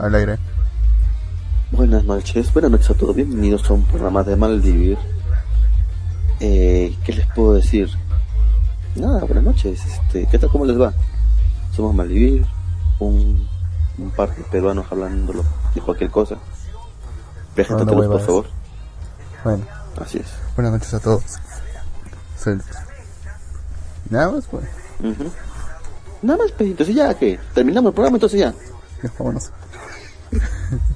al aire. Buenas noches, buenas noches a todos, bienvenidos a un programa de Maldivir. Eh, ¿Qué les puedo decir? Nada, buenas noches, este, ¿qué tal, cómo les va? Somos Maldivir, un, un par de peruanos hablando de cualquier cosa. Preséntate, Hablando por favor. Bueno, Así es. buenas noches a todos. Soy. Nada más, pues. Nada más, pues, entonces ya, que Terminamos el programa, entonces ya. Ya, vámonos.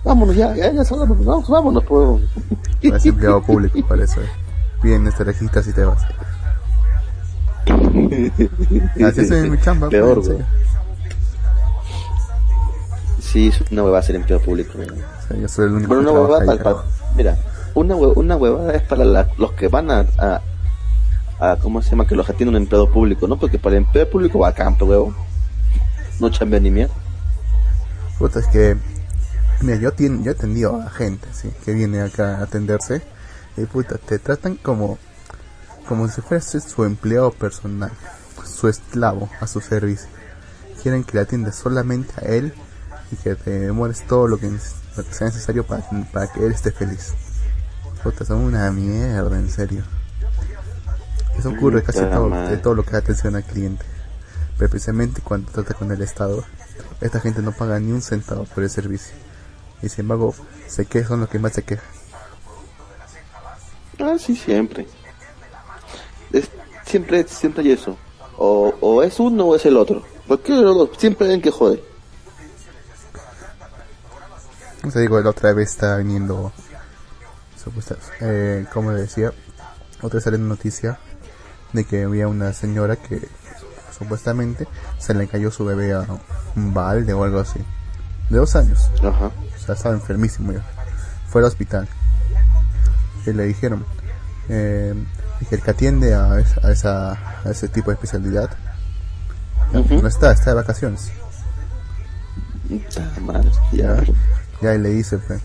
Vámonos ya, ya, ya, vámonos, vamos, vámonos, pues. Eres empleado público, para eso. eh. Vienes, te registras y te vas. Así es en mi chamba, pues, Peor, serio. Sí, una huevada ser empleado público. ¿no? O sea, yo soy el único que una huevada para, carajo. mira, una, hue- una huevada es para la- los que van a, a, a- ¿cómo se llama? Que los atiende un empleado público, ¿no? Porque para el empleado público va a campo, huevo. No chambea ni mierda. Puta, es que, mira, yo, yo he atendido a gente, sí, que viene acá a atenderse, y puta, te tratan como, como si fueras su empleado personal, su esclavo a su servicio. Quieren que le atiendas solamente a él y que te demores todo lo que, neces- lo que sea necesario para, para que él esté feliz. Puta, son una mierda, en serio. Eso ocurre casi todo, de todo lo que es atención al cliente. Pero precisamente cuando trata con el Estado, esta gente no paga ni un centavo por el servicio. Y sin embargo, se quejan, son los que más se quejan. Ah, sí, siempre. Es- siempre, siempre hay eso. O, o es uno o es el otro. Porque los dos siempre ven que jode. Te digo, la otra vez está viniendo, eh, como decía, otra vez sale una noticia de que había una señora que supuestamente se le cayó su bebé a un balde o algo así. De dos años. Ajá. Sea, estaba enfermísimo ya. Fue al hospital. Y le dijeron, eh, dije, el que atiende a, esa, a, esa, a ese tipo de especialidad Ujú. no está, está de vacaciones. Madre, ya. Ya y le dice, pues,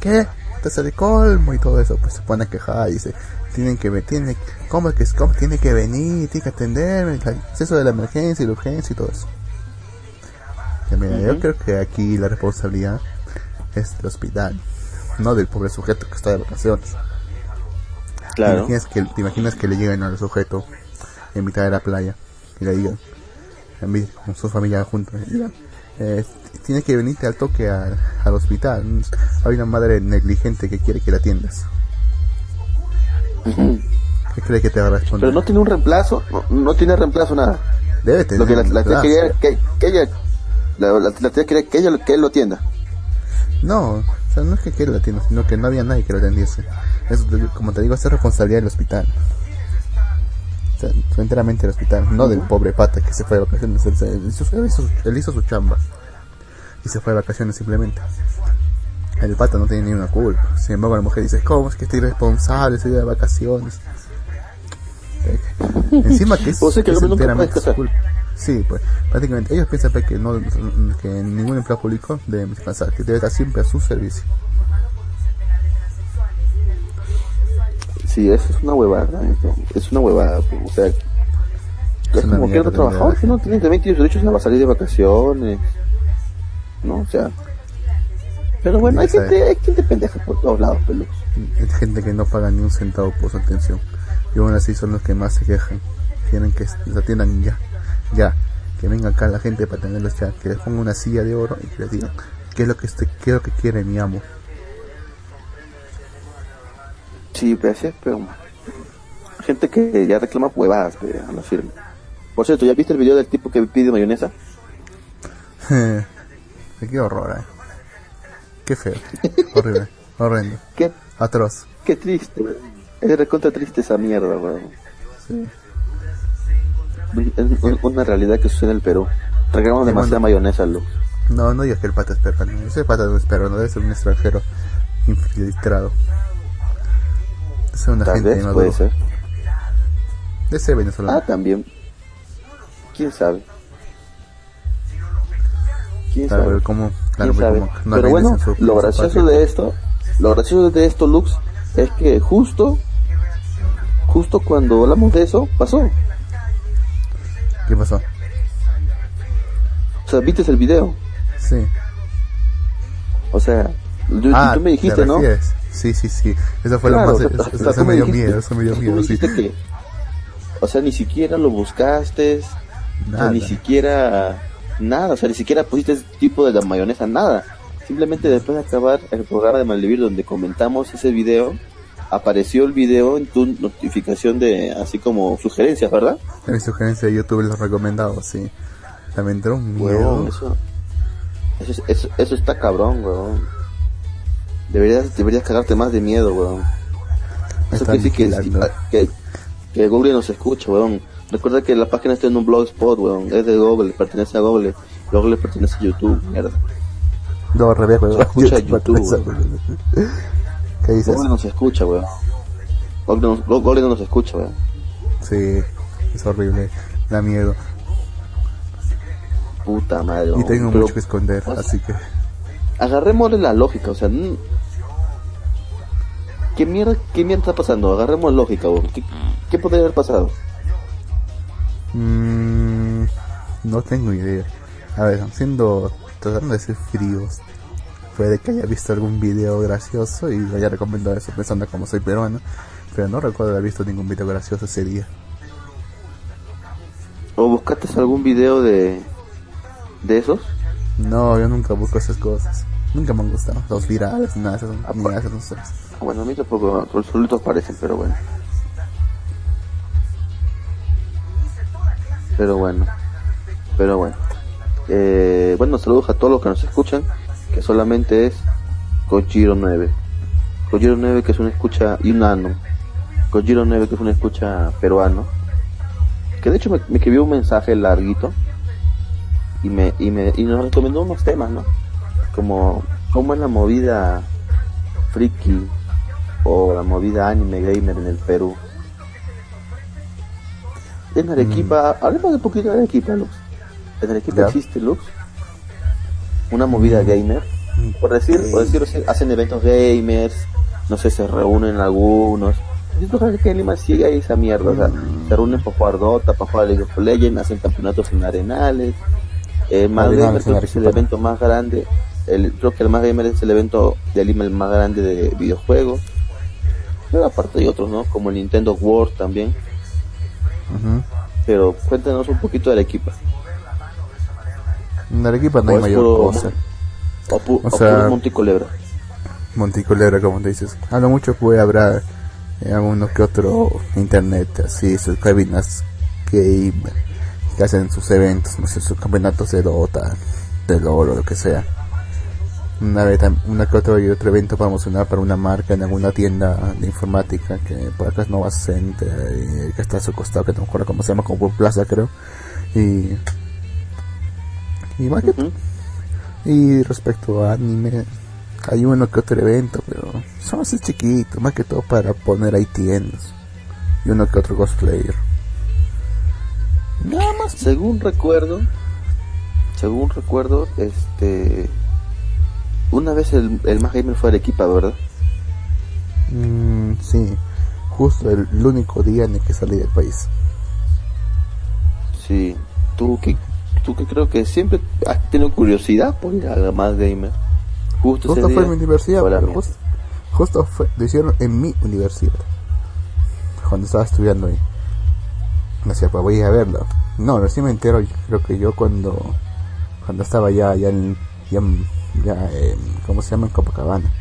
¿qué? Te sale colmo y todo eso. Pues se pone a quejar y dice, tienen que ver, tiene, ¿cómo es que cómo tiene que venir? Tiene que atenderme. Es eso de la emergencia y la urgencia y todo eso. Mira, yo creo que aquí la responsabilidad es del hospital, no del pobre sujeto que está de vacaciones. ¿Te Claro. imaginas que, te imaginas que le lleguen al sujeto en mitad de la playa y le digan, con su familia juntos, eh, tienes que venirte al toque al, al hospital. Hay una madre negligente que quiere que la atiendas. ¿Qué cree que te va a responder? Pero no tiene un reemplazo, no, no tiene reemplazo nada. Debe tener. Lo que la, la quería que, que ella, la, la, la que ella, que él lo atienda. No, o sea, no es que quiera la atienda, sino que no había nadie que lo atendiese. Eso, como te digo, es responsabilidad del hospital. O sea, enteramente del hospital, no del pobre pata que se fue de vacaciones. Él, hizo, él hizo- él hizo su chamba y se fue de vacaciones simplemente. El pata no tiene ni una culpa. Sin embargo, la mujer dice: ¿Cómo es que estoy irresponsable? Estoy de vacaciones. Encima que es, O sea, que es enteramente su culpa. Sí, pues prácticamente ellos piensan que no que ningún empleado público debe descansar, que debe estar siempre a su servicio. Sí, eso es una huevada. ¿no? Es una huevada. pues, O sea, es, como que otro trabajador que no tiene también tiene derechos a salir de vacaciones. ¿No? O sea. Pero bueno, hay gente, hay gente pendeja por todos lados, pelos. Hay gente que no paga ni un centavo por su atención. Y aún así son los que más se quejan. Quieren que les atiendan ya, ya. Que venga acá la gente para tenerlos ya. Que les ponga una silla de oro y que les digan qué es lo que, este, qué es lo que quiere mi amo. Sí, pero así es, pero gente que ya reclama huevadas a la firma. Por cierto, ¿ya viste el video del tipo que pide mayonesa? qué horror, eh. Qué feo. Horrible. Horrendo. Qué, Atroz. qué triste. Es recontra triste esa mierda, weón. Sí. Es un- una realidad que sucede en el Perú. Sí, demasiada mayonesa, Luz. No, no digas que el pata es peruano. Ese pata no es peruano, debe ser un extranjero infiltrado. Ser una Tal gente vez, inmaduro. puede ser. Debe ser venezolano. Ah, también. ¿Quién sabe? ¿Quién Claro, sabe? como, claro, ¿Quién sabe? no Pero bueno, su- lo gracioso de esto, lo gracioso de esto, Lux, es que justo, justo cuando hablamos de eso, pasó. ¿Qué pasó? O sea, ¿viste el video? Sí. O sea, tú, ah, tú me dijiste, ¿no? Sí, sí, sí. Eso fue Claro, lo más. o sea, Eso, o sea, me dio miedo, eso me dio miedo, sí. dijiste que, o sea, ni siquiera lo buscaste, o sea, Nada. ni siquiera nada, o sea, ni siquiera pusiste ese tipo de la mayonesa, nada. Simplemente después de acabar el programa de Maldivir donde comentamos ese video, apareció el video en tu notificación de, así como sugerencias, ¿verdad? En mi sugerencia de YouTube los recomendado, sí. También entró un miedo. Eso, eso, es- eso, eso está cabrón, weón. Deberías, deberías cagarte más de miedo, weón. Eso quiere decir que, vigilando. que, que Google nos escucha, weón. Recuerda que la página está en un blogspot, weón. Es de Google, pertenece a Google. Google pertenece a YouTube, mierda. No, revés, weón. Se escucha YouTube, YouTube, weón. ¿Qué dices? Google nos escucha, weón. Google, no nos escucha, weón. Sí, es horrible. Da miedo. Puta madre, Y tengo Pero mucho que esconder, pues, así que. agarrémosle la lógica, o sea, ¿qué mierda, qué mierda está pasando? Agarremos lógica, weón. ¿Qué, qué podría haber pasado? Mm, no tengo idea. A ver, siendo. tratando de ser fríos. Puede que haya visto algún video gracioso y haya recomendado eso pensando como soy peruano. Pero no recuerdo haber visto ningún video gracioso ese día. ¿O buscaste algún video de, de esos? No, yo nunca busco esas cosas. Nunca me han gustado. Los virales, nada de esas, ni nada de esas. Bueno, a mí tampoco, los solitos parecen, pero bueno. Pero bueno, pero bueno. Eh, bueno, saludos a todos los que nos escuchan, que solamente es Kojiro 9. Kojiro 9 que es una escucha, y un nano. Kojiro 9 que es una escucha peruano. Que de hecho me, me escribió un mensaje larguito y me, y me y nos recomendó unos temas, ¿no? Como cómo es la movida friki o la movida anime gamer en el Perú. En Arequipa, hablemos de poquito de Arequipa, Lux. En Arequipa Ya. existe, Lux, una movida gamer. Por decir, por decirlo así, hacen eventos gamers, no sé, se reúnen algunos. Yo creo que en Lima sí hay esa mierda, o sea, se reúnen para jugar Dota, para jugar League of Legends, hacen campeonatos en arenales. El más gamer en creo que es el evento más grande, el, creo que el más gamer es el evento de Lima el más grande de videojuegos. Pero aparte hay otros, ¿no? Como el Nintendo World también. Pero cuéntanos un poquito de la equipa. En Arequipa no O hay mayor puro cosa. O, pu- O o sea- puro. Monticulebra, como te dices. A lo mucho puede haber eh, alguno que otro internet, así, sus cabinas game, que hacen sus eventos, no sé, sus campeonatos de Dota, de LOL o lo que sea. Una vez, una que otro y otro evento promocional para una marca en alguna tienda de informática que por acá es Nova Center, eh, que está a su costado, que no me acuerdo cómo se llama, como Plaza creo. Y, y más que Ujú. y respecto a anime, hay uno que otro evento, pero son así chiquitos, más que todo para poner ahí tiendas. Y uno que otro cosplayer. Nada más. Según recuerdo, según recuerdo, este, una vez el, el más gamer fue Arequipa, ¿verdad? Mm, sí, justo el, el único día en el que salí del país. Sí. Tú que, tú que creo que siempre has tenido curiosidad por ir al más gamer. Justo, Justo fue en mi universidad, la pero justo, justo fue, lo hicieron en mi universidad. Cuando estaba estudiando ahí. No sé, pues voy a verlo. No, recién me entero, yo creo que yo cuando cuando estaba ya ya en, ya, ¿cómo se llama? En Copacabana.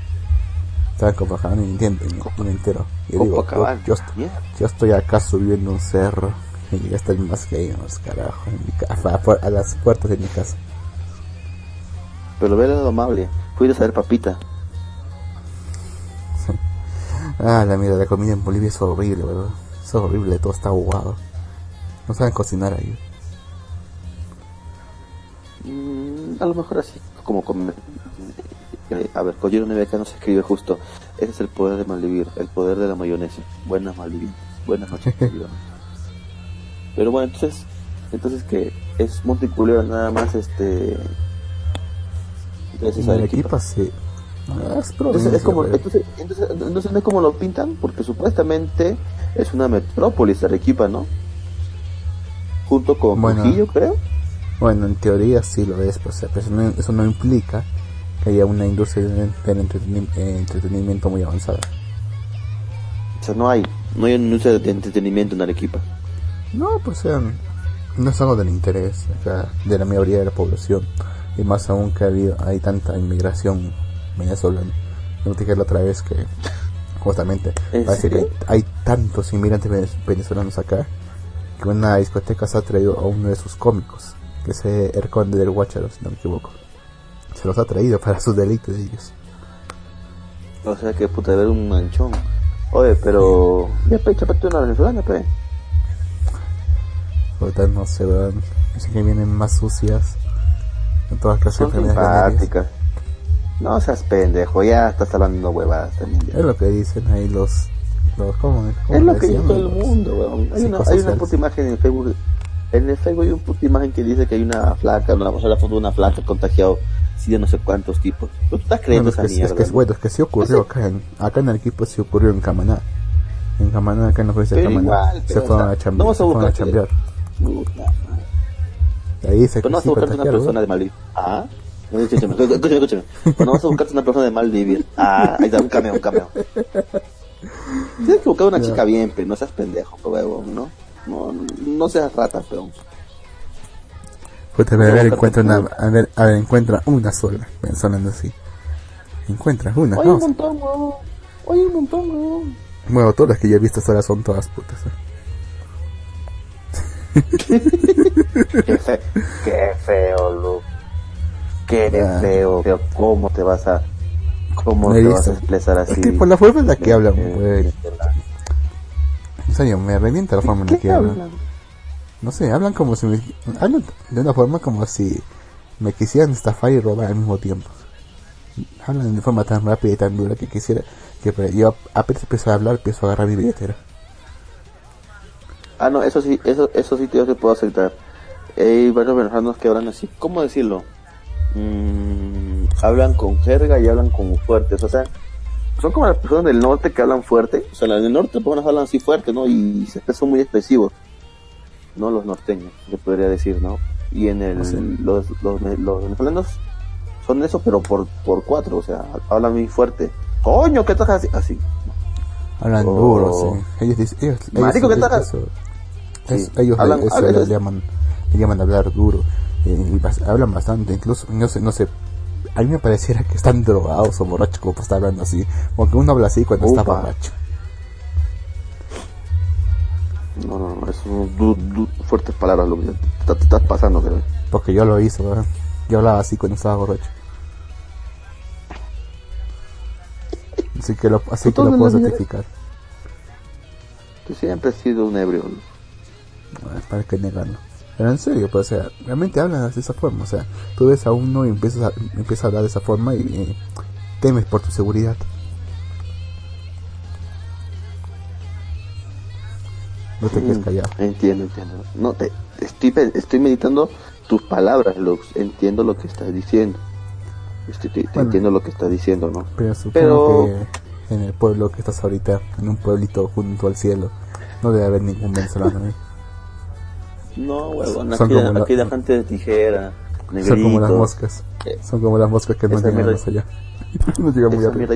Estaba en Copacabana y entiendo, y me entero. Y digo, Copacabana. yo, yo Mierda. yo estoy acá subiendo un cerro y ya estoy más gamers, carajo, en mi a, a las puertas de mi casa. Pero ve lado amable. Fuiste a ver papita. Ah, la mira, la comida en Bolivia es horrible, ¿verdad? Es horrible, todo está aguado. No saben cocinar ahí. Mm, a lo mejor así, como come- eh, a ver, Kojiro Nebeka nos escribe justo, ese es el poder de Malvivir, el poder de la mayonesa. Buenas Malvivir, buenas noches. Pero bueno, entonces, entonces que es Monticulebra nada más, este... Arequipa sí. Ah, es Entonces, es como, entonces, entonces, entonces no es como lo pintan, porque supuestamente es una metrópolis Arequipa, ¿no? Junto con Bueno. Trujillo, creo. Bueno, en teoría sí lo es, pues, pero eso no, eso no implica que haya una industria del entretenimiento muy avanzada. O sea, no hay, no hay una industria de entretenimiento en Arequipa. No, pues sea, no es algo del interés de la mayoría de la población. Y más aún que ha habido, hay tanta inmigración venezolana. No te dije la otra vez que justamente parece que hay, tantos inmigrantes venezolanos acá que una discoteca se ha traído a uno de sus cómicos, que es el conde del Guacharo, si no me equivoco. Se los ha traído para sus delitos de ellos. O sea que puta ver un manchón. Oye, pero. Ya pe, chapate una venezolana, pe. Puta, no sé, weón. Así que vienen más sucias. En todas clases de enfermedades. No seas pendejo, ya estás hablando huevadas también. Es lo que dicen ahí los. los ¿cómo, es lo que dice todo el mundo, weón. Hay, una, hay una puta imagen en Facebook. En el Facebook hay una puta imagen que dice que hay una flaca, una, la foto de una flaca contagiado sí de no sé cuántos tipos. ¿Tú estás creyendo esa mierda? Es que, bueno, es que sí ocurrió acá en, acá en el equipo, sí ocurrió en Camaná. En Camaná, acá en la provincia de Camaná. se fueron a, chambear, se fueron a chambear. Ahí dice que no vas a buscarte una persona de Malí. ¿Ah? Escúchame, escúchame, escúchame. Cuando vas a buscarte una persona de mal vivir. Ah, ahí está, un cameo, un cameo. Tienes que buscar una chica bien, pero no seas pendejo, huevón, ¿no? No, no seas rata, peón. Pues a ver, encuentra una, a ver, a ver, encuentra una sola, pensando así. Encuentra una, Hay un montón, weón. Hay un montón, weón. Bueno, todas las que yo he visto ahora son todas putas, ¿eh? Qué, feo, qué feo, Luke. Qué ah. feo, feo. ¿Cómo te vas a, cómo te vas a expresar así? Es que por la forma en la que hablan, güey. En serio, me revienta la forma en la que hablan? No sé, hablan como si me, hablan de una forma como si me quisieran estafar y robar al mismo tiempo. Hablan de forma tan rápida y tan dura que quisiera que yo apenas empiezo a hablar, empiezo a agarrar mi billetera. Ah, no, eso sí, eso, eso sí te, puedo aceptar. Hay varios venezolanos que hablan así, ¿cómo decirlo? Mm, hablan con jerga y hablan como fuertes, o sea, son como las personas del norte que hablan fuerte, o sea, las del norte pues, hablan así fuerte, ¿no? Y se son muy expresivos, ¿no? Los norteños, se podría decir, ¿no? Y en el, los, los, los, venezolanos son eso, pero por, por cuatro, o sea, hablan muy fuerte. Coño, ¿qué estás así? Así. Hablan duro, sí. Ellos dicen, ellos, Marico, ¿qué estás Ellos hablan, eso le, llaman, le llaman hablar duro. Eh, y hablan bastante, incluso, no sé, no sé, a mí me pareciera que están drogados o borrachos como para estar hablando así, porque uno habla así cuando está borracho. No, no, no, es un fuertes palabras lo que te, estás pasando, creo. Porque yo lo hice, ¿verdad? Yo hablaba así cuando estaba borracho. Así que lo, así que lo puedo certificar. Tú siempre has sido un ebrio. Para que negarlo. Pero en serio, pues, o sea, realmente hablan de esa forma. O sea, tú ves a uno y empiezas a, empiezas a hablar de esa forma y, temes por tu seguridad. No te quedes mm, callado. Entiendo, entiendo. No, te, estoy, estoy meditando tus palabras, Lux. Entiendo lo que estás diciendo. Estoy, entiendo lo que estás diciendo, ¿no? Pero supongo que en el pueblo que estás ahorita, en un pueblito junto al cielo, no debe haber ningún venezolano. No, huevón, aquí, la, aquí la gente de tijera, negrito. Son como las moscas. Son como las moscas que no llegan más allá. no llegan muy arriba.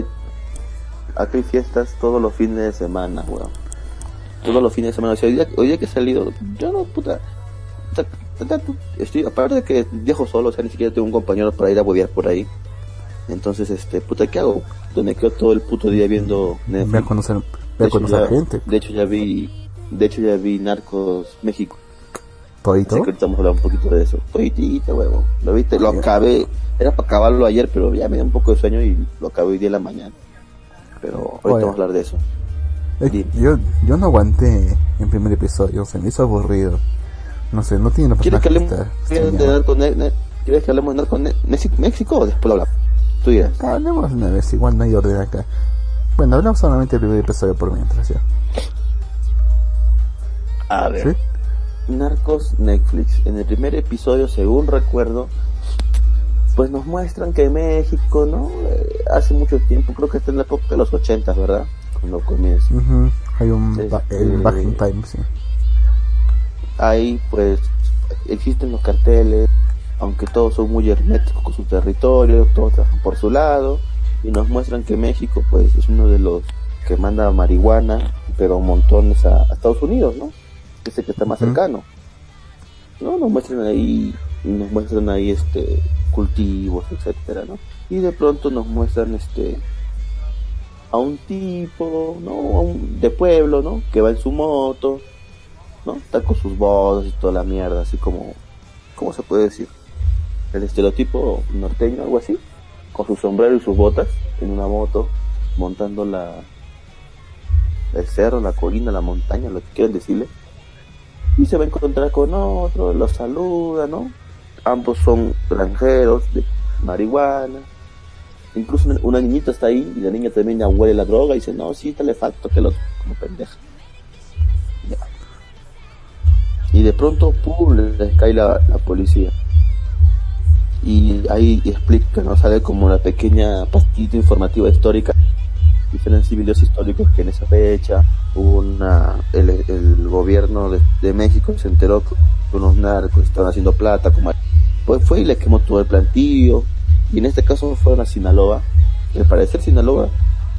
Aquí hay fiestas todos los fines de semana, weón. Todos los fines de semana. O sea, hoy, día, hoy día que he salido, yo no, puta. Estoy, aparte de que viajo solo, o sea, ni siquiera tengo un compañero para ir a huevear por ahí. Entonces, este, puta, ¿qué hago? Me quedo todo el puto día viendo Netflix. Ve a conocer, ve a conocer gente. De hecho, ya vi, de hecho, ya vi Narcos México. ¿Todito? Así que ahorita vamos a hablar un poquito de eso. Toditito, huevo. Lo viste, lo acabé. Era para acabarlo ayer, pero ya me dio un poco de sueño y lo acabé hoy día en la mañana. Pero ahorita vamos a hablar de eso. yo, yo no aguanté en primer episodio, se me hizo aburrido. No sé, no tiene una ¿Quieres que hablemos de ¿Quieres que hablemos de con México o después lo hablamos? Tú dirás. Hablemos una vez, igual no hay orden acá. Bueno, hablamos solamente el primer episodio por mientras, ya. A ver. ¿Sí? Narcos Netflix. En el primer episodio, según recuerdo, pues nos muestran que México, ¿no? Eh, hace mucho tiempo, creo que está en la época de los 80, ¿verdad? Cuando comienza. Hay un este, time, sí. Ahí, pues, existen los carteles, aunque todos son muy herméticos con su territorio, todos trabajan por su lado, y nos muestran que México pues es uno de los que manda marihuana, pero montones a, Estados Unidos, ¿no? Que es el que está más cercano. No, nos muestran ahí, nos muestran ahí este cultivos, etcétera, ¿no? Y de pronto nos muestran este a un tipo, ¿no? de pueblo, ¿no? Que va en su moto, ¿no? Está con sus bodas y toda la mierda, así como, ¿cómo se puede decir? El estereotipo norteño, algo así, con su sombrero y sus botas, en una moto, montando la, el cerro, la colina, la montaña, lo que quieran decirle. Y se va a encontrar con otro, lo saluda, ¿no? Ambos son granjeros de marihuana. Incluso una niñita está ahí y la niña también ya huele la droga y dice, no, sí, te le falta que lo como pendeja. Y de pronto, pum, les cae la, policía. Y ahí explica, ¿no? Sale como una pequeña pastita informativa histórica diferentes videos históricos que en esa fecha hubo una el, gobierno de, de, México se enteró que unos narcos estaban haciendo plata como pues fue y le quemó todo el plantillo y en este caso fueron a Sinaloa al parecer Sinaloa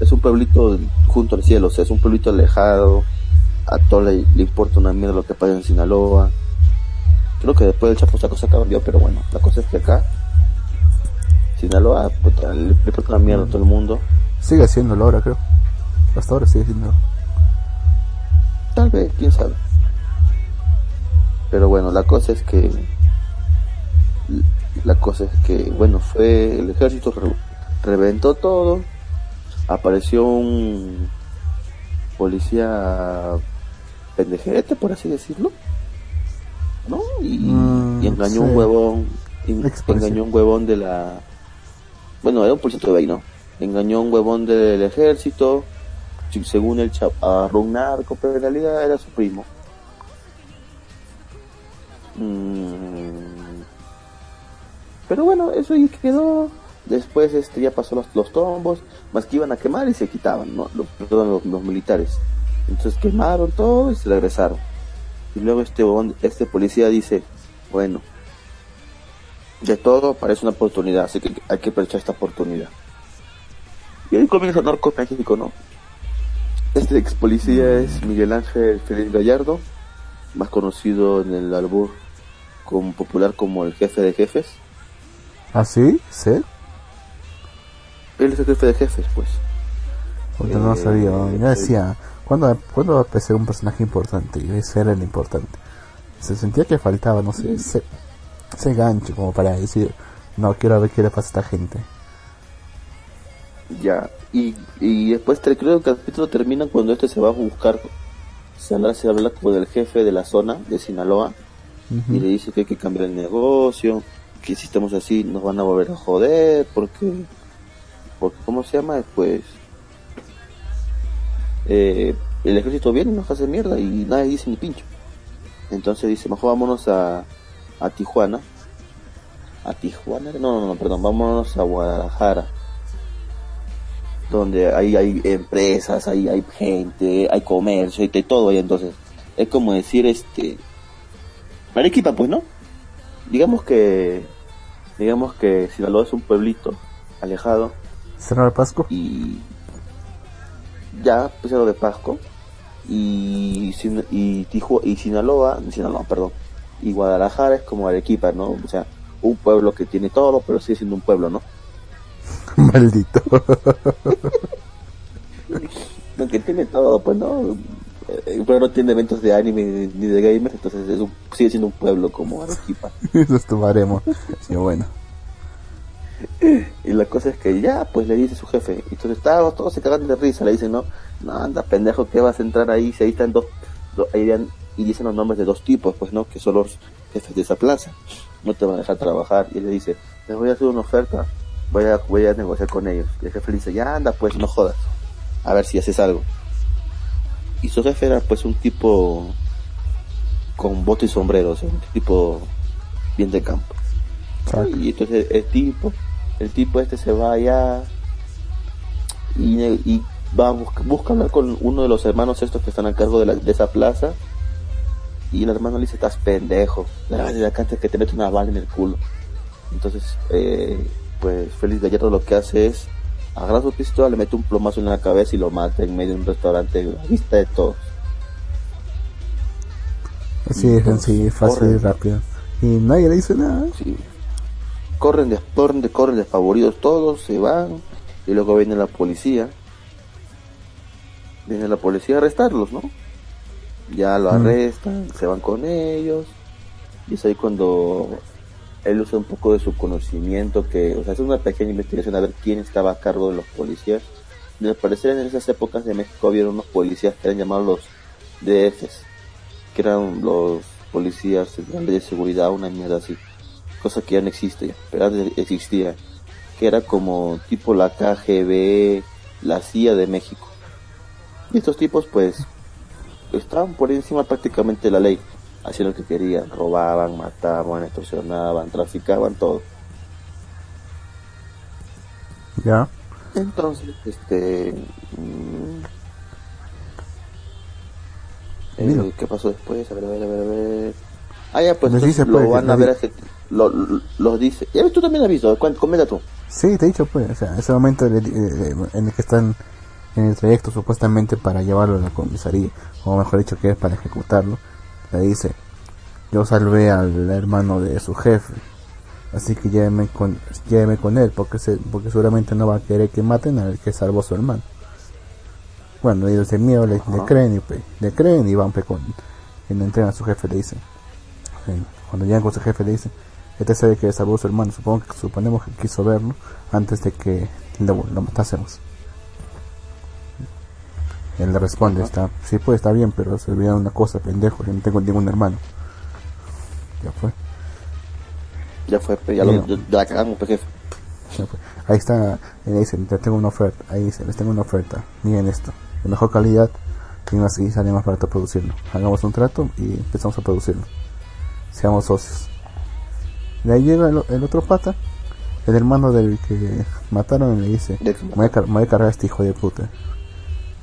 es un pueblito junto al cielo o sea es un pueblito alejado a todo le, importa una mierda lo que pasa en Sinaloa. Creo que después del Chapo esa cosa cambió pero bueno la cosa es que acá Sinaloa le, importa una mierda a todo el mundo Sigue haciéndolo ahora, creo. Hasta ahora sigue haciéndolo. Tal vez, quién sabe. Pero bueno, la cosa es que. La cosa es que, bueno, fue. El ejército reventó todo. Apareció un policía pendejete, por así decirlo. ¿No? Y, mm, engañó un huevón. engañó un huevón de la. Bueno, era un policía de ahí, ¿no? Engañó a un huevón del ejército, según el a un narco, pero en realidad era su primo. Mm. Pero bueno, eso ya quedó. Después este ya pasó los, los tombos, más que iban a quemar y se quitaban, ¿no? los, perdón, los, militares. Entonces quemaron todo y se regresaron. Y luego este este policía dice, bueno, de todo parece una oportunidad, así que hay que aprovechar esta oportunidad. Y ahí comienza Narco México, ¿no? Este ex policía es Miguel Ángel Félix Gallardo, más conocido en el albur como popular como el jefe de jefes. ¿Ah, sí? ¿Sí? Él es el jefe de jefes, pues. Porque no sabía, eh, yo decía, ¿cuándo, ¿cuándo va a ser un personaje importante? Y ese era el importante. Se sentía que faltaba, no sé, ese, ese gancho como para decir, no, quiero ver qué le pasa a esta gente. Ya, y, y después creo que el capítulo termina cuando este se va a buscar, se habla, se habla con el jefe de la zona de Sinaloa y le dice que hay que cambiar el negocio, que si estamos así nos van a volver a joder, porque, porque ¿cómo se llama? Pues eh, el ejército viene y nos hace mierda y nadie dice ni pincho. Entonces dice, mejor vámonos a, a Tijuana. A Tijuana, no, no, no, perdón, vámonos a Guadalajara donde ahí hay empresas, ahí hay gente, hay comercio, y todo ahí entonces es como decir este Arequipa pues no digamos que digamos que Sinaloa es un pueblito alejado. Cerro de Pasco. Y ya pues, Cerro de Pasco. Y y, y Sinaloa Sinaloa perdón y Guadalajara es como Arequipa no o sea un pueblo que tiene todo pero sigue siendo un pueblo no Maldito. Lo que tiene todo, pues no. Eh, pero no tiene eventos de anime ni de gamers, entonces es sigue siendo un pueblo como Arequipa. Eso tomaremos. Sí, bueno. Y la cosa es que ya, pues le dice su jefe. Y entonces todos, todos se cagan de risa. Le dicen, no, no, anda pendejo, que vas a entrar ahí? Si ahí están dos, ahí y dicen los nombres de dos tipos, pues no, que son los jefes de esa plaza. No te van a dejar trabajar. Y él le dice, les voy a hacer una oferta voy a, voy a negociar con ellos. Y el jefe le dice, ya anda, pues no jodas, a ver si haces algo. Y su jefe era pues un tipo con bote y sombrero, un tipo bien de campo. Y entonces el, tipo, el tipo este se va allá y, y va a busca, hablar con uno de los hermanos estos que están a cargo de, la, de esa plaza. Y el hermano le dice, estás pendejo, la de la que te mete una bala en el culo. Entonces, eh, pues Félix Gallardo lo que hace es agarra su pistola, le mete un plomazo en la cabeza y lo mata en medio de un restaurante a vista de todos. Así es, así, fácil y rápido. Y nadie le dice nada. Sí. Corren, de, corren, de, corren despavoridos todos, se van y luego viene la policía. Viene la policía a arrestarlos, ¿no? Ya lo arrestan, se van con ellos. Y es ahí cuando él usa un poco de su conocimiento, que, o sea, es una pequeña investigación a ver quién estaba a cargo de los policías. Y al parecer en esas épocas de México había unos policías que eran llamados los DFs, que eran los policías de seguridad, una mierda así, cosa que ya no existe, pero existía, que era como tipo la KGB, la CIA de México. Y estos tipos pues estaban por encima prácticamente de la ley hacían lo que querían, robaban, mataban, extorsionaban, traficaban todo. Ya. Entonces, este... Mm, eh, ¿Qué pasó después? A ver, a ver, a ver, a ver. Ah, ya, pues dice, lo pues, van a ver, este, lo, lo, dice. Ya ves, tú también has visto, comenta tú. Sí, te he dicho, pues, o sea, ese momento en el que están en el trayecto supuestamente para llevarlo a la comisaría, o mejor dicho, que es para ejecutarlo le dice, yo salvé al hermano de su jefe, así que lléveme con, lléveme con él, porque, se, porque seguramente no va a querer que maten al que salvó a su hermano. Bueno, ellos de miedo le, creen y pues, le creen y van pues, con, y le entregan a su jefe le dicen, cuando llegan con su jefe le dicen, este sabe que salvó a su hermano, supongo que suponemos que quiso verlo antes de que lo, lo matásemos. Él le responde, está, sí pues está bien, pero se olvida una cosa, pendejo, yo no tengo ningún hermano. Ya fue. Ya fue, ya, lo, ya cagamos, pues, jefe. Ahí está, le dicen, te tengo una oferta, ahí dice, les tengo una oferta, miren esto, de mejor calidad y sale más barato producirlo. Hagamos un trato y empezamos a producirlo. Seamos socios. De ahí llega el, otro pata, el hermano del que mataron y le dice, me voy, a, me voy a cargar a este hijo de puta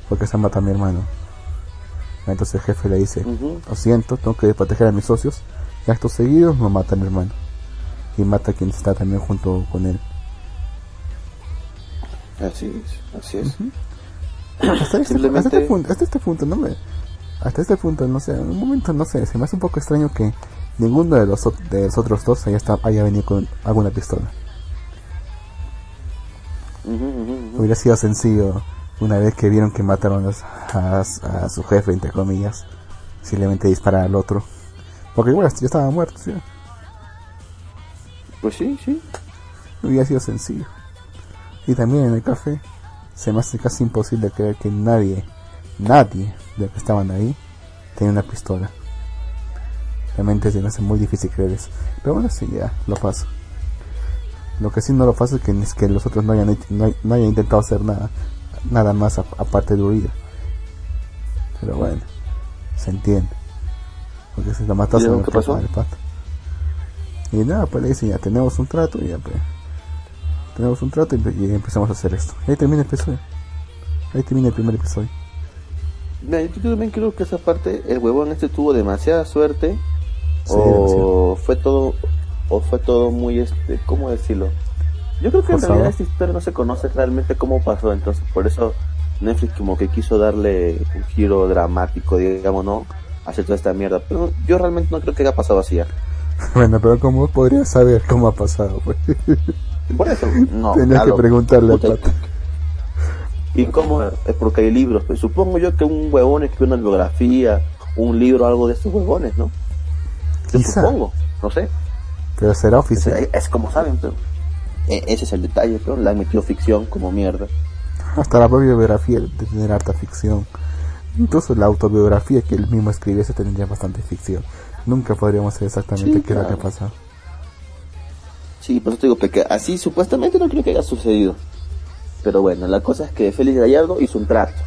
porque se mata a mi hermano. Entonces el jefe le dice, lo siento, tengo que proteger a mis socios, y actos seguidos no mata a mi hermano. Y mata a quien está también junto con él. Así es, así es. hasta, este, este punto, hasta este punto, no me... Hasta este punto, no sé, en un momento, no sé, se me hace un poco extraño que ninguno de los, de los otros dos haya, haya venido con alguna pistola. Hubiera sido sencillo una vez que vieron que mataron a, su jefe, entre comillas, simplemente disparar al otro. Porque igual ya estaba muerto, ¿sí? Pues sí, sí. Hubiera sido sencillo. Y también en el café se me hace casi imposible creer que nadie, nadie de los que estaban ahí tenía una pistola. Realmente se me hace muy difícil creer eso. Pero bueno, sí, ya, lo paso. Lo que sí no lo paso es que, es que los otros no hayan, no hayan intentado hacer nada nada más aparte de huir. Pero bueno, se entiende. Porque se la mataste ¿Y qué pasó? Y nada, pues le dicen ya tenemos un trato y ya pues, tenemos un trato y, empezamos a hacer esto. ahí termina el episodio. Ahí termina el primer episodio. yo también creo que esa parte, el huevón este tuvo demasiada suerte. o fue todo, o fue todo muy este, ¿cómo decirlo? Yo creo que en realidad esta historia no se conoce realmente cómo pasó, entonces por eso Netflix como que quiso darle un giro dramático, digamos, ¿no? Hacer toda esta mierda. Pero yo realmente no creo que haya pasado así. Bueno, pero ¿cómo podría saber cómo ha pasado? Pues? Por eso, no. Tenías que preguntarle a Pato. ¿Y cómo? Es porque hay libros. Pues supongo yo que un huevón escribe una biografía, un libro, algo de estos huevones, ¿no? Yo supongo, no sé. Pero será oficial. Es, es como saben, pero... E, ese es el detalle, pero la ha metido ficción como mierda. Hasta la propia biografía de tener harta ficción. Incluso la autobiografía que él mismo escribiese tendría bastante ficción. Nunca podríamos saber exactamente qué era lo que ha pasado. Sí, por eso te digo, que así supuestamente no creo que haya sucedido. Pero bueno, la cosa es que Félix Gallardo hizo un trato.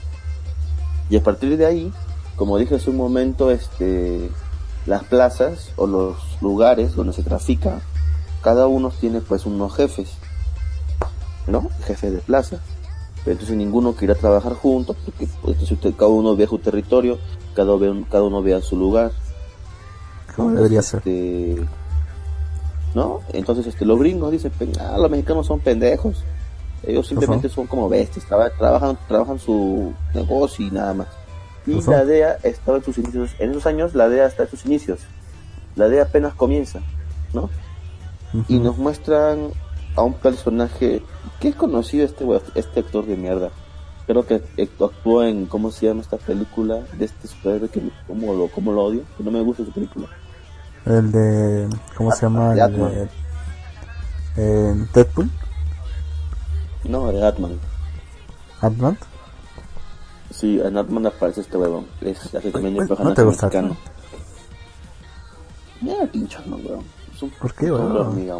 Y a partir de ahí, como dije hace un momento, este, las plazas o los lugares donde se trafica cada uno tiene pues unos jefes, ¿no? Jefe de plaza. Pero entonces ninguno quiere trabajar juntos porque pues, usted, cada uno ve su territorio, cada, ve, cada uno vea su lugar. ¿Cómo debería ser? Este, ¿no? Entonces este, los gringos dicen, ah, los mexicanos son pendejos. Ellos simplemente son como bestias, trabajan, trabajan su negocio y nada más. Y la DEA estaba en sus inicios, en esos años la DEA está en sus inicios. La DEA apenas comienza, ¿no? Y nos muestran a un personaje que es conocido este este actor de mierda. Creo que actuó en, ¿cómo se llama esta película? De este superhéroe que como lo, como lo odio, que no me gusta su película. El de, ¿cómo se llama? El de, eh, Deadpool. No, de Atman. ¿Atman? Sí, en Atman aparece este huevón. Es también el ¿No te gusta mexicano. Mira, pinchando, weón. Un ¿Por qué, weón? hormiga.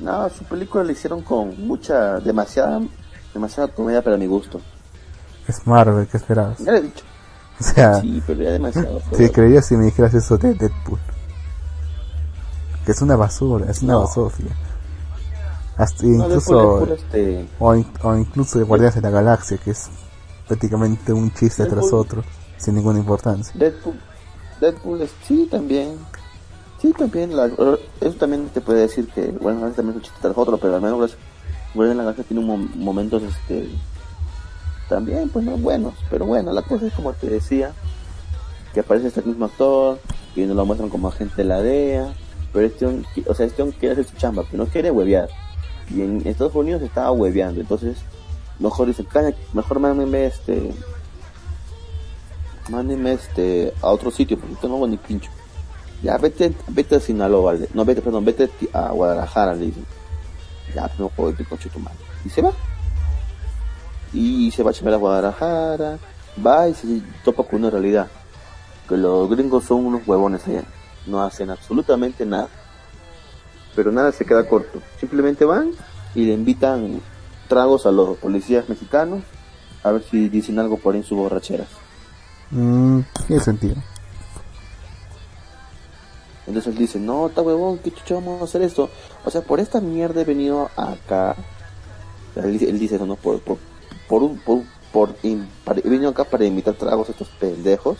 No, su película la hicieron con mucha, demasiada, demasiada comedia para mi gusto. Es Marvel, ¿qué esperabas? Ya le he dicho. O sea, Sí, pero ya demasiado. sí, creería si me dijeras eso de Deadpool. Que es una basura, es una No. basofia. Hasta No, incluso, Deadpool este, o, in- o incluso de Guardianes de la Galaxia, que es prácticamente un chiste tras otro, sin ninguna importancia. Deadpool, Deadpool sí, también. Sí, también. La, eso también te puede decir que, a veces también es un chiste tras otro, pero al menos de la Galaxia tiene un mom- momentos, este, también, pues no buenos. Pero bueno, la cosa es como te decía, que aparece este mismo actor, y nos lo muestran como agente de la DEA, pero este, o sea, este quiere hacer su chamba, pero no quiere huevear. Y en Estados Unidos estaba hueveando, entonces, mejor dice, "Caña, mejor mándenme este, mándenme este a otro sitio porque no hago ni pincho. Ya vete, vete a Sinaloa, no vete, perdón, vete a Guadalajara, le dicen. Ya, pues, no puedo ir con tu madre. Y se va. Y se va a chambear a Guadalajara, va y se topa con una realidad. Que los gringos son unos huevones allá. No hacen absolutamente nada. Pero nada se queda corto. Simplemente van y le invitan tragos a los policías mexicanos a ver si dicen algo por ahí en sus borracheras. Mm, tiene sentido. Entonces él dice, no, está huevón, ¿qué chucha vamos a hacer esto? O sea, por esta mierda he venido acá. Él, dice- él dice eso, ¿no? Por, por, por, un- por, por in- para- he venido acá para invitar tragos a estos pendejos.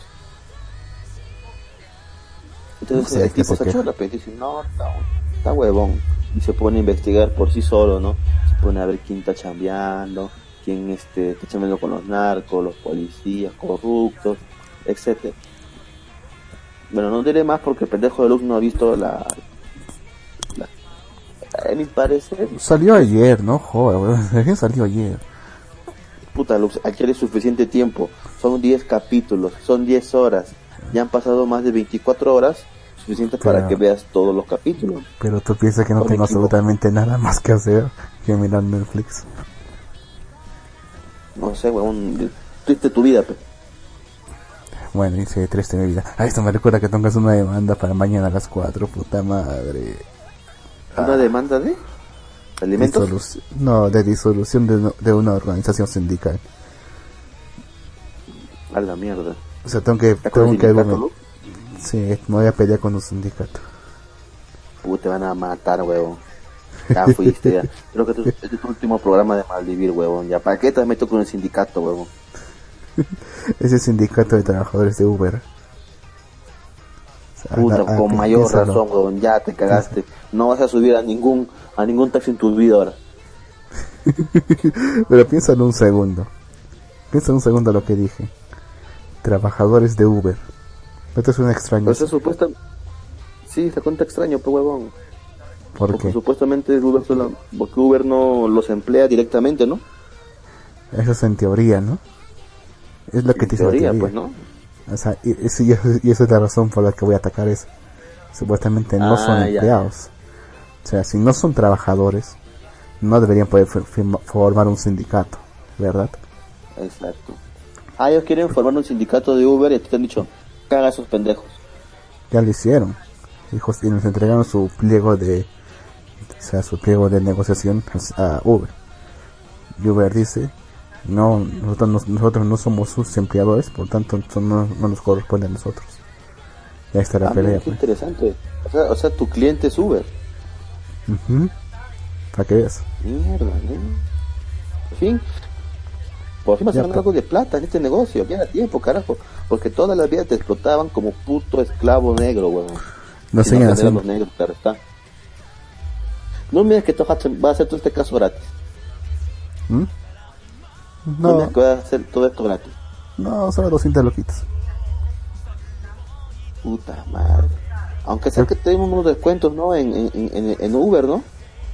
Entonces No sé, el ¿qué tipo se repente y dice, no, está, está huevón. Y se pone a investigar por sí solo, ¿no? Se pone a ver quién está chambeando, quién este, está chambeando con los narcos, los policías corruptos, etcétera bueno, no diré más porque el pendejo de Luz no ha visto la... la a mi parecer, Salió ayer, no joder. Recién salió ayer. puta Luz, adquiere suficiente tiempo. Son 10 capítulos, son 10 horas. Ya han pasado más de 24 horas, suficiente para que veas todos los capítulos. Pero tú piensas que no tengo absolutamente nada más que hacer que mirar Netflix. No sé, weón, triste tu vida, pe. Bueno, dice triste mi vida. Ah, esto me recuerda que tengas una demanda para mañana a las 4, puta madre. ¿Una demanda de alimentos? No, de disolución de, de una organización sindical. A la mierda. O sea, tengo que, ¿Estás con tengo que Luz? Sí, me voy a pelear con un sindicato. Puta, te van a matar, huevón. Ya fuiste, ya. Creo que tu- este es tu último programa de Maldivir, huevón. Ya, ¿para qué te meto con el sindicato, huevón? Ese sindicato de trabajadores de Uber. Puta, anda- con mayor piénsalo. razón. Ya te cagaste. No vas a subir a ningún a ningún taxi en tu vida ahora. Pero piénsalo un segundo. Piensa un segundo lo que dije. Trabajadores de Uber. ¿No te suena extraño? Eso supuesta... Sí, se cuenta extraño, pues, huevón. ¿Por Porque qué? supuestamente Uber, solo- porque Uber no los emplea directamente, ¿no? Eso es en teoría, ¿no? Es lo que te dice la teoría, teoría. pues, ¿no? O sea, y, y- y esa es la razón por la que voy a atacar eso. Supuestamente no Ah, son ya. empleados. O sea, si no son trabajadores, no deberían poder formar un sindicato, ¿verdad? Exacto. Ah, ellos quieren formar un sindicato de Uber y te han dicho, caga a esos pendejos. Ya lo hicieron. Jus- y nos entregaron su pliego de, o sea, su pliego de negociación a Uber. Y Uber dice, no, nosotros no, nosotros no somos sus empleadores, por tanto eso no, no nos corresponde a nosotros. Y ahí está la Ah, mira, pelea, qué pues. interesante. O sea, o sea, tu cliente es Uber. Ujú. Para que veas. Mierda, ¿no? Por fin. Por fin vas a Ya, ganar pues. algo de plata en este negocio. Ya era tiempo, carajo. Porque toda la vida te explotaban como puto esclavo negro, weón. No a haciendo. los negros, claro está. No mires que tú vas a hacer todo este caso gratis. ¿Mm? No. vas a hacer todo esto gratis. No, solo 200 loquitos. Puta madre. Aunque sea que tenemos unos descuentos, ¿no? En, en, en, Uber, ¿no?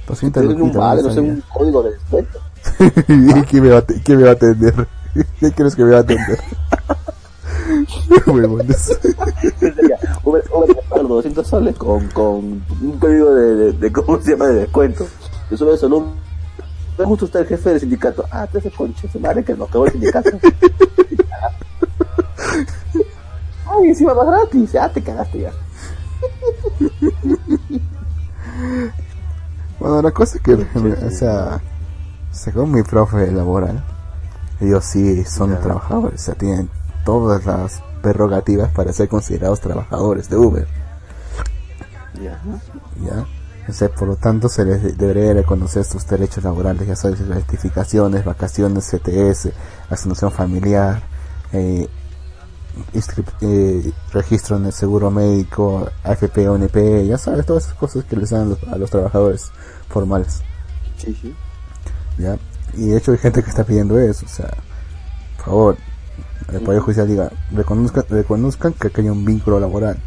200 loquitos. Un vale, no sé, un código de descuento. ¿Y quién me, va, quién me va a atender? ¿Qué crees que me va a atender? Huevones. Uber, Uber los 200 soles con, con un código de, de, de, ¿cómo se llama? De descuento. Yo sube eso, ¿no? Me gusta usted el jefe del sindicato. Ah, te hace concha su madre que nos quedó el sindicato. Ay, encima más gratis. Ah, te cagaste ya. Bueno, la cosa es que, o sea, según mi profe laboral, ellos sí son trabajadores, o sea, tienen todas las prerrogativas para ser considerados trabajadores de Uber. Ya. Ya. Sea, por lo tanto, se les debería reconocer sus derechos laborales, ya sabes, certificaciones, vacaciones, CTS, asignación familiar, eh, eh, registro en el seguro médico, AFP, ONP, ya sabes, todas esas cosas que les dan a los, trabajadores formales. Sí, sí. ¿Ya? Y de hecho hay gente que está pidiendo eso, o sea, por favor, el Poder Judicial diga, reconozcan, reconozcan que hay un vínculo laboral.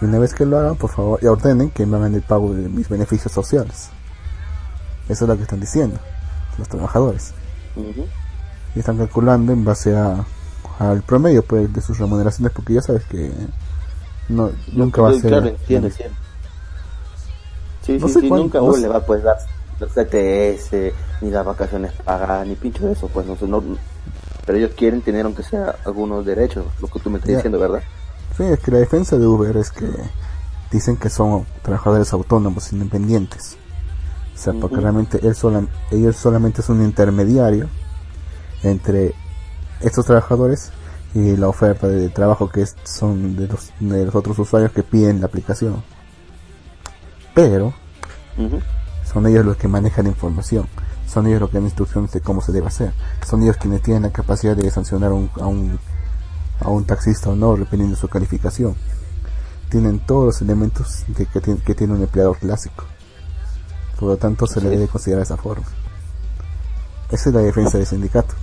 Y una vez que lo hagan, por favor, y ordenen que me hagan el pago de mis beneficios sociales. Eso es lo que están diciendo los trabajadores. Y están calculando en base a al promedio pues de sus remuneraciones porque ya sabes que no nunca va a ser claro entiendo sí sí, sí, nunca le va a poder dar los CTS ni las vacaciones pagadas ni pincho de eso pues no, no pero ellos quieren tener aunque sea algunos derechos lo que tú me estás diciendo verdad sí es que la defensa de Uber es que dicen que son trabajadores autónomos independientes. O sea porque realmente él sola, ellos solamente es un intermediario entre estos trabajadores y la oferta de trabajo que son de los, de los otros usuarios que piden la aplicación. Pero son ellos los que manejan la información, son ellos los que dan instrucciones de cómo se debe hacer, son ellos quienes tienen la capacidad de sancionar un, a un, a un taxista o no, dependiendo de su calificación. Tienen todos los elementos que, que, tiene, que tiene un empleador clásico. Por lo tanto, se le debe considerar de esa forma. Esa es la defensa del sindicato.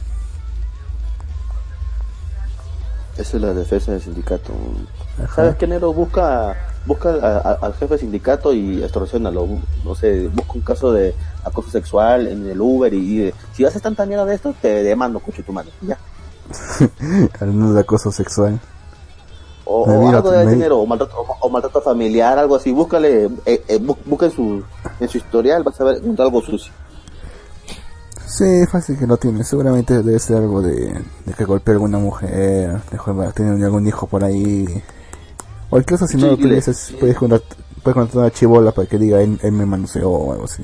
Esa es la defensa del sindicato. ¿Sabes qué, Nero? Busca, busca al jefe del sindicato y extorsionalo. No sé, busca un caso de acoso sexual en el Uber y, si haces tanta mierda de esto, te demando, coche tu madre. Ya. Al de acoso sexual. O, algo de dinero, o maltrato, o, maltrato, familiar, algo así. Búscale, eh, eh, busca en su, en su historial, vas a ver algo sucio. Sí, fácil que lo tiene. Seguramente debe ser algo de, que golpear a alguna mujer, de tener algún hijo por ahí. O incluso si no lo tienes, puedes contratar, puedes una chivola para que diga él, me manoseó o algo así.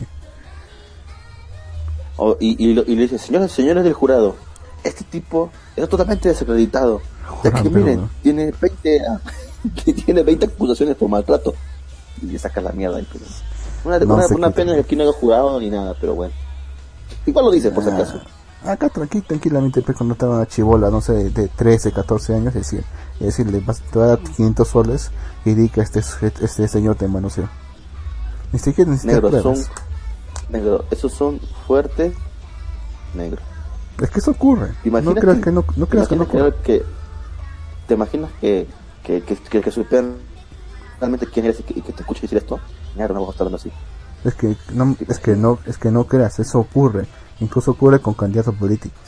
y, y, le dice, señores, señores del jurado, este tipo es totalmente desacreditado. Es que miren, tiene 20, tiene 20 acusaciones por maltrato. Y le saca la mierda. Pues. Una, una, una pena que aquí no haya jurado ni nada, pero bueno. Igual lo dice, por si ah, acaso. Acá tranqui, tranquilamente, pues cuando estaba una chivola, no sé, de 13, 14 años, es decir, es decir, le vas, te va a dar 500 soles y di que este, este señor te manoseó. Ni siquiera necesitas negro, son, negro, esos son fuertes, negro. Es que eso ocurre. No creas que, no, no creas que no ocurre. Que, ¿Te imaginas que, que, que, que, que realmente quién eres y que, te escuche decir esto? Negro, no vamos a estar hablando así. Es que no, es que no, es que no creas, eso ocurre. Incluso ocurre con candidatos políticos.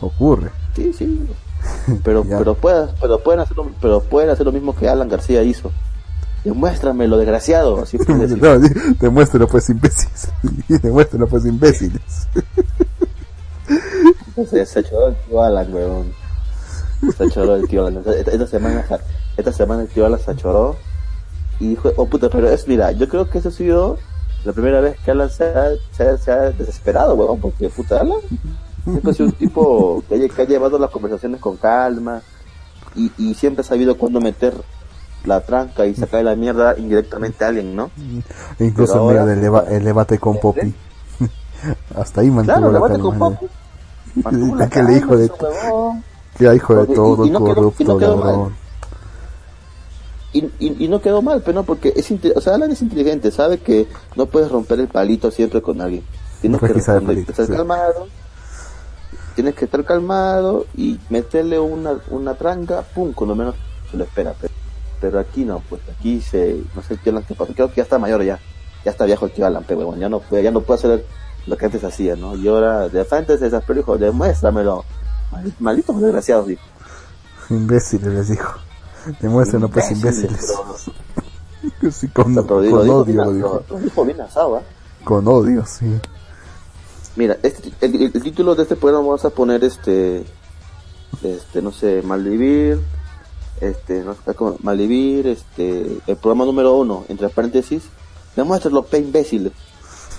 Ocurre. Sí, sí. Pero, pero, pueden, pero, pueden hacer lo, pero pueden hacer lo mismo que Alan García hizo. Demuéstrame lo desgraciado. Así no, demuéstralo pues imbéciles. demuéstralo pues imbéciles. Se, se echó el tío Alan, weón. Se echó el tío Alan. Esta, semana, esta semana el tío Alan se choró y dijo, oh puta, pero es, mira, yo creo que eso ha sido la primera vez que Alan se ha, se ha, desesperado, weón, porque puta Alan siempre ha sido un tipo que, ha, llevado las conversaciones con calma y, y siempre ha sabido cuándo meter la tranca y sacar la mierda indirectamente a alguien, ¿no? Incluso medio del el debate con. Poppy. Hasta ahí mantuvo claro, la debate con Poppy. Que le dijo de, que hijo de todo, corrupto, ladrón y, y, no quedó mal, pero no, porque es, o sea, Alan es inteligente, sabe que no puedes romper el palito siempre con alguien. Tienes que, estar calmado, tienes que estar calmado y meterle una, una tranca, pum, con lo menos se lo espera. Pero, aquí no, pues aquí se, no sé qué que pasó, creo que ya está mayor ya, ya está viejo el tío Alan, pero ya no ya no puede hacer lo que antes hacía, ¿no? Y ahora de frente se desesperó dijo, demuéstramelo, maldito desgraciado, dijo. Imbéciles les dijo. Demuéstrenlo pues imbéciles. sí, con, con odio lo dijo. bien asado, ¿eh? Con odio, sí. Mira, este, el, título de este programa vamos a poner este, este, no sé, Maldivir, este, no sé cómo, Maldivir, este, el programa número uno, entre paréntesis, demuéstralo, pe imbécil.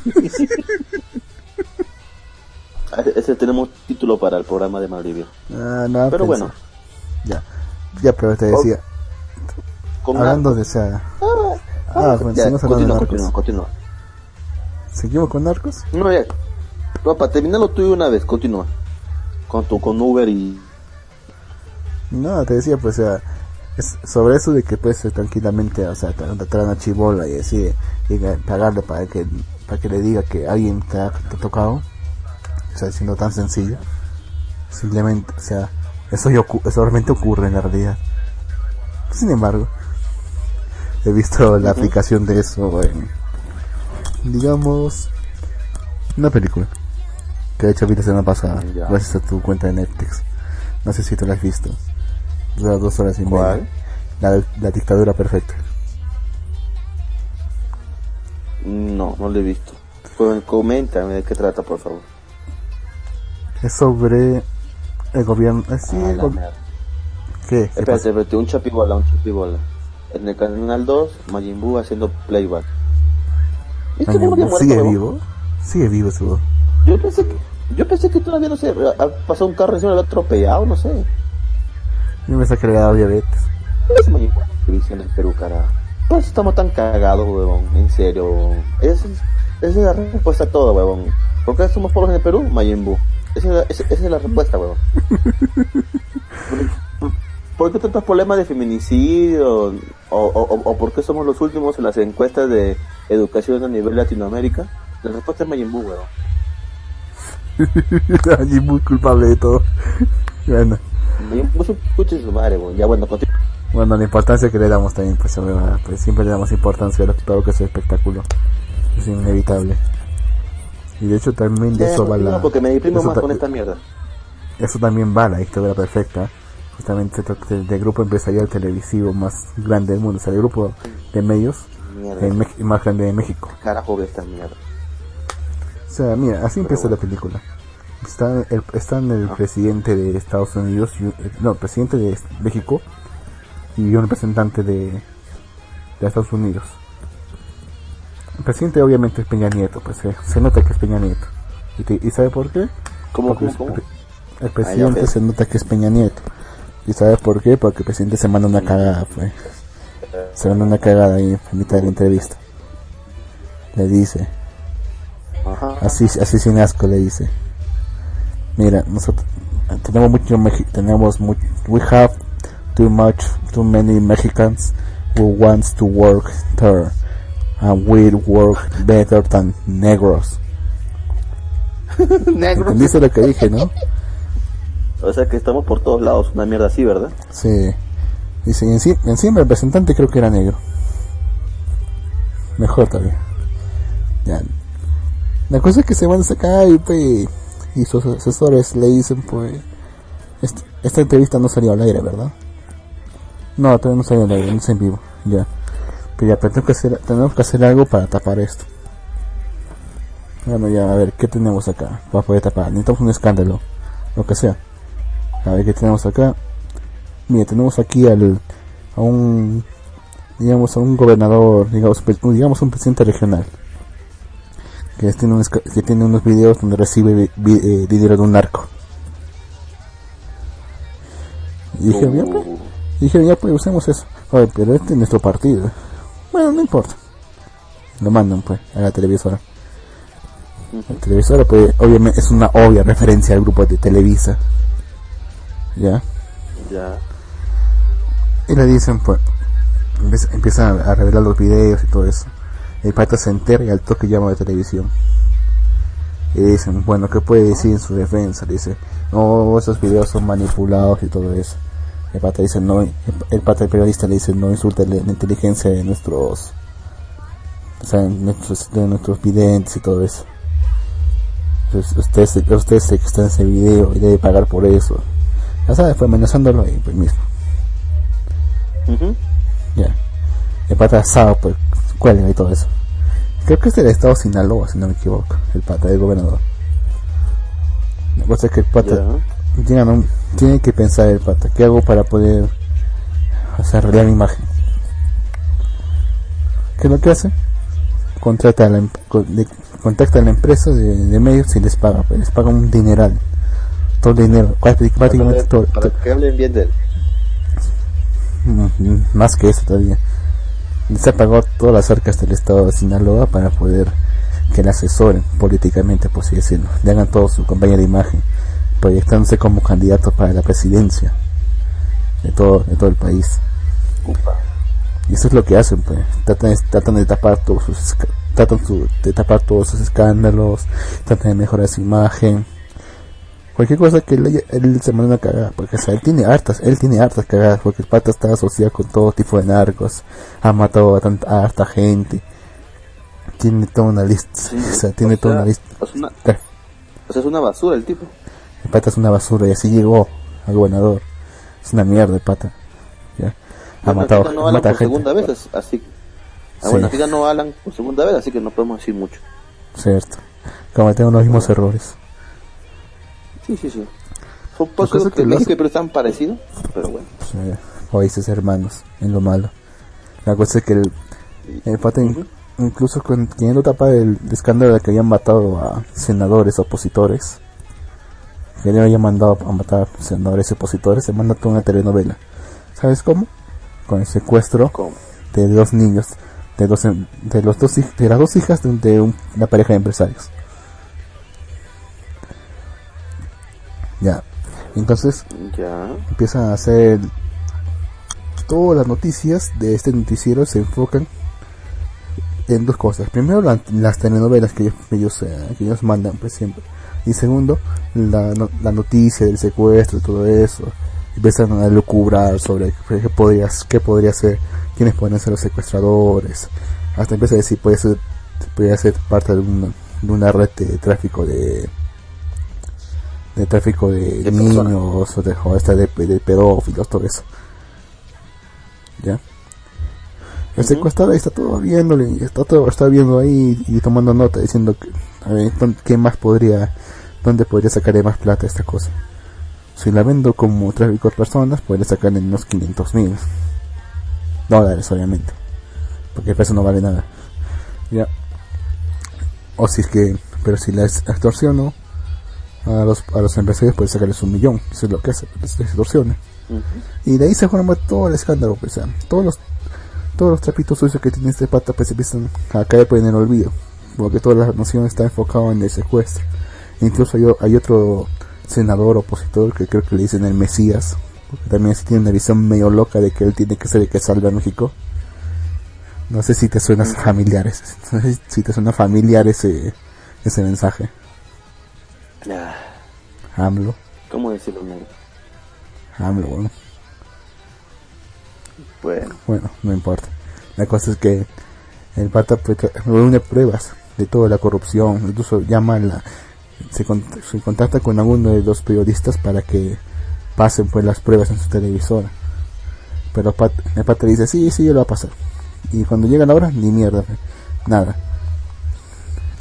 Ese tenemos título para el programa de Maldivir. Ah, no, pero bueno. Ya, ya, pero te decía. hablando de esa. Ah, ah, bueno, ya, continúa, continúa, continúa. ¿Seguimos con narcos? No, ya. No, para terminarlo tuyo una vez, continúa. Con tu, con Uber y. No, te decía, pues, o sea, es sobre eso de que puedes tranquilamente, o sea, traer una chibola y decir, y pagarle para que, para que le diga que alguien te ha, tocado. O sea, siendo tan sencillo. Simplemente, o sea, eso, eso realmente ocurre en la realidad. Sin embargo, he visto la aplicación de eso en, digamos, una película que de hecho vi la semana pasada, gracias a tu cuenta de Netflix. No sé si tú la has visto. Dura dos horas y media. La, la dictadura perfecta. No, no la he visto. coméntame de qué trata, por favor. Es sobre el gobierno. Eh, ah, ¿Qué? Espérate, espérate, un chapibola, un chapibola. En el canal 2, Majin Buu haciendo playback. ¿Sigue vivo? Sigue vivo ese Yo pensé que yo pensé que todavía, no sé, ha pasado un carro encima, lo ha atropellado, no sé. Yo me que le dado diabetes. Es en el Perú, cara. Pues estamos tan cagados, huevón, en serio. Esa es, la respuesta a todo, huevón. ¿Por qué somos pobres en el Perú? Mayimbu. Esa, esa, esa es la respuesta, huevón. ¿Por qué tantos problemas de feminicidio? O, o, o, por qué somos los últimos en las encuestas de educación a nivel Latinoamérica? La respuesta es Mayimbu, huevón. Allí muy culpable de todo. bueno. Ya bueno, Bueno, la importancia que le damos también, pues, pues siempre le damos importancia a todo lo que es el espectáculo. Es inevitable. Y de hecho también de eso va la... porque me deprimo más con esta mierda. Eso también va la historia perfecta. Justamente del grupo empresarial televisivo más grande del mundo, o sea, el grupo de medios más grande de México. Carajo de esta mierda. O sea, mira, así empieza la película. Está el, están el presidente de Estados Unidos, eh, no, el presidente de México y un representante de, de Estados Unidos. El presidente obviamente es Peña Nieto, pues eh, se nota que es Peña Nieto. ¿Y, sabe por qué? ¿Cómo, cómo, El presidente se nota que es Peña Nieto. ¿Y sabe por qué? Porque el presidente se manda una cagada, pues. Se manda una cagada ahí en mitad de la entrevista. Le dice, Así, así sin asco le dice. Mira, nosotros tenemos mucho, tenemos mucho, we have too much, too many Mexicans who wants to work there, and we work better than negros. negros. ¿Entendiste lo que dije, no? O sea que estamos por todos lados, una mierda así, ¿verdad? Sí. Dice, y encima, encima el representante creo que era negro. Mejor todavía. Ya, la cosa es que se van a sacar y, pues, y sus asesores le dicen, pues, esta, entrevista no salió al aire, ¿verdad? No, todavía no al aire, no es en vivo, ya. Pero ya, tenemos que hacer, tenemos que hacer algo para tapar esto. Bueno, ya, a ver, ¿qué tenemos acá? Para poder tapar. Necesitamos un escándalo, lo que sea. A ver, ¿qué tenemos acá? Mira, tenemos aquí al, a un, digamos, a un gobernador, digamos, digamos un presidente regional que tiene, unos, que tiene unos videos donde recibe eh, dinero de un narco. Y dije, bien, pues, dije, ya pues usemos eso. Oye, pero este es nuestro partido. Bueno, no importa. Lo mandan pues a la televisora. La televisora pues obviamente es una obvia referencia al grupo de Televisa. ¿Ya? Ya. Y le dicen pues, empieza a revelar los videos y todo eso. El pata se entera y al toque llama de televisión. Y dicen, bueno, ¿qué puede decir en su defensa? Dice, no, esos videos son manipulados y todo eso. El pata dice, no, el pata periodista le dice, no insulte la inteligencia de nuestros, o sea, nuestros, de nuestros videntes y todo eso. Entonces, usted, usted que está en ese video y debe pagar por eso. Ya sabes, fue amenazándolo y pues mismo. Ya. El pata asado, pues, cuelga y todo eso. Creo que es del estado Sinaloa, si no me equivoco, el pata del gobernador. La cosa es que el pata tiene, que pensar el pata, ¿qué hago para poder hacer realidad mi imagen? ¿Qué es lo que hace? Contrata a la, contacta a la empresa de, medios y les paga, pues, les paga un dineral. Todo el dinero, prácticamente todo. Para que hablen bien de él. Mm, mm, más que eso todavía se pagó todas las arcas del estado de Sinaloa para poder que le asesoren políticamente, por así decirlo, le hagan todo su campaña de imagen, proyectándose como candidato para la presidencia de todo, de todo el país. Y eso es lo que hacen, pues, tratan, tratan de tapar todos sus tratan de tapar todos sus escándalos, tratan de mejorar su imagen cualquier cosa que él, él se manda una cagada, porque o él tiene hartas, él tiene hartas cagadas, porque el pata está asociado con todo tipo de narcos, ha matado a, tanta, harta gente, tiene toda una lista, o sea, tiene toda una lista. Es una, o sea, es una basura el tipo. El pata es una basura y así llegó al gobernador. Es una mierda el pata. ¿ya? Ha matado, no ha matado por gente. segunda vez, así. Ah, bueno, aquí ganó Alan por segunda vez, así que no podemos decir mucho. Cierto. Cometemos los mismos errores. Sí, sí, sí. Son pocos que México pero están parecidos, pero bueno. países hermanos, en lo malo. La cosa es que el, el pata, incluso con, queriendo tapar el, escándalo de que habían matado a senadores opositores, que le habían mandado a matar a senadores opositores, se manda toda una telenovela. ¿Sabes cómo? Con el secuestro de dos niños, de, dos, de, los dos, de las dos hijas de, una pareja de empresarios. Ya. Entonces ya. empiezan a hacer todas las noticias de este noticiero se enfocan en dos cosas. Primero las telenovelas que ellos, ellos, eh, que ellos mandan pues siempre. Y segundo, la, la noticia del secuestro y todo eso. Empiezan a lucubrar sobre qué podría, qué podría ser, quiénes pueden ser los secuestradores. Hasta empieza a decir puede ser, puede ser parte de una, de una red de tráfico de de tráfico de, niños o de, o de, pedófilos, todo eso. ¿Ya? El secuestrador está todo viéndole, está todo, está viendo ahí y tomando nota, diciendo que, a ver, ¿qué más podría, dónde podría sacar más plata esta cosa? Si la vendo como tráfico de personas, podría sacar en unos 500 mil dólares, obviamente, porque el peso no vale nada. Ya. O si es que, pero si la extorsiono, a los, a los empresarios puede sacarles un millón, eso es lo que hace, les extorsiona. Y de ahí se forma todo el escándalo, pues, todos los todos los trapitos sucios que tiene este pata pues empiezan a caer pues, en el olvido, porque toda la nación está enfocada en el secuestro. Incluso hay, hay otro senador opositor que creo que le dicen el Mesías, porque también sí tiene una visión medio loca de que él tiene que ser el que salve a México. No sé si te suena familiar, no sé si te suena familiar ese, ese mensaje. Ah. AMLO. ¿Cómo decirlo, negro? AMLO, bueno. Bueno. Bueno, no importa. La cosa es que el pata reúne pruebas de toda la corrupción, incluso llama la, se, contacta con alguno de los periodistas para que pasen pues las pruebas en su televisora. Pero el pata dice, sí, sí, yo lo va a pasar. Y cuando llega la hora, ni mierda, nada.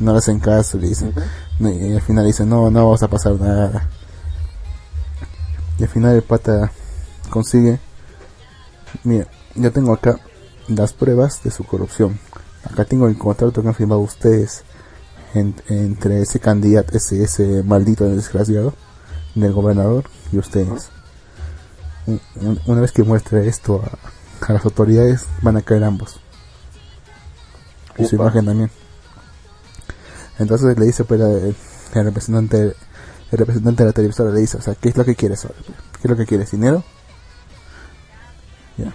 No le hacen caso, le dicen, y al final dice, no, no vamos a pasar nada. Y al final el pata consigue, mira, yo tengo acá las pruebas de su corrupción. Acá tengo el contrato que han firmado ustedes entre ese candidato, ese, ese maldito desgraciado del gobernador y ustedes. una vez que muestre esto a, las autoridades, van a caer ambos. Y su imagen también. Entonces le dice pues el, representante el representante de la televisora le dice, o sea, ¿qué es lo que quieres ahora? ¿Qué es lo que quieres? ¿Dinero? Ya.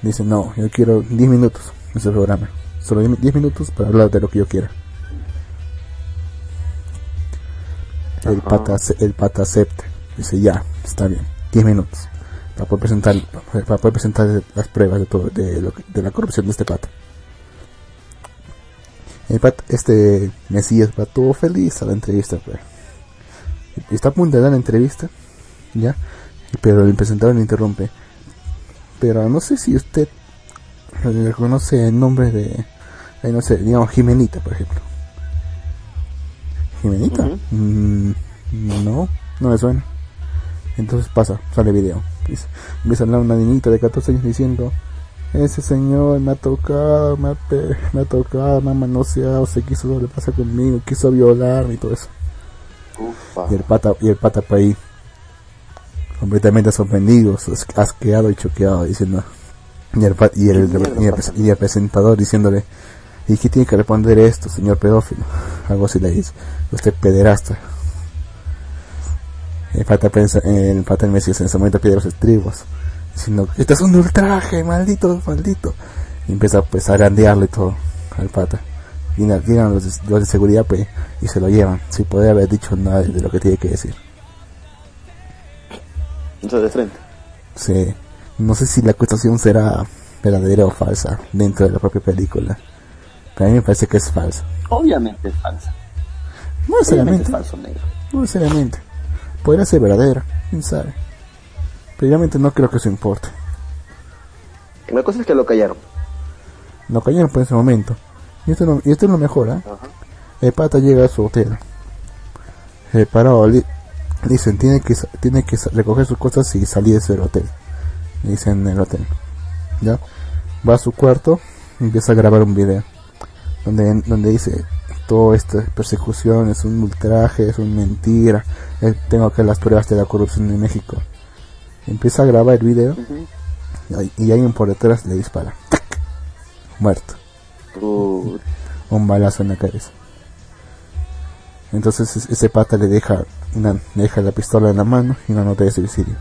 Dice, no, yo quiero 10 minutos en ese programa. Solo 10 minutos para hablar de lo que yo quiera. El pata, el pata acepta. Dice, ya, está bien. 10 minutos. Para poder presentar, para poder presentar las pruebas de todo, de, lo, de la corrupción de este pata. El pata, este Mesías va todo feliz a la entrevista, pues. Está a punto de dar la entrevista, ya, pero el presentador le interrumpe. Pero no sé si usted reconoce el nombre de, no sé, digamos Jimenita, por ejemplo. ¿Jimenita? Mm, no, no me suena. Entonces pasa, sale video. Empieza a hablar una niñita de 14 años diciendo, ese señor me ha tocado, me ha, me ha tocado, me ha manoseado, se quiso doble pasa conmigo, quiso violarme y todo eso. Y el pata, y el pata para ahí, completamente sorprendido, asqueado y choqueado, diciendo, y el, y el, y el, presentador diciéndole, ¿y qué tiene que responder esto, señor pedófilo? Algo así le dice, usted pederasta. El pata, el pata Mesías en ese momento pide los estribos, diciendo, esto es un ultraje, maldito, maldito. Y empieza pues a grandearle todo al pata. Llegan los, los de seguridad pues, y se lo llevan, sin poder haber dicho nada de lo que tiene que decir. Entonces de frente. Sí. No sé si la acusación será verdadera o falsa dentro de la propia película. Pero a mí me parece que es falsa. Obviamente es falsa. No necesariamente. No necesariamente. Podría ser verdadera, quién sabe. Pero realmente no creo que eso importe. La cosa es que lo callaron. Lo callaron por ese momento. Y esto, no, y esto es lo mejor, ¿eh? El pata llega a su hotel. El parado dicen, tiene que, tiene que recoger sus cosas y salir de ese hotel. Dicen en el hotel. ¿Ya? Va a su cuarto y empieza a grabar un video. Donde, donde dice, toda esta persecución es un ultraje, es una mentira, eh, tengo que las pruebas de la corrupción en México. Empieza a grabar el video y, alguien por detrás le dispara. Muerto. Un balazo en la cabeza. Entonces ese pata le deja, una, le deja la pistola en la mano y una nota de suicidio.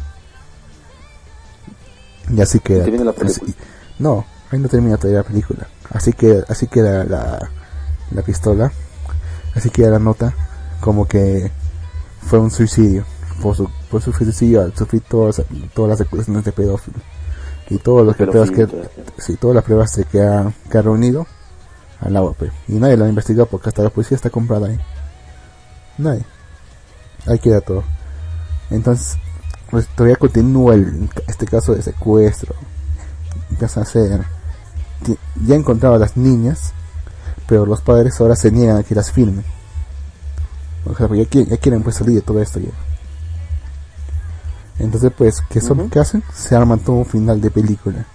Y así queda. no, ahí no termina todavía la película. Así que así queda la, la pistola, así queda la nota, como que fue un suicidio. Por su, por su suicidio al sufrir todas, todas las acusaciones de pedófilo. Y todas las pruebas que, sí, todas las pruebas que ha, que ha reunido al agua, pues. Y nadie lo ha investigado porque hasta la policía está comprada ahí. Nadie. Ahí queda todo. Entonces, pues todavía continúa el, este caso de secuestro. Empieza a hacer. Ya encontraba a las niñas, pero los padres ahora se niegan a que las filmen. O sea, ya quieren, ya quieren pues salir de todo esto ya. Entonces, pues, ¿qué, son, ¿qué hacen? Se arman todo un final de película.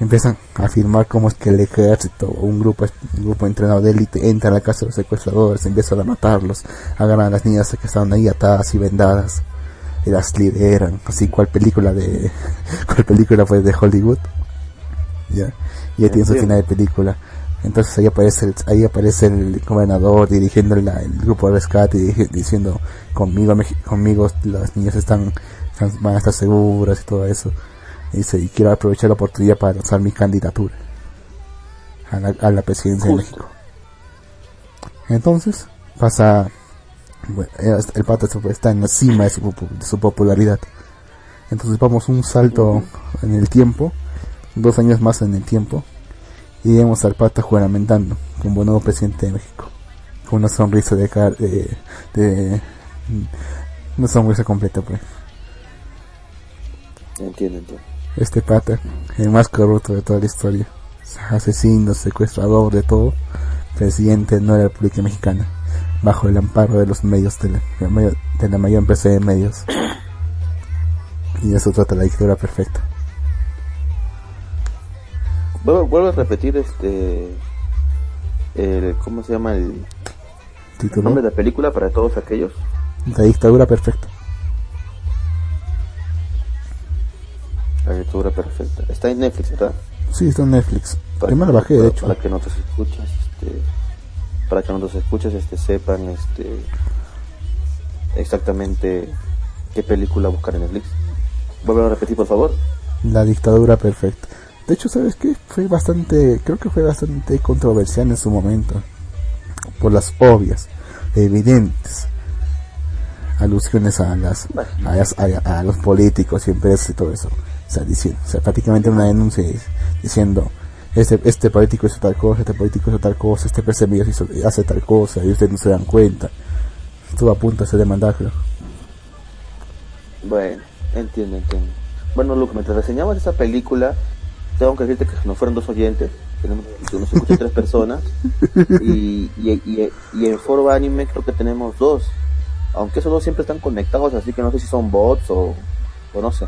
Empiezan a afirmar cómo es que el ejército o un grupo, un grupo entrenado de élite entra a la casa de los secuestradores, empiezan a matarlos, agarran a las niñas que estaban ahí atadas y vendadas y las lideran, así cual película de cual película pues de Hollywood. Ya. Y ahí tiene su final de película. Entonces ahí aparece el, ahí aparece el gobernador dirigiendo el grupo de rescate y diciendo conmigo conmigo las niñas están, van a estar seguras y todo eso. Y dice, y quiero aprovechar la oportunidad para lanzar mi candidatura a la, a la presidencia de México. Entonces pasa bueno, el pato está en la cima de su, de su popularidad. Entonces vamos un salto en el tiempo, dos años más en el tiempo, y vemos al pata juramentando como nuevo presidente de México. Con una sonrisa de, cara, de, de, una sonrisa completa pues. Entiendo, entiendo. Este pata, el más corrupto de toda la historia, asesino, secuestrador de todo, presidente de la República Mexicana bajo el amparo de los medios de la, de la mayor empresa de medios. Y eso trata la dictadura perfecta. Vuelvo, a repetir este el, ¿cómo se llama el, ¿Título? nombre de la película para todos aquellos? La dictadura perfecta. La dictadura perfecta. Está en Netflix, ¿verdad? Sí, está en Netflix. Para, Yo bajé, de hecho. Para que no te escuchas, este para que nuestros escuchas este, sepan este, exactamente qué película buscar en Netflix. Vuelve a repetir, por favor. La dictadura perfecta. De hecho, ¿sabes qué? Fue bastante, creo que fue bastante controversial en su momento. Por las obvias, evidentes alusiones a las, a, los políticos y empresas y todo eso. O sea, diciendo, o sea, prácticamente una denuncia diciendo, este, este político hizo tal cosa, este político hizo tal cosa, este PCM hace tal cosa y ustedes no se dan cuenta. Estuvo a punto de ser demandado. Bueno, entiendo, entiendo. Bueno, Luke, mientras reseñamos esa película, tengo que decirte que nos fueron dos oyentes, tenemos, nos escuchan tres personas, y, y, y, en Foro Anime creo que tenemos dos. Aunque esos dos siempre están conectados, así que no sé si son bots o, o no sé.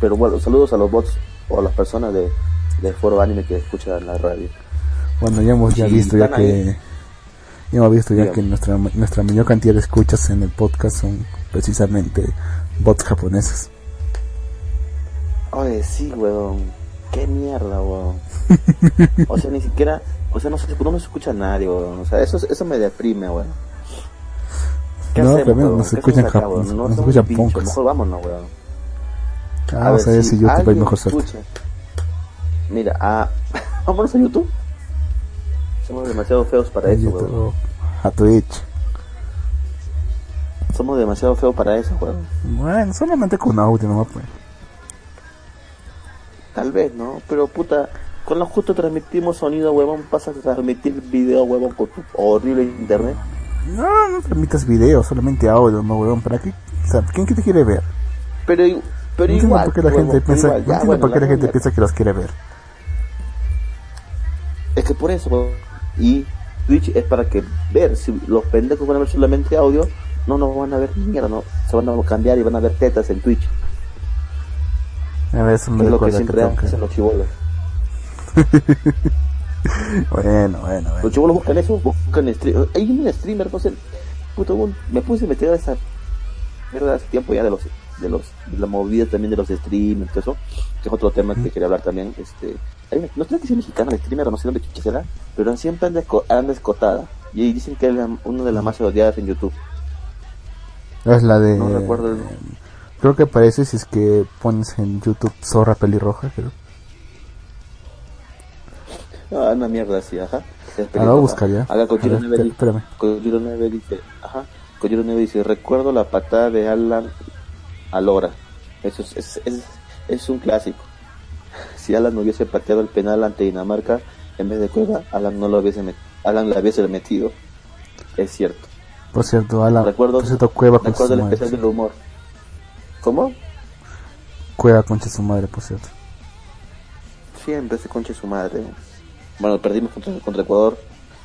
Pero bueno, saludos a los bots o a las personas de, del Foro Anime que escuchan la radio. Bueno, ya hemos ya visto ya que ya hemos visto ya que nuestra nuestra mayor cantidad de escuchas en el podcast son precisamente bots japoneses. Oye, sí, weón. Qué mierda, weón. o sea, ni siquiera, o sea, no, se, no me escucha nadie, weón. O sea, eso, eso me deprime, weón. ¿Qué no, hacemos, weón? se escuchan Japón, no, se escuchan. Mejor vámonos, weón. Ah, a ver si, YouTube hay mejor suerte. Mira, a... vámonos a YouTube. Somos demasiado feos para eso, weón. A Twitch. Somos demasiado feos para eso, weón. Bueno, solamente con audio nomás, pues. Tal vez, ¿no? Pero puta, con lo justo transmitimos sonido, huevón, pasas a transmitir video, huevón, con tu horrible internet. No, no transmitas video, solamente audio, no, huevón, ¿para qué? O sea, ¿quién que te quiere ver? Pero, pero no igual, por qué la gente piensa, no entiendo por qué la, gente piensa que los quiere ver. Es que por eso, y Twitch es para que ver, si los pendejos van a ver solamente audio, no nos van a ver ni mierda, no, se van a cambiar y van a ver tetas en Twitch. A ver, eso me es lo que siempre hacen los chivolos. bueno, bueno, bueno. Los chivolos buscan eso, buscan streamer. Hay un streamer, no sé, puto, me puse a meter a esa mierda hace tiempo ya de los de los de la movida también de los streamers todo eso que es otro tema que quería hablar también este hay no sé que sea mexicana el streamer no sé dónde será pero siempre anda, anda escotada y dicen que es una de las más odiadas en YouTube es la de no recuerdo el... Creo que aparece si es que pones en YouTube zorra pelirroja, creo. Ah, una mierda así, ajá. Ahora voy a buscar ya. Haga Kojiro Neve dice, Kojiro Neve dice, ajá. Kojiro Neve dice, recuerdo la patada de Alan Alora. Eso es, es, es, es un clásico. Si Alan no hubiese pateado el penal ante Dinamarca, en vez de Cueva, Alan no lo hubiese metido. Alan lo hubiese metido. Es cierto. Por cierto, Alan, recuerdo, cierto, Cueva con recuerdo el especial del humor. ¿Cómo? Cueva concha su madre, por cierto. Siempre se concha su madre. Bueno, perdimos contra, contra Ecuador.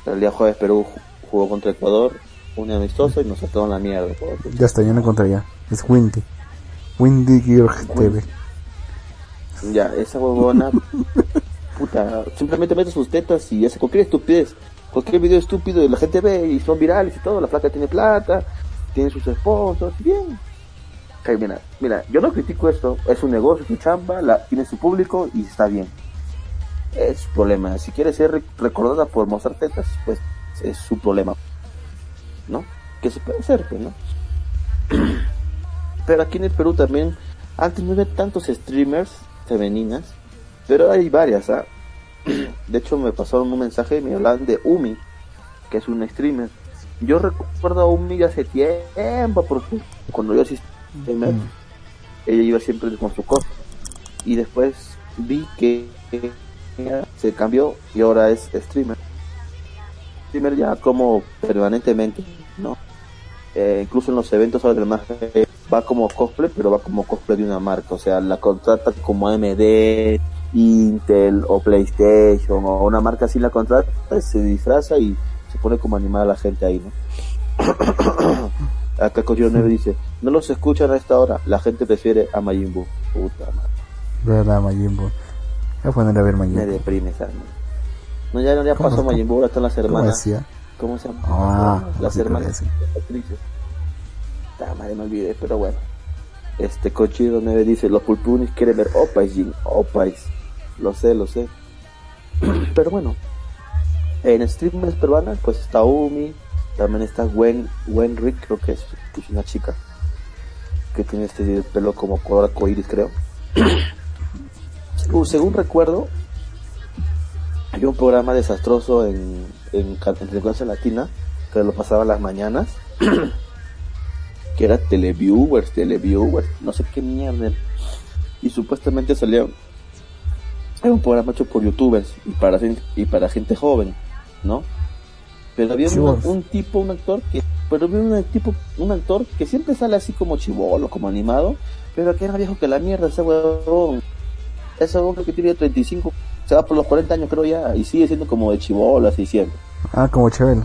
El día jueves Perú jugó contra Ecuador, un amistoso y nos saltaron la mierda. Ya está, ya no encontré ya. Es Windy. Windy Gear TV. Ya, esa huevona. puta, simplemente mete sus tetas y hace cualquier estupidez. Cualquier video estúpido y la gente ve y son virales y todo. La placa tiene plata, tiene sus esposos, bien mira, mira, yo no critico esto, es un negocio, su chamba, la, tiene su público y está bien. Es su problema. Si quiere ser recordada por mostrar tetas, pues es su problema. ¿No? Que se puede hacer, pues, ¿no? Pero aquí en el Perú también, antes no había tantos streamers femeninas, pero hay varias, ¿ah? De hecho, me pasaron un mensaje y me hablaban de Umi, que es un streamer. Yo recuerdo a Umi hace tiempo, porque cuando yo asistí ella iba siempre con su cosa. Y después vi que se cambió y ahora es streamer. Streamer ya como permanentemente, ¿no? Eh, incluso en los eventos ahora del más va como cosplay, pero va como cosplay de una marca. O sea, la contrata como AMD, Intel o PlayStation o una marca así la contrata, se disfraza y se pone como animada a la gente ahí, ¿no? Acá Kojiro Neve dice, no los escuchan a esta hora, la gente prefiere a Majimbu. Puta madre. Verdad, Majimbu. Voy a poner a ver Majimbu. Me deprime esa No, ya, no, ya pasó Majimbu, ahora están las hermanas. ¿Cómo, ¿Cómo se llama? Ah, las hermanas actrices. madre, me olvidé, pero bueno. Este Kojiro Neve dice, los pulpunis quieren ver Opais, Jin. Opais. Lo sé, lo sé. pero bueno. En streamers peruanas, pues está Umi, también está Gwen, Gwen Rick, creo que es, una chica que tiene este pelo como color arcoíris, creo. según recuerdo, había un programa desastroso en, en, en Latina que lo pasaba las mañanas, que era Televiewers, Televiewers, no sé qué mierda. Y supuestamente salía era un programa hecho por youtubers y para y para gente joven, ¿no? Pero había un, tipo, un actor que, pero había un tipo, un actor que siempre sale así como chivolo, como animado, pero que era viejo que la mierda, ese huevón. Ese huevón que tiene 35, se va por los 40 años creo ya, y sigue siendo como de chivolo, así siempre. Ah, como chévere.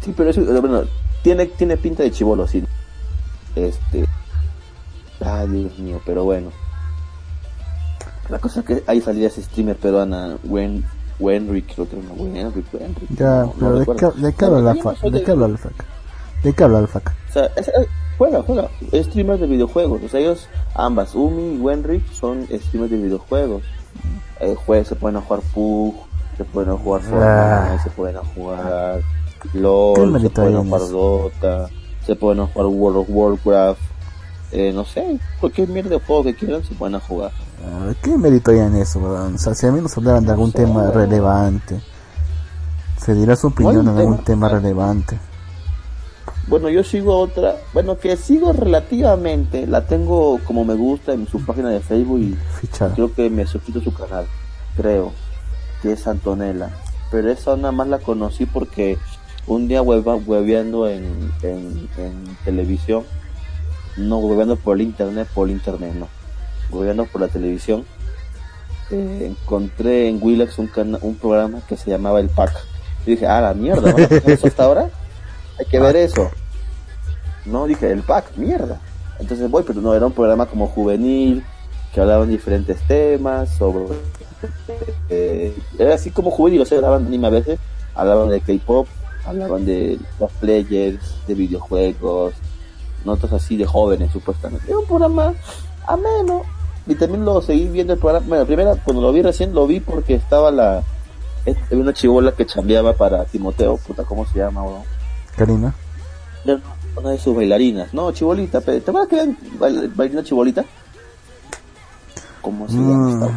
Sí, pero eso, bueno, tiene, tiene pinta de chivolo, sí. Este. Ay, Dios mío, pero bueno. La cosa es que ahí salía ese streamer peruana, Wen, Wenrick, creo que era una Wenrick, Wenrick. Ya, pero ¿de, qué, ¿de qué habla? ¿De qué habla la faca? ¿De qué habla la faca? O sea, es, juega, juega. Streamers de videojuegos. O sea, ellos, ambas, Umi y Wenrick, son streamers de videojuegos. Eh, se pueden jugar PUG, se pueden jugar Fortnite, ah. se pueden jugar LOL, se pueden jugar Dota, se pueden jugar World of Warcraft. Eh, no sé, cualquier mierda de juego que quieran se pueden jugar. Ah, ¿Qué mérito hay en eso, O sea, si a mí nos hablaran de algún tema relevante, se dirá su opinión en algún tema relevante. Bueno, yo sigo otra, bueno, que sigo relativamente, la tengo como me gusta en su página de Facebook y creo que me suscrito a su canal, creo, que es Antonella. Pero esa nada más la conocí porque un día hueveando en, en, en televisión, no hueveando por el internet, por el internet, no gobierno por la televisión, eh, encontré en Willax un, un programa que se llamaba El Pack. Y dije, ah, la mierda, ¿van a eso hasta ahora? Hay que ver eso. No, dije, El Pack, mierda. Entonces voy, pero no, era un programa como juvenil, que hablaban diferentes temas, sobre... Eh, era así como juvenil, o sea, hablaban de anime a veces, hablaban de K-pop, hablaban de los players, de videojuegos, notas así de jóvenes supuestamente. Era un programa ameno, y también lo seguí viendo el programa. Bueno, primero, cuando lo vi recién, lo vi porque estaba la. Una chivola que chambeaba para Timoteo, puta, ¿cómo se llama, bro? Karina. Una de sus bailarinas. No, chibolita, ¿te acuerdas que era bailarina chibolita? ¿Cómo se llama?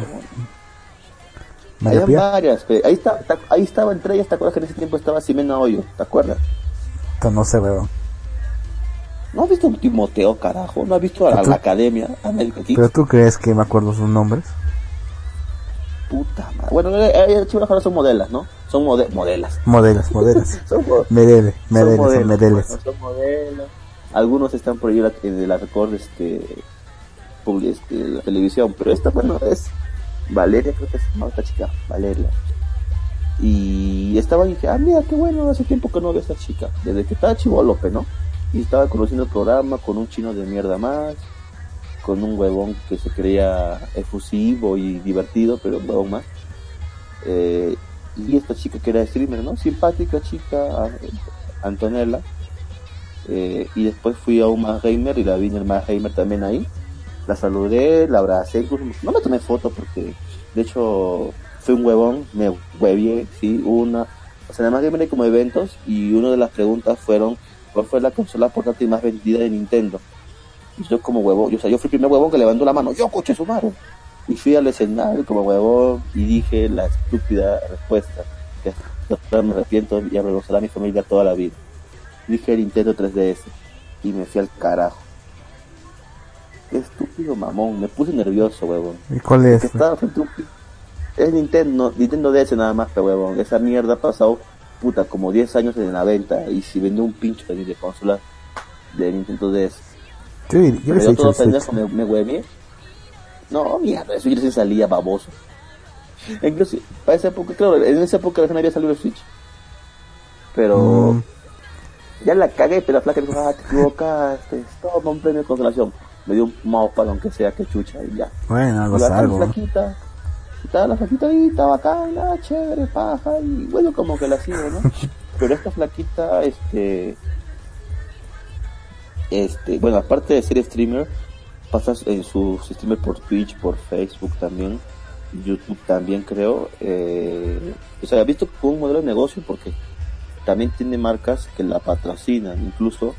Mm. Había varias, ahí, está, ahí estaba entre ellas, ¿te acuerdas que en ese tiempo estaba Simena Hoyo? ¿Te acuerdas? No sé, weón. ¿No has visto Timoteo, carajo? ¿No has visto a, la academia América ¿Pero tú crees que me acuerdo sus nombres? Puta madre. Bueno, eh, eh, ahora son modelas, ¿no? Son modelas. Modelas, modelas. son modelos, son modelos. Son modelos. Algunos están por ahí en la record este, este, la televisión, pero esta, bueno, es Valeria, creo que es esta chica, Valeria. Y estaba y dije, ah, mira, qué bueno, hace tiempo que no veo a esta chica. Desde que estaba Chivo López, ¿no? y estaba conociendo el programa con un chino de mierda más, con un huevón que se creía efusivo y divertido, pero un huevón más. Eh, y esta chica que era streamer, ¿no? Simpática chica, Antonella. Eh, y después fui a un gamer y la vi en el gamer también ahí. La saludé, la abracé, no me tomé foto porque de hecho fue un huevón, me huevié, sí, una. O sea, además gamer hay como eventos y una de las preguntas fueron ¿Cuál fue la consola portátil más vendida de Nintendo? Y yo como huevón, yo, o sea, yo fui el primer huevón que levantó la mano, yo coche su madre. Y fui al escenario como huevón y dije la estúpida respuesta, que me arrepiento y avergonzará a mi familia toda la vida. Dije Nintendo 3DS y me fui al carajo. Qué estúpido mamón, me puse nervioso, huevón. ¿Y cuál es? Es Nintendo, Nintendo DS nada más que huevón. Esa mierda ha pasado puta, como 10 años en la venta y si vendió un pincho de, de consola de Nintendo DS. Yo, yo, yo todo pendejo me, me No, mierda, eso ya se salía baboso. Incluso, para esa época, claro, en esa época recién había salido el Switch. Pero mm. ya la cagué, pero la flaca dijo, ah, te equivocaste, toma un premio de consolación. Me dio un mouse aunque sea que chucha y ya. Bueno, algo salvo. flaquita, estaba la flaquita ahí, estaba acá, nada, chévere, paja, y bueno, como que la sigo, ¿no? Pero esta flaquita, este, este, bueno, aparte de ser streamer, pasas en su streamer por Twitch, por Facebook también, YouTube también creo, eh, o sea, he visto como un modelo de negocio porque también tiene marcas que la patrocinan, incluso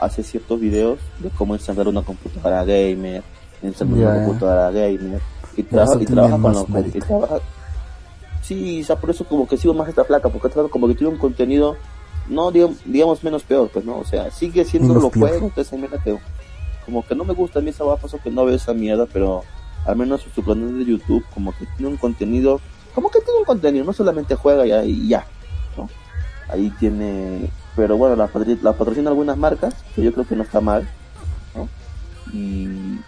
hace ciertos videos de cómo ensamblar una computadora gamer, ensamblar una computadora gamer, y, trabaja, y trabaja con lo y trabaja, sí, o sea, por eso como que sigo más esta placa, porque como que tiene un contenido, no digamos, menos peor, pues no, o sea, sigue siendo lo juego, entonces ahí me como que no me gusta a mí esa paso que no veo esa mierda, pero al menos su canal de YouTube como que tiene un contenido, como que tiene un contenido, no solamente juega ya y ya, ¿no? Ahí tiene, pero bueno, la, la patrocina algunas marcas, que yo creo que no está mal, ¿no? Y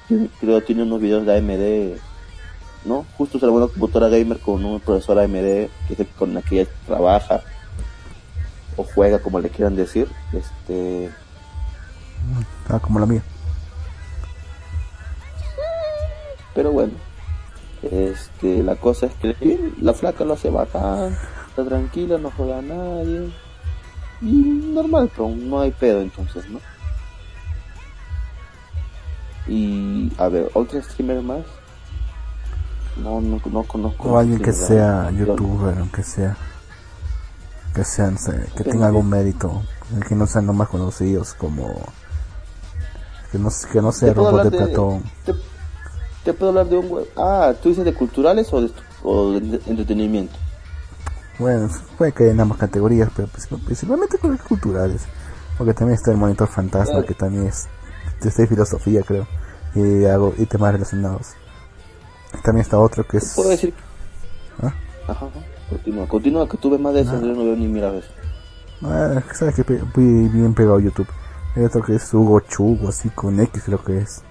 creo que tiene unos videos de AMD ¿no? Justo se una computadora gamer con un profesor AMD que es con la que ella trabaja o juega como le quieran decir, este ah, como la mía. Pero bueno, este la cosa es que la flaca lo hace bacán, está tranquila, no juega a nadie. Y normal, pero no hay pedo entonces, ¿no? Y a ver, otro streamer más no, no, no conozco. O alguien que sea youtuber, aunque sea. Que sean, que tenga algún mérito. Que no sean los más conocidos como. Que no, que no sea robot de, Platón. Te, puedo hablar de un web. Ah, ¿tú dices de culturales o de, o de entretenimiento? Bueno, puede que en ambas categorías, pero principalmente con culturales. Porque también está el monitor fantasma, que también es de filosofía, creo. Y, hago, y temas relacionados. También está otro que es. Puedo decir. ¿Ah? Ajá, continúa, continúa, que tú ves más de eso, yo no veo ni mira eso. Ah, sabes que muy bien pegado YouTube. Hay otro que es Hugo Chugo, así con X creo que es.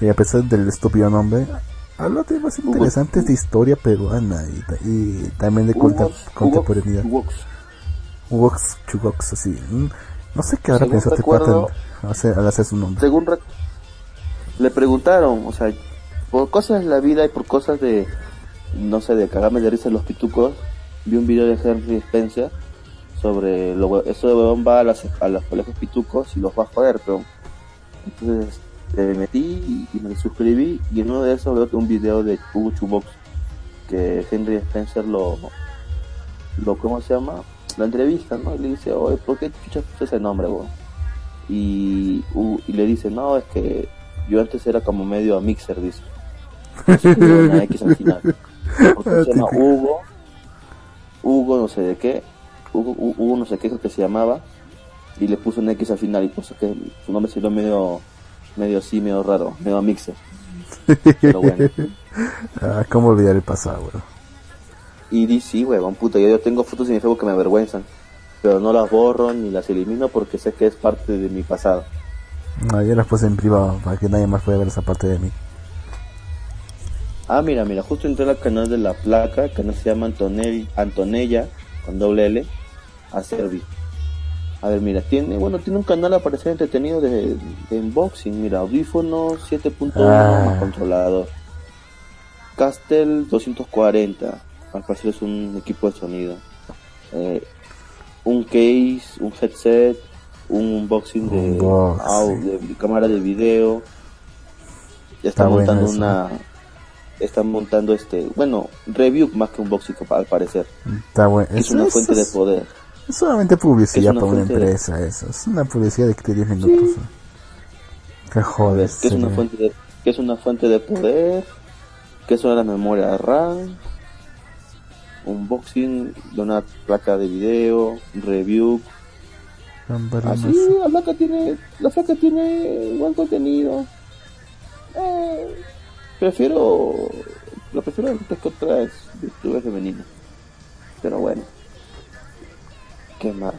Y a pesar del estúpido nombre, habla de temas interesantes de historia peruana y, y también de contemporaneidad. Hugox Chugox, así. No sé qué ahora pensaste al hacer, al hacer su nombre. Según le preguntaron, o sea, por cosas de la vida y por cosas de, no sé, de cagarme de risa en los pitucos, vi un video de Henry Spencer sobre lo, eso de huevón va a, las, a los colegios pitucos y los va a joder, pero entonces me metí y me suscribí y en uno de esos veo un video de Hugo Chubox que Henry Spencer lo, lo ¿cómo se llama? La entrevista, ¿no? Y le dice, oye, ¿por qué chuchas ese nombre, weón? Y, y le dice, no, es que yo antes era como medio a mixer, dice una X al final. Porque se llama Hugo, Hugo no sé de qué, Hugo, Hugo no sé qué que se llamaba, y le puso un X al final, y puso que su nombre se medio, medio así, medio raro, medio mixer. Pero bueno. ah, ¿Cómo olvidar el pasado, weón? Y di sí, weón, puta, yo, yo tengo fotos en mi Facebook que me avergüenzan, pero no las borro ni las elimino porque sé que es parte de mi pasado. No, yo las puse en privado para que nadie más pueda ver esa parte de mí. Ah, mira, mira, justo entré al canal de la placa, que no se llama Antonell, Antonella, con doble L, a Servi. A ver, mira, tiene, bueno, tiene un canal a parecer entretenido de, unboxing, mira, audífonos 7.1 ah. controlador. Castel 240, al parecer es un equipo de sonido. Eh, un case, un headset, un unboxing de, de, cámara de video. Ya está, montando una están montando este, bueno, review más que un unboxing al parecer. Está bueno. Es, una fuente de poder. Es solamente publicidad para una empresa eso. Es una publicidad de 10 minutos. Qué joder. Que es una fuente de, que es una fuente de poder, que es una memoria RAM, unboxing de una placa de video, review. Así, la placa tiene, la placa tiene buen contenido. Eh, prefiero lo prefiero antes que otras youtubers femeninas. Pero bueno qué más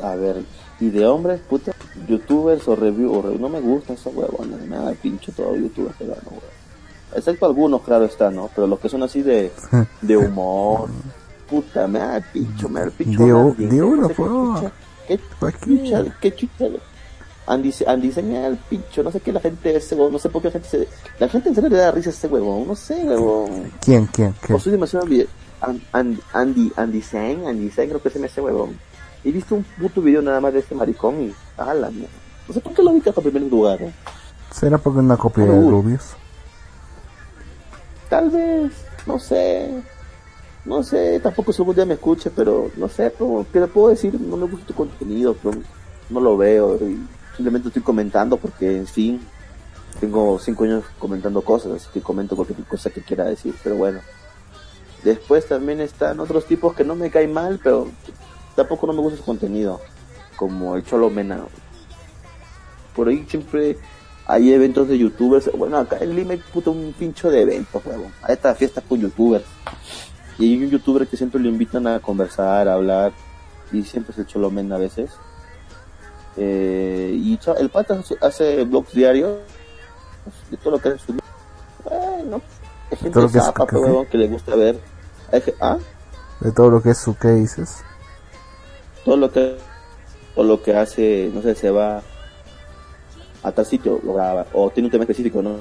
a ver y de hombres puta youtubers o review o no me gusta esa huevona nada pincho todo youtuber pero no excepto algunos claro está no pero los que son así de de humor puta me da pincho me da pincho de, de uno qué, chucha, qué chucha Andy, Andy señala el pincho, no sé qué la gente ese huevón, no sé por qué la gente se, la gente en serio le da risa a ese huevón, no sé huevón. ¿Quién, quién, quién? O soy demasiado Andy, Andy, Andy Sen, Andy Sen creo que se me hace huevón. He visto un puto video nada más de ese maricón y, la mierda. No sé por qué lo ubicas en primer lugar, ¿eh? ¿Será porque una copia de Rubius? Tal vez, no sé. No sé, tampoco si algún día me escuche, pero no sé, pero, ¿qué le puedo decir? No me gusta tu contenido, pero no lo veo y simplemente estoy comentando porque, en fin, tengo cinco años comentando cosas, así que comento cualquier cosa que quiera decir, pero bueno. Después también están otros tipos que no me caen mal, pero tampoco no me gusta su contenido, como el Cholo Mena. Por ahí siempre hay eventos de youtubers. Bueno, acá en Lima hay puto un pincho de eventos, huevón. Hay esta fiesta con youtubers. Y hay un youtuber que siempre lo invitan a conversar, a hablar. Y siempre es el Cholo Mena a veces. Eh, y el pata hace blogs diarios de todo lo que es su Bueno, hay gente que, zapa, que, que le gusta ver. ¿Ah? De todo lo que es su qué dices. Todo lo que todo lo que hace, no sé, se va a tal sitio, lo graba, o tiene un tema específico, ¿no?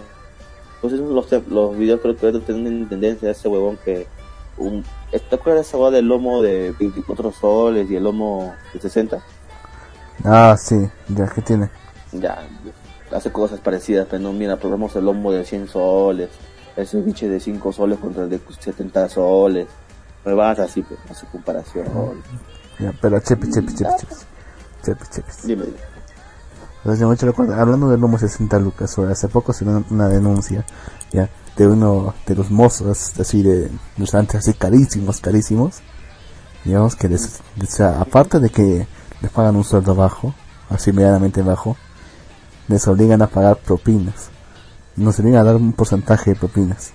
Entonces los, los videos creo que tienen tendencia a ese huevón que un, ¿te acuerdas esa del lomo de 24 soles y el lomo de 60? Ah, sí, ya que tiene. Ya, hace cosas parecidas, pero no, mira, probamos el lomo de 100 soles, ese biche de 5 soles contra el de 70 soles, me vas así, pues, hace comparación. Ya, pero chepi, chepi, chepi, chepi, chepi, Dime, dime. hablando del lomo de 60 lucas, hace poco se dio una denuncia, ya, de uno de los mozos, así de, restaurantes así carísimos, carísimos, digamos que les, aparte de que les pagan un sueldo bajo, así medianamente bajo, les obligan a pagar propinas. Nos obligan a dar un porcentaje de propinas.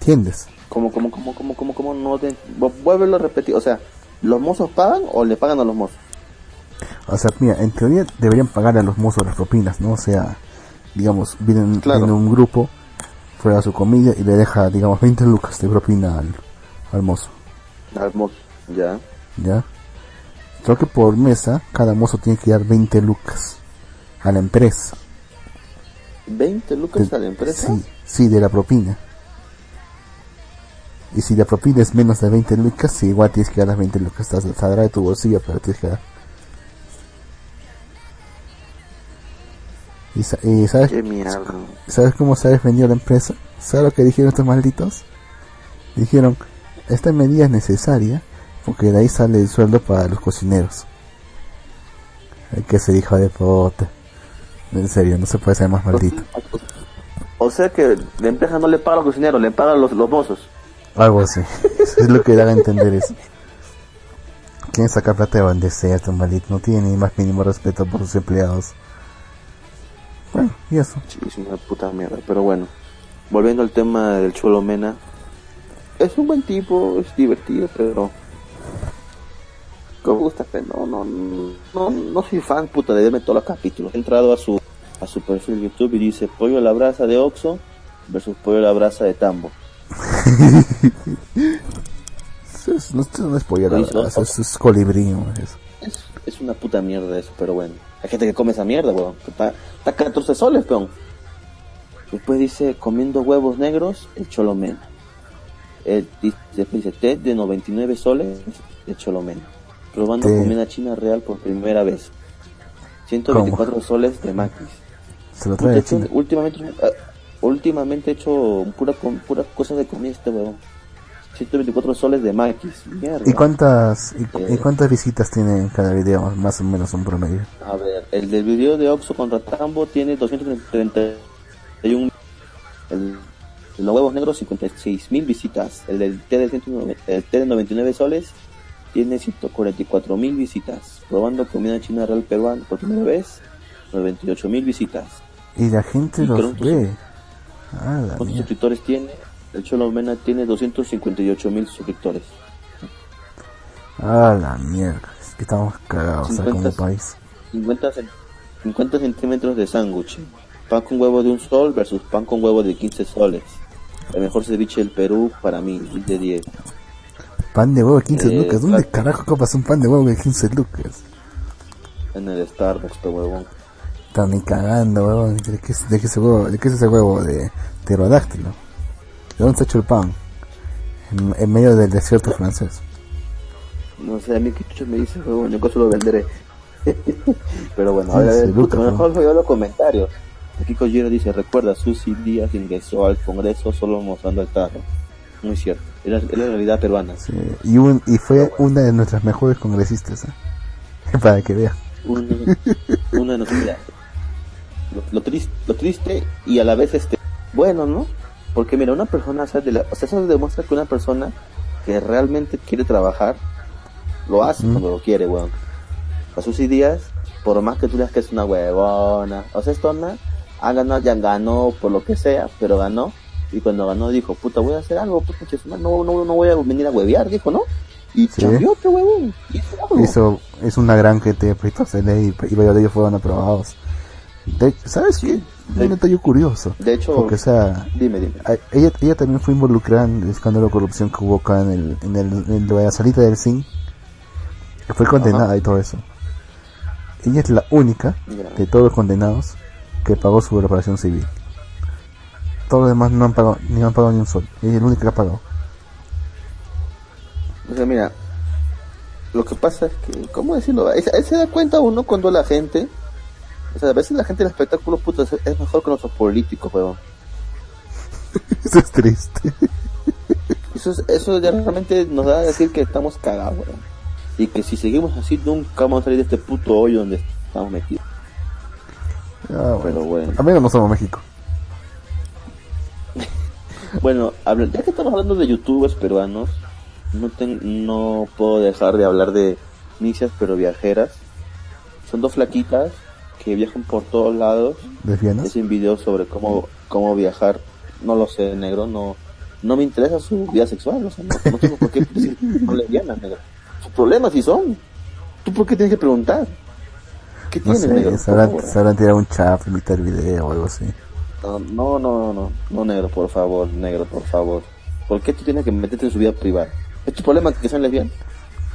¿Entiendes? ¿Cómo, cómo, cómo, cómo, cómo, cómo no te... Vuélvelo a repetir, o sea, ¿los mozos pagan o le pagan a los mozos? O sea, mira, en teoría deberían pagar a los mozos las propinas, ¿no? O sea, digamos, vienen, claro. un grupo, fuera su comida y le deja, digamos, 20 lucas de propina al, al mozo. Al mozo, ya. Ya. Creo que por mesa, cada mozo tiene que dar 20 lucas a la empresa. ¿20 lucas a la empresa? Sí, sí, de la propina. Y si la propina es menos de 20 lucas, sí, igual tienes que dar las 20 lucas. Saldrá de tu bolsillo, pero tienes que dar. ¿Y, sabes, sabes cómo se ha defendido la empresa? ¿Sabes lo que dijeron estos malditos? Dijeron, esta medida es necesaria porque de ahí sale el sueldo para los cocineros. Hay que ser hijo de puta. En serio, no se puede ser más maldito. O sea que la empresa no le paga a los cocineros, le paga a los, los mozos. Algo así. es lo que da a entender eso. Quieren sacar plata de donde sea, estos malditos. No tiene ni más mínimo respeto por sus empleados. Bueno, y eso. Sí, es una puta mierda. Pero bueno, volviendo al tema del Cholo Mena. Es un buen tipo, es divertido, pero me gusta, no, no, no, no soy fan, puta, de verme todos los capítulos. He entrado a su, a su perfil de YouTube y dice Pollo a la brasa de Oxo versus Pollo a la brasa de Tambo. no, es pollo a la brasa, es, es colibrí, es, es, una puta mierda eso, pero bueno. Hay gente que come esa mierda, weón. Está, está 14 soles, peón. Después dice, comiendo huevos negros, el cholomena. Después dice, té de 99 soles, el cholomena probando comida china real por primera vez. 124 soles de maquis. Se lo trae. Últimamente, uh, últimamente he hecho pura, pura cosa de comida este huevón. 124 soles de maquis. Mierda. ¿Y cuántas, y, eh, cuántas visitas tiene cada video? Más o menos un promedio. A ver, el del video de Oxo contra Tambo tiene 231. El de los huevos negros 56 mil visitas. El del T de, el T de 99 soles tiene 144 mil visitas. Probando comida china real peruana por primera vez, 98 mil visitas. Y la gente los ve. Ah, ¿Cuántos suscriptores tiene? El Cholo Mena tiene 258 mil suscriptores. Ah, la mierda. Es que estamos cagados 50, como país. 50, 50 centímetros de sándwich. Pan con huevo de un sol versus pan con huevo de 15 soles. El mejor ceviche del Perú para mí, de 10. Pan de huevo de 15 eh, lucas. ¿Dónde carajo copas un pan de huevo de 15 lucas? En el Starbucks, este huevón. Están ni cagando, huevón. ¿De qué, de qué, ese huevo, ¿De qué es ese huevo? De pterodáctilo. ¿De dónde ha hecho el pan? En, medio del desierto francés. No sé, a mí que chucho me dice, huevón, yo cosa lo venderé. Pero bueno, ahora ver, mejor voy a los comentarios. Aquí Kojiro dice, recuerda, Susi Díaz ingresó al Congreso solo mostrando el tarro. Muy cierto. Era, la realidad peruana. y, un, y fue una de nuestras mejores congresistas, ¿eh? para que vea. Una, una de nuestras lo, triste, lo triste y a la vez este, bueno, ¿no? Porque mira, una persona, o sea, eso demuestra que una persona que realmente quiere trabajar, lo hace cuando lo quiere, weón. A sus días, por más que tú digas que es una huevona, o sea, esto no, ha ganado, ya ganó por lo que sea, pero ganó. Y cuando ganó dijo, puta, voy a hacer algo, puta, no, no, no voy a venir a huevear, dijo, ¿no? Y ¿Sí? cambió, qué huevón. Hizo, es una gran que te proyectos de ley y varios de ellos fueron aprobados. De, ¿Sabes qué? Un detalle curioso. De hecho, porque, o sea, dime, dime. Ella, ella también fue involucrada en el escándalo de corrupción que hubo acá en, el, en, el, en la salida del CIN. Fue condenada y todo eso. Ella es la única de todos los condenados que pagó su reparación civil. Todos los demás no han pagado, ni han pagado ni un sol. Es la única que ha pagado. O sea, mira, lo que pasa es que, ¿cómo decirlo? Se da cuenta uno cuando la gente o sea, a veces la gente del espectáculo, puto, es, mejor que nuestros políticos, weón. eso es triste. Eso, es, eso ya realmente nos da a decir que estamos cagados, weón. Y que si seguimos así, nunca vamos a salir de este puto hoyo donde estamos metidos. Ah, Pero bueno. A menos no somos México. bueno, ya que estamos hablando de youtubers peruanos, no, no puedo dejar de hablar de nicias pero viajeras. Son dos flaquitas que viajan por todos lados. Es un video sobre cómo, cómo viajar. No lo sé, negro, no no me interesa su vida sexual, o sea, no, tengo por qué decir no lesbiana, negro. Sus problemas si son. ¿Tú por qué tienes que preguntar? No sé, se habrán, tirado un chaf, imitar video o algo así. No, no, no, no, no, negro, por favor, negro, por favor. ¿Por qué tú tienes que meterte en su vida privada? ¿Es tu problema que sean lesbianas?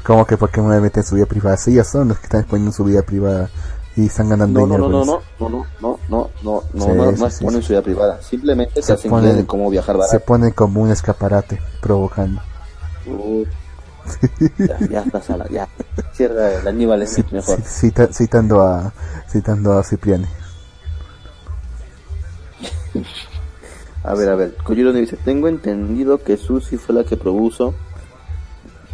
¿Cómo que por qué me meten en su vida privada? Sí, ya son los que están exponiendo su vida privada y están ganando no, dinero. No, no, no, no, no, no, no, no, sí, no, no, sí, ponen sí. su vida privada. Simplemente se, se hacen ponen, de cómo viajar barato. Se ponen como un escaparate provocando. Uh, ya, ya está sala, ya. Cierra el Aníbal es mejor. Cita, citando a citando a Cipriani. a ver, a ver. Coyuro dice, tengo entendido que Susi fue la que propuso.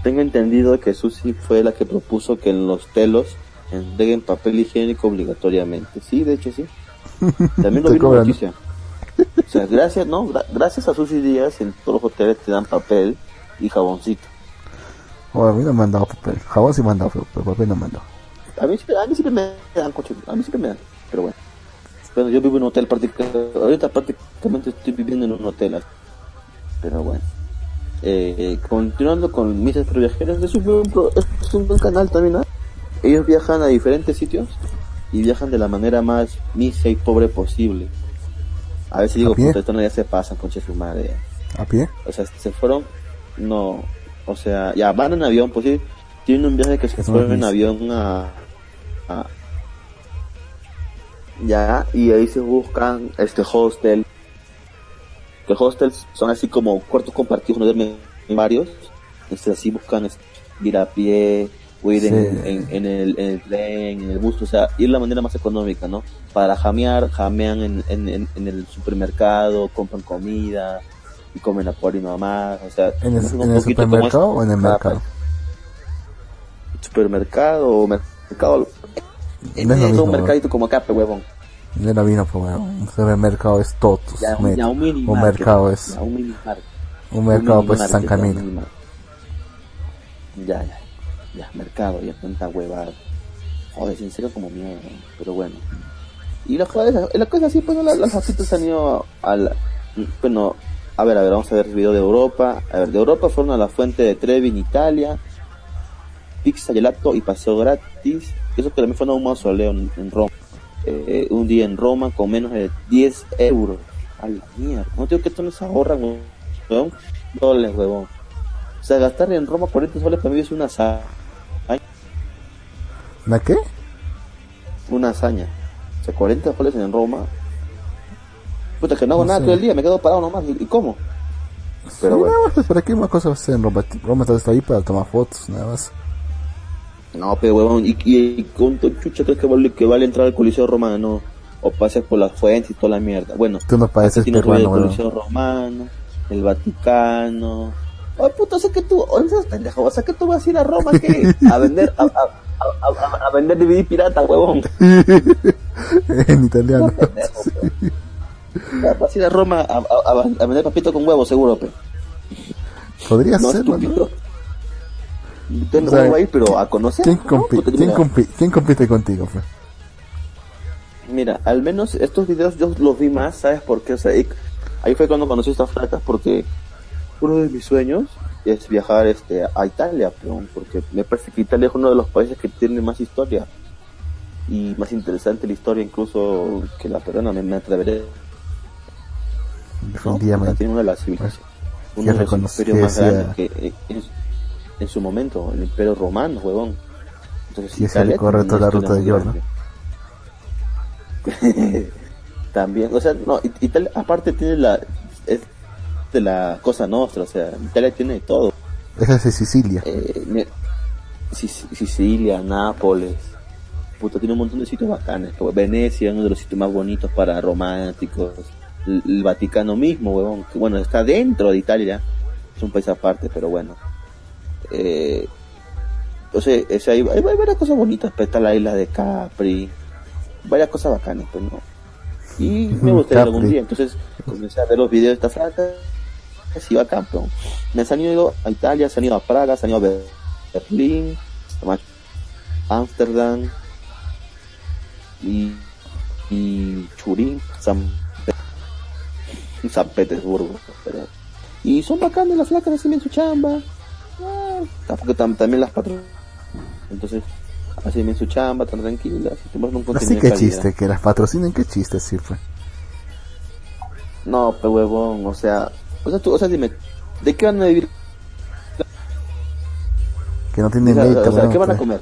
Tengo entendido que Susi fue la que propuso que en los telos entreguen papel higiénico obligatoriamente. Sí, de hecho sí. También lo vi en noticia. O sea, gracias, no, gracias a sus Díaz en todos los hoteles te dan papel y jaboncito. Oh, a mí no me han dado papel. Jabón sí me han dado, pero papel no me han dado. A mí, a mí siempre me dan coche, a mí siempre me dan, pero bueno. Bueno, yo vivo en un hotel prácticamente, ahorita prácticamente estoy viviendo en un hotel. Pero bueno. Eh, continuando con mis viajeras, es un, es un buen canal también, ¿no? ellos viajan a diferentes sitios y viajan de la manera más misa y pobre posible. A veces digo, puta, esto no ya se pasan, conche su madre. ¿A pie? O sea, se fueron, no, o sea, ya van en avión, pues sí, tienen un viaje que se fueron en avión a, a, ya, y ahí se buscan este hostel, que hostels son así como cuartos compartidos, no duermen varios, este, así buscan este, ir a pie, o ir en, en, el, en el tren, en el bus, o sea, ir la manera más económica, ¿no? Para jamear, jamean en, en, en el supermercado, compran comida y comen a por y más, o sea, ¿En el, ¿en el supermercado o en el mercado? Supermercado o mercado. En no un mercadito como acá, pe huevón. No era vino, pues huevón. Un supermercado es Totos. Ya, ya un, mini un mercado es. un, un mercado pues San Camino. Ya, ya ya, mercado, ya tanta huevada. Joder, sincero como miedo, pero bueno. Y la, la cosa así, pues las, las han ido al... Bueno, a ver, a ver, vamos a ver el video de Europa. A ver, de Europa fueron a la fuente de Trevi en Italia, pizza, gelato y paseo gratis. Eso que también fue a un mausoleo en, en Roma. Eh, un día en Roma con menos de 10 euros. A la mierda. No tengo que esto no se ahorran, huevón. Dólares, huevón. O sea, gastar en Roma 40 soles para mí es una hazaña. ¿La qué? Una hazaña. O sea, 40 soles en Roma. Puta, que no hago nada todo el día, me quedo parado nomás. ¿Y, cómo? Pero bueno. nada más, ¿para qué más cosas hacer en Roma? Roma está ahí para tomar fotos, nada más. No, pero huevón, ¿y, y, con tu chucha crees que vale, que vale entrar al Coliseo Romano? O pases por las fuentes y toda la mierda. Bueno, tú no pareces peruano, el Coliseo Romano, el Vaticano, Ay, puto, o sea que tú, o sea, pendejo, o sea que tú vas a ir a Roma, ¿qué? A vender, a, a, a, vender DVD pirata, huevón. en italiano. Vas a ir a Roma a, a, vender papito con huevo, seguro, pero. Podría ser, estúpido. ¿no? o a ir, pero a conocer. ¿Quién, ¿quién, compite contigo, pues? Mira, al menos estos videos yo los vi más, ¿sabes por qué? O sea, ahí fue cuando conocí estas flacas, porque uno de mis sueños es viajar este a Italia, porque me parece que Italia es uno de los países que tiene más historia y más interesante la historia incluso que la peruana, me, me atreveré. Definitivamente. Tiene una de las civilizaciones, uno de los imperios más grandes que eh, en, su momento, el imperio romano, huevón. Entonces, sí, Italia recorre toda la ruta de York, También, o sea, no, Italia aparte tiene la de la cosa nuestra, o sea, Italia tiene todo. Esa es Sicilia. Eh, Sicilia, Nápoles, puta, tiene un montón de sitios bacanes. Venecia, uno de los sitios más bonitos para románticos. El, Vaticano mismo, huevón, que bueno, está dentro de Italia, es un país aparte, pero bueno. Eh, o sea, hay, varias cosas bonitas, pero está la isla de Capri, varias cosas bacanas, pues no. Y me gustaría algún día, entonces comencé a ver los videos de esta flaca sí va campeón. Me han ido a Italia, se han ido a Praga, se han ido a Berlín, a Ámsterdam y, y Churín, San, San Petersburgo. Pero, y son bacanas las flacas, hacen bien su chamba. Ah, tampoco también las patronas. Entonces, hacen bien su chamba, tan tranquilas. Así que chiste, que las patrocinen, qué chiste, sí fue. No, pero huevón, o sea, o sea, tú, o sea, dime, ¿de qué van a vivir? Que no tiene mérito, O sea, ¿qué van a comer?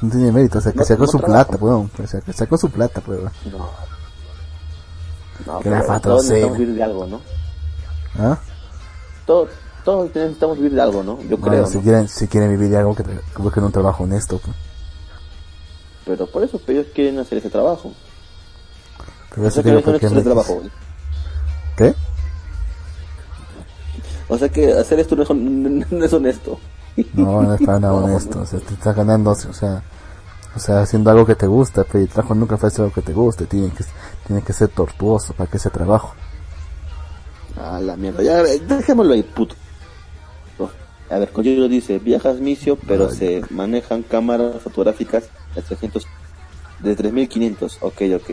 No tiene mérito, o sea, que sacó su plata, weón. O sea, que sacó su plata, weón. No. No, que la todos necesitamos vivir de algo, ¿no? ¿Ah? Todos, todos necesitamos vivir de algo, ¿no? Yo creo. Si, quieren, si quieren vivir de algo, que busquen un trabajo honesto, pues. Pero por eso, ellos quieren hacer ese trabajo. Pero eso que ese trabajo. ¿Qué? O sea que hacer esto no es, no es honesto. No, no es para nada honesto. O sea, te estás ganando, o sea, o sea, haciendo algo que te gusta, pero el trabajo nunca fue hacer algo que te guste. Tiene que, tiene que ser tortuoso para que ese trabajo. Ah, la mierda. Ya, dejémoslo ahí, puto. A ver, lo dice, viajas misio, pero se manejan cámaras fotográficas de 300, de 3500. Ok, ok.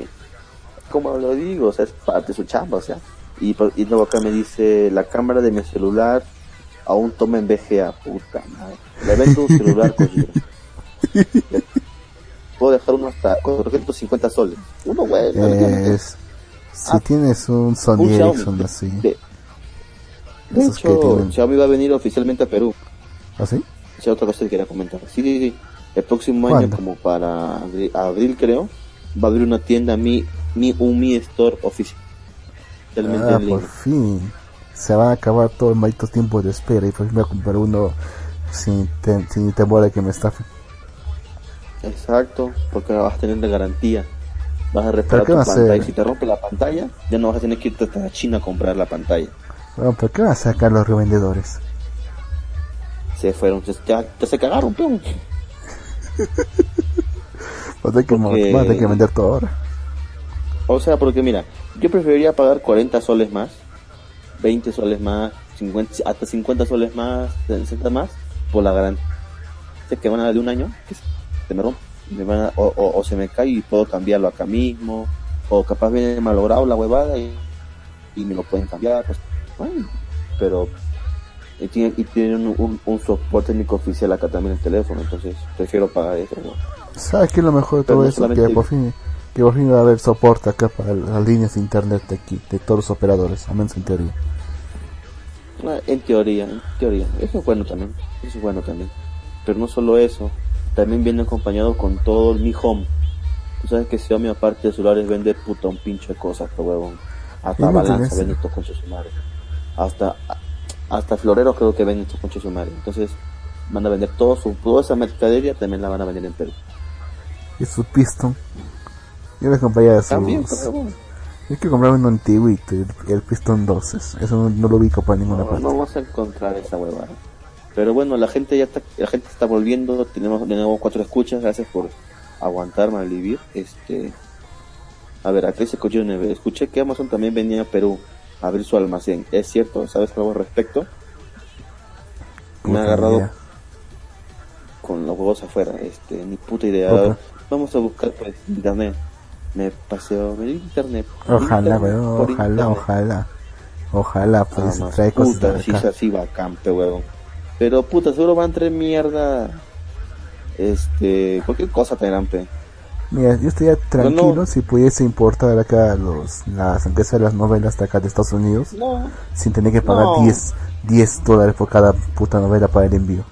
Como lo digo, o sea, es parte de su chamba, o sea. Y, y luego acá me dice, la cámara de mi celular aún toma en VGA. Puta madre. Le vendo un celular con Puedo dejar uno hasta 450 soles. Uno bueno. Es, si ah, tienes un Sony Ericsson así. De, de hecho, Xiaomi va a venir oficialmente a Perú. ¿Ah, sí? Esa es otra cosa que quería comentar. Sí, sí, sí. El próximo año, como para abril, creo, va a abrir una tienda Mi, Mi Mi Store oficial ah, por fin. Se va a acabar todo el maldito tiempo de espera y pues me voy a comprar uno sin, sin temor de que me estafen. Exacto, porque vas a tener de garantía. Vas a reparar tu pantalla. Y si te rompe la pantalla, ya no vas a tener que irte hasta China a comprar la pantalla. Bueno, ¿Por qué van a sacar los revendedores? Se fueron, ya, se cagaron, peón. vas a tener que vender todo ahora. O sea, porque mira, yo preferiría pagar 40 soles más, 20 soles más, 50, hasta 50 soles más, 60 más, por la garantía que van a dar de un año, rompe, o, se me cae y puedo cambiarlo acá mismo, o capaz viene malogrado la huevada y, y me lo pueden cambiar, pues, bueno, pero y tienen, un, un, soporte técnico oficial acá también el teléfono, entonces prefiero pagar eso. ¿Sabes qué es lo mejor de todo eso? Que por fin que por fin va a haber soporte acá para las líneas de internet de aquí, de todos los operadores, al menos en teoría. Ah, en teoría, en teoría. Eso es bueno también, eso es bueno también. Pero no solo eso, también viene acompañado con todo el Mi Home. Tú sabes que Xiaomi aparte de celulares vende puta un pinche de cosas, que huevón. Hasta balanza vende estos conchos sumarios. Hasta, hasta floreros creo que venden estos conchos sumarios. Entonces van a vender todo su, toda esa mercadería, también la van a vender en Perú. Y su piston yo les compraría de También, Hay que comprar un antiguito, el, el Piston 12. Eso no, lo ubico para ninguna parte. No vamos a encontrar esa huevada. Pero bueno, la gente ya está, la gente está volviendo, tenemos de nuevo cuatro escuchas, gracias por aguantar, malvivir. Este, a ver, dice Neve, escuché que Amazon también venía a Perú a abrir su almacén. ¿Es cierto? ¿Sabes algo al respecto? Me ha agarrado con los huevos afuera, este, ni puta idea. Vamos a buscar pues internet. Me paseo en internet. Ojalá, weón, ojalá, ojalá. Ojalá, pues ah, trae cosas puta, si es así bacán, weón. Pero puta, seguro van a traer mierda. Este, cualquier cosa traerán, pe. Mira, yo estaría tranquilo si pudiese importar acá los, las, aunque sea las novelas de acá de Estados Unidos, sin tener que pagar 10, 10 dólares por cada puta novela para el envío.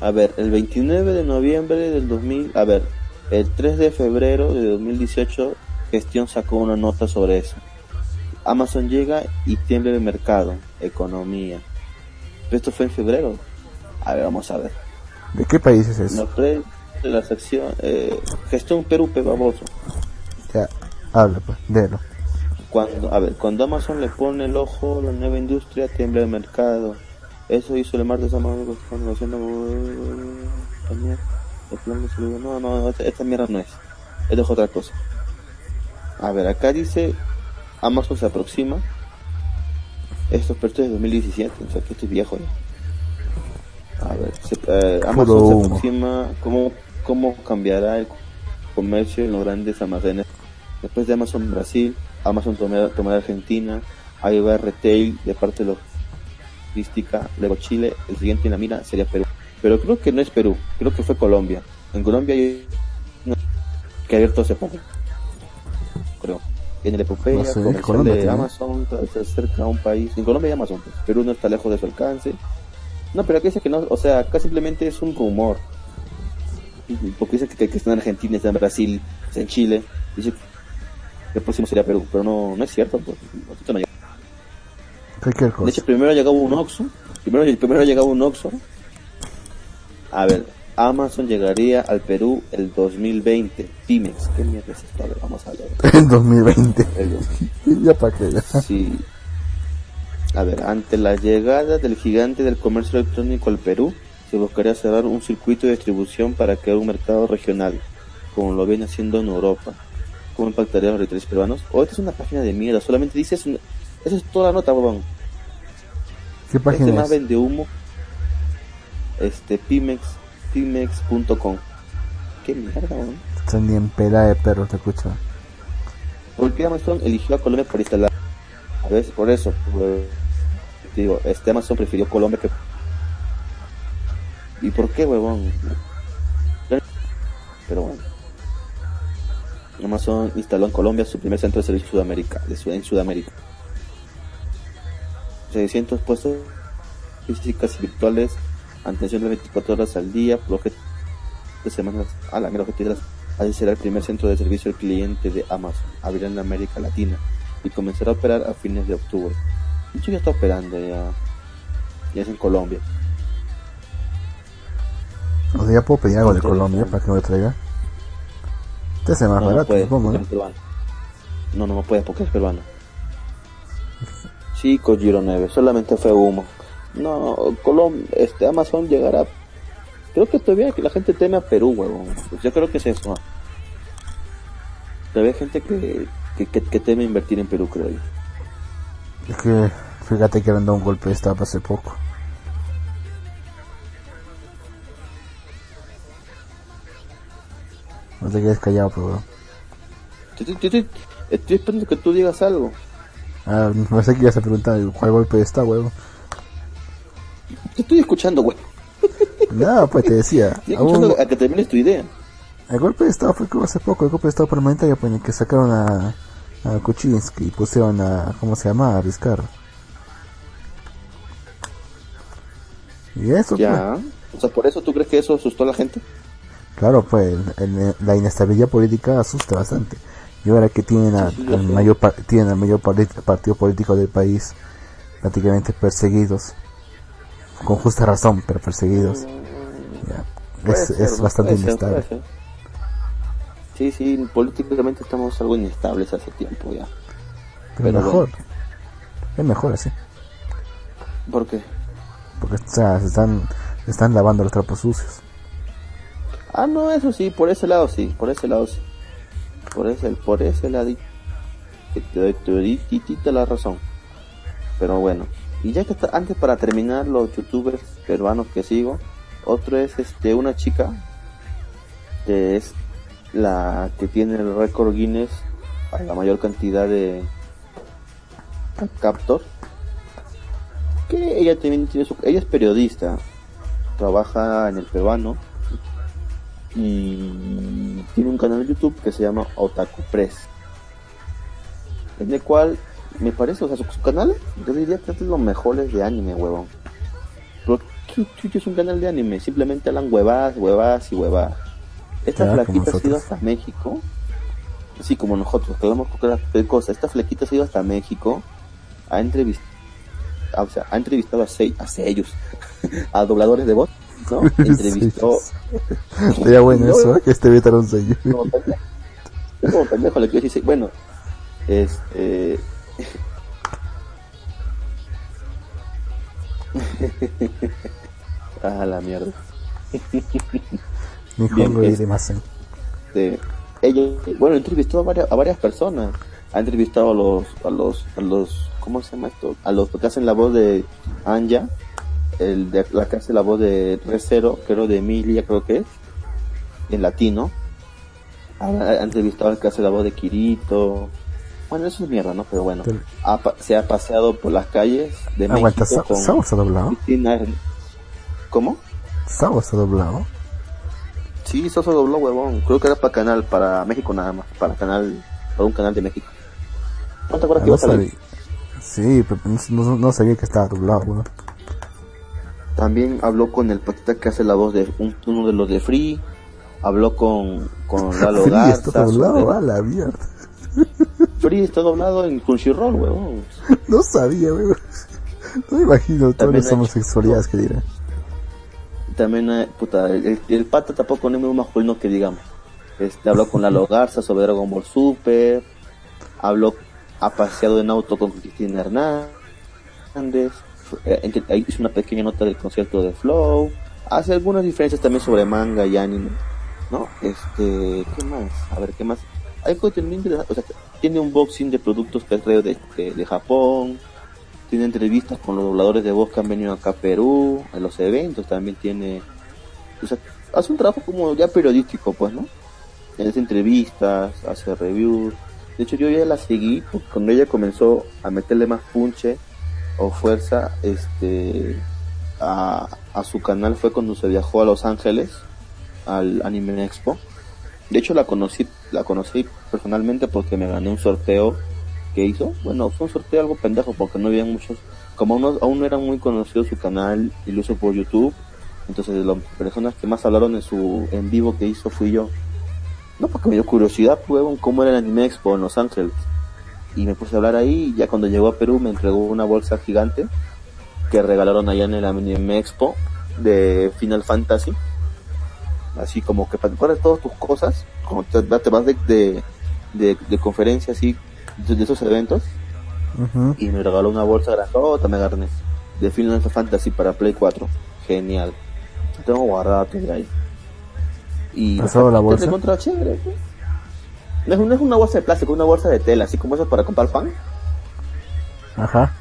A ver, el 29 de noviembre del 2000, a ver, el 3 de febrero de 2018, Gestión sacó una nota sobre eso. Amazon llega y tiembla el mercado, economía. Esto fue en febrero. A ver, vamos a ver. ¿De qué país es eso? de la sección eh, Gestión Perú, baboso. Ya, habla pues, délo. Cuando, a ver, cuando Amazon le pone el ojo a la nueva industria, tiembla el mercado eso hizo el martes Amazon el plan de No, no, esta, mierda no es. Es de otra cosa. A ver, acá dice Amazon se aproxima. Esto es de 2017, o sea que estoy viejo ya. A ver, eh, Amazon se aproxima. ¿cómo, ¿Cómo cambiará el comercio en los grandes almacenes? Después de Amazon Brasil, Amazon tomará, Argentina, ahí va retail de parte de los luego Chile, el siguiente en la mira sería Perú. Pero creo que no es Perú, creo que fue Colombia. En Colombia hay que abierto hace poco. Creo. En el epopeya no de Amazon, se acerca a un país. En Colombia hay Amazon, pues. Perú no está lejos de su alcance. No, pero aquí dice que no, o sea, acá simplemente es un rumor. Porque dice que, que está en Argentina, está en Brasil, está en Chile. Dice que el próximo sería Perú, pero no, no es cierto, pues. No de hecho, primero llegaba un Oxxo. Primero, primero llegaba un Oxxo. A ver, Amazon llegaría al Perú el 2020. Pimex, ¿qué mierda es esto? A ver, vamos a ver. El 2020. ya para qué. Sí. A ver, ante la llegada del gigante del comercio electrónico al Perú, se buscaría cerrar un circuito de distribución para crear un mercado regional, como lo viene haciendo en Europa. ¿Cómo impactaría a los retailers peruanos? O esta es una página de mierda, solamente dice esa es toda la nota, bobón. ¿Qué página este más vende humo. Este, Pimex, Pimex.com. Qué mierda, weón. Están ni en pela de perro, te escucho. Porque Amazon eligió a Colombia para instalar. A veces por eso. te digo, este Amazon prefirió Colombia que. ¿Y por qué, huevón? Pero bueno. Amazon instaló en Colombia su primer centro de servicio Sudamérica, de, en Sudamérica. 600 puestos físicas y virtuales, atención de 24 horas al día, por de semanas a la mera objetivo así será el primer centro de servicio al cliente de Amazon, abrirá en América Latina y comenzará a operar a fines de octubre. De hecho ya está operando ya, ya es en Colombia. O sea, ya puedo pedir algo de Colombia para que me traiga. Este es más barato, no, ¿no? No, no, no puede porque es peruano. Sí, Kojiro 9, solamente fue humo. No, Colom, este, Amazon llegará. Creo que todavía que la gente teme a Perú, huevón. Pues yo creo que es eso. Todavía hay gente que, que, teme invertir en Perú, creo yo. Es que, fíjate que han dado un golpe de estado hace poco. No te quedes callado, pero... Estoy esperando que tú digas algo. Ah, no sé qué ibas a preguntar, ¿cuál golpe está, huevo? Te estoy escuchando, güey. No, pues te decía. Estoy escuchando a que termines tu idea. El golpe de estado fue como hace poco, el golpe de estado permanente ya pues, que sacaron a, a Kuczynski y pusieron a, ¿cómo se llama? A Vizcarra. Y eso, Ya. Pues. O sea, ¿por eso tú crees que eso asustó a la gente? Claro, pues la inestabilidad política asusta bastante y ahora que tienen al mayor tienen al mayor partido político del país prácticamente perseguidos con justa razón pero perseguidos es, bastante inestable sí sí políticamente estamos algo inestables hace tiempo ya pero, mejor es mejor así ¿por qué? Porque o sea, se están, se están lavando los trapos sucios. Ah, no, eso sí, por ese lado sí, por ese lado sí. Por ese, por ese lado que te doy la razón. Pero bueno, y ya que está, antes para terminar los youtubers peruanos que sigo, otro es este una chica que es la que tiene el récord Guinness la mayor cantidad de captor que ella también tiene su, ella es periodista trabaja en el peruano y tiene un canal de YouTube que se llama Otaku Press en el cual me parece, o sea, su, canal yo diría que es los mejores de anime, huevón pero ¿qué es un canal de anime? simplemente hablan huevadas, huevadas y huevadas esta flaquita ha ido hasta México así como nosotros, que hablamos cualquier cosa. Esta flequita ha ido hasta México, ha entrevistado, o sea, ha entrevistado a, seis, a sellos, a dobladores de voz, ¿no? Entrevistó. Sería bueno eso, ¿eh? que este un sello. Como pendejo le quiero decir, bueno, este. ah, la mierda. Es demasiado. Este, ella, bueno, entrevistó a varias, a varias personas. Ha entrevistado a los, a los, a los, ¿cómo se llama esto? A los que hacen la voz de Anja, el de la que hace la voz de Recero, creo de Emilia, creo que es, en latino. Ha, entrevistado al que hace la voz de Kirito. Bueno, eso es mierda, ¿no? Pero bueno, se ha paseado por las calles de Aguanta, México con ha doblado? ¿Cómo? ¿Sao ha doblado? Sí, Soso dobló, huevón. Creo que era para canal, para México nada más. Para canal, para un canal de México. ¿No te acuerdas que iba a salir? Sí, pero no, sabía que estaba doblado, huevón. También habló con el patita que hace la voz de uno de los de Free. Habló con, con Lalo Free está doblado, a la mierda. Free está doblado en Crunchyroll, huevón. No sabía, huevón. No me imagino todas las homosexualidades que dirán también, puta, el, pata tampoco no es muy masculino que digamos. Este, habló con Lalo Garza sobre Dragon Ball Super, habló, ha paseado en auto con Cristina Hernández, eh, hizo una pequeña nota del concierto de Flow, hace algunas diferencias también sobre manga y anime, ¿no? Este, ¿qué más? A ver, ¿qué más? Hay contenido o sea, tiene un boxing de productos que es de, de, de Japón, tiene entrevistas con los dobladores de voz que han venido acá a Perú, en los eventos también tiene, o sea, hace un trabajo como ya periodístico, pues, ¿no? Hace entrevistas, hace reviews. De hecho, yo ya la seguí porque cuando ella comenzó a meterle más punche o fuerza, este, a, a su canal fue cuando se viajó a Los Ángeles al Anime Expo. De hecho, la conocí, la conocí personalmente porque me gané un sorteo que hizo, bueno, fue un sorteo algo pendejo porque no había muchos, como aún no, era muy conocido su canal y lo hizo por YouTube, entonces las personas que más hablaron en su en vivo que hizo fui yo. No, porque me dio curiosidad, pues, cómo era el Anime Expo en Los Ángeles. Y me puse a hablar ahí y ya cuando llegó a Perú me entregó una bolsa gigante que regalaron allá en el Anime Expo de Final Fantasy. Así como que para todas tus cosas, como te, vas de, de, de, de conferencia así de esos eventos y me regaló una bolsa grandota, me agarré de Final Fantasy para Play 4. Genial. tengo guardado de ahí. Y la bolsa? chévere. Pues. No, es, no es una bolsa de plástico, es una bolsa de tela, así como esa para comprar pan. Ajá.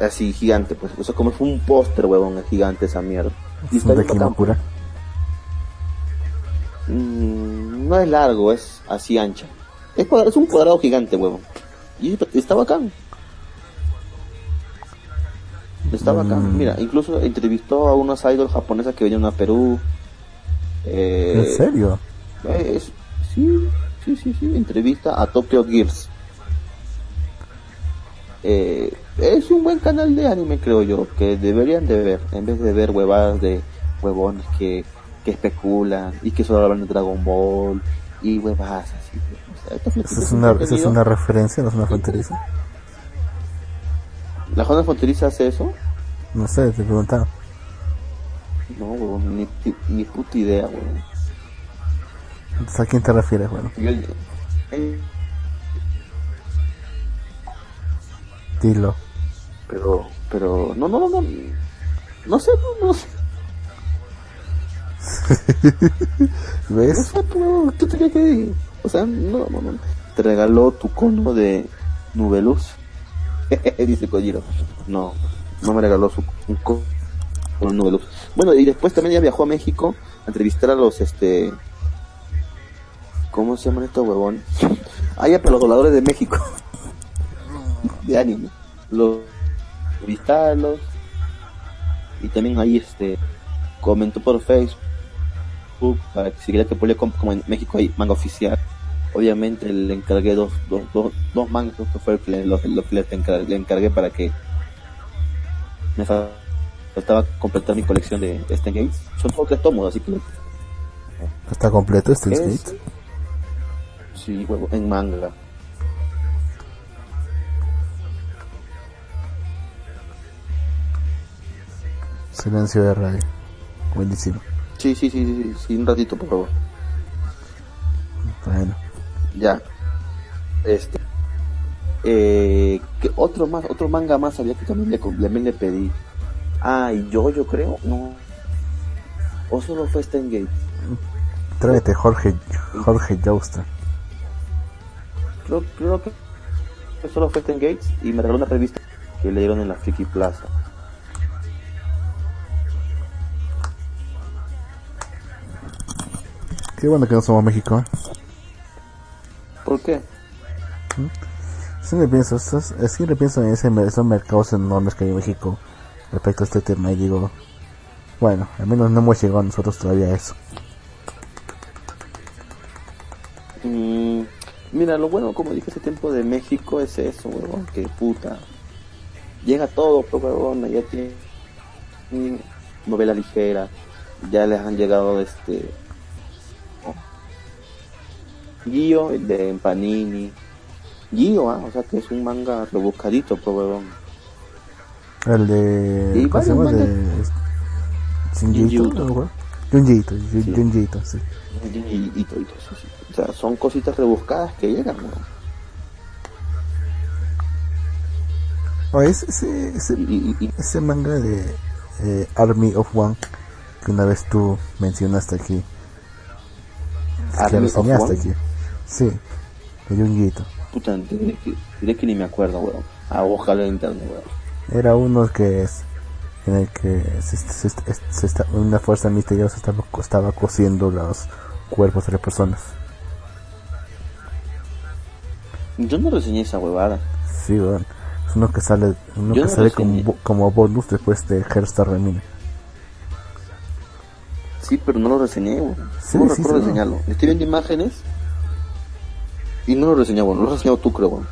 Así gigante, pues. O sea, como es un póster, huevón, gigante esa mierda. Y está de pura. Mm, no es largo, es así ancha. Es, un cuadrado gigante, huevo. Y está bacán. Está bacán. Mm. Mira, incluso entrevistó a unas idols japonesas que venían a Perú. Eh, ¿En serio? sí, sí, sí, sí. Entrevista a Tokyo Gears. Eh, es un buen canal de anime, creo yo, que deberían de ver, en vez de ver huevadas de huevones que, que especulan y que solo hablan de Dragon Ball y huevadas así. ¿Esa es, una, es una referencia, no es una fronteriza? ¿La zona fronteriza hace eso? No sé, te preguntaba. No, weón, ni, ni puta idea, weón. Entonces, ¿a quién te refieres, weón? Eh, Dilo. Pero, pero, no, no, no, no. No sé, no, no sé. ¿Ves? O sea, no, no. Te regaló tu cono de Nubeluz. Dice Kojiro. No, no me regaló su un cono de Nubeluz. Bueno, y después también ya viajó a México a entrevistar a los, este... ¿Cómo se llaman estos huevones? Ah, ya, los voladores de México. de anime. Los entrevistarlos. Y también ahí, este... Comentó por Facebook para que si quería que publique como, en México hay manga oficial. Obviamente le encargué dos, dos, dos, dos mangas, que fue lo que le, encargué, le encargué para que me fa- faltaba completar mi colección de Stan Gates. Son todos tres tomos, así que ¿Está completo este es, Gate? sí, huevo, en manga. Silencio de radio. Buenísimo. Sí, sí, sí, sí, sí, un ratito, por favor. Bueno. Ya. Este. Eh, que otro más, otro manga más había que también le, también le pedí. Ah, y yo, yo creo, no. O solo fue Stan Gates. Tráete Jorge, Jorge Joustar. Creo, creo que solo fue Gates y me regaló una revista que le dieron en la Friki Plaza. Qué bueno que no somos México. ¿eh? ¿Por qué? Siempre pienso, eh, siempre pienso en ese, esos mercados enormes que hay en México respecto a este tema y digo, bueno, al menos no hemos llegado nosotros todavía a eso. Mm, mira, lo bueno, como dije hace tiempo de México es eso, huevón, que puta. Llega todo, pues, huevón, ya tiene novela ligera, ya les han llegado este. Gio, el de Panini. Gio, ah, o sea que es un manga rebuscadito, pues, huevón. El de... ¿Cómo se llama? De... Shinjito, Junjiito. ¿no? Junjito, Jun- Sí. Junjito, sí. O sea, son cositas rebuscadas que llegan, huevón. Oh, ese, ese, ese, Y, y- y- ese manga de eh, Army of One que una vez tú mencionaste aquí. que Army of reseñaste One. aquí. Sí, de Junjito. Puta, diré que, diré que ni me acuerdo, weón. Ah, ojalá en internet, weón. Era uno que es en el que se, se- se- se está- una fuerza misteriosa estaba, estaba cosiendo los cuerpos de las personas. Yo no reseñé esa huevada. Sí, weón. Es uno que sale, uno Yo que no sale como, como bonus después de Herstar Remine. Sí, pero no lo reseñé, weón. Sí, no sí, recuerdo sí, reseñarlo. Estoy viendo imágenes y no lo reseñé, weón. Lo has reseñado tú, creo, weón.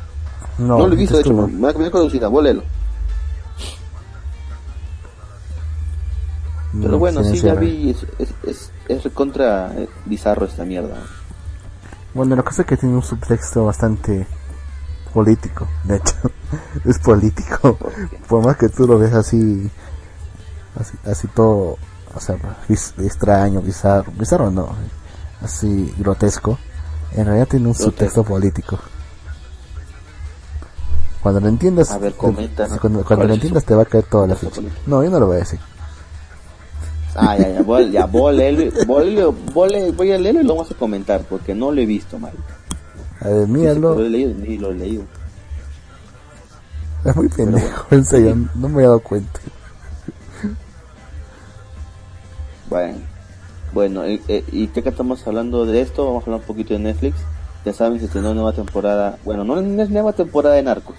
No, lo he visto, de hecho. Me da curiosidad, vos léelo. Pero no, bueno, sí, ya vi. Es, es, es, es recontra eh, bizarro esta mierda. Bueno, la cosa es que tiene un subtexto bastante político, de hecho, es político. ¿Por? Por más que tú lo ves así, así, así todo, o sea, extraño, bizarro, bizarro no, así grotesco, en realidad tiene un subtexto político. Cuando lo entiendas, A ver, comenta, ¿no? cuando, ¿Cuál cuando lo entiendas te va a caer toda la ficha. No, yo no lo voy a decir. Ah, ya, ya, vos, ya, léelo, vos léelo, voy a leerlo y lo vamos a comentar porque no lo he visto, mal. A ver, míralo, Lo he leído, ni lo he leído. es muy pendejo, en serio, no me he dado cuenta. Bueno, bueno eh, eh, y ya que estamos hablando de esto, vamos a hablar un poquito de Netflix. Ya saben, se estrenó nueva temporada. Bueno, no es nueva temporada de Narcos.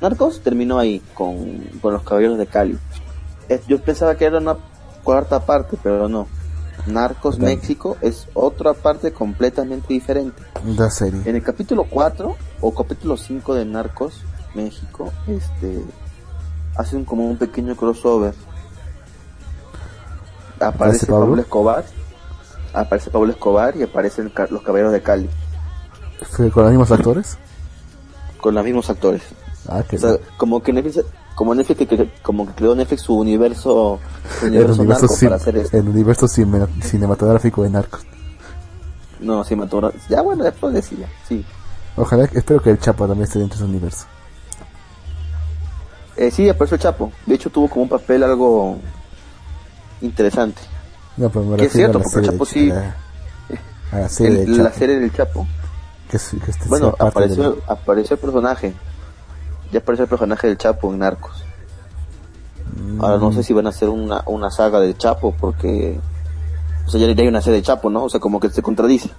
Narcos terminó ahí con, con los caballeros de Cali. Yo pensaba que era una cuarta parte, pero no. Narcos. México es otra parte completamente diferente. La serie. En el capítulo 4 o capítulo 5 de Narcos México, este hacen como un pequeño crossover. ¿Aparece Pablo? Pablo Escobar, aparece Pablo Escobar y aparecen los caballeros de Cali ¿Fue ¿Con los mismos actores? con los mismos actores. Ah, que O sea, como que Netflix, como Netflix que, como que creó Netflix su universo, su el universo, universo, narco para hacer esto. el universo cine- cinematográfico de Narcos. No, mató. Ya bueno, después decía, sí. Ojalá, espero que el Chapo también esté dentro de ese universo. Eh, sí, apareció el Chapo. De hecho, tuvo como un papel algo interesante. No, pero me Que es cierto, porque el Chapo de- sí- a la, serie El- de la Chapo, serie del Chapo. que, es- que este Bueno, de apareció, apareció el personaje. Ya apareció el personaje del Chapo en Narcos. Ahora no sé si van a hacer una, una saga del Chapo porque... O sea, ya hay una serie del Chapo, ¿no? O sea, como que se contradice.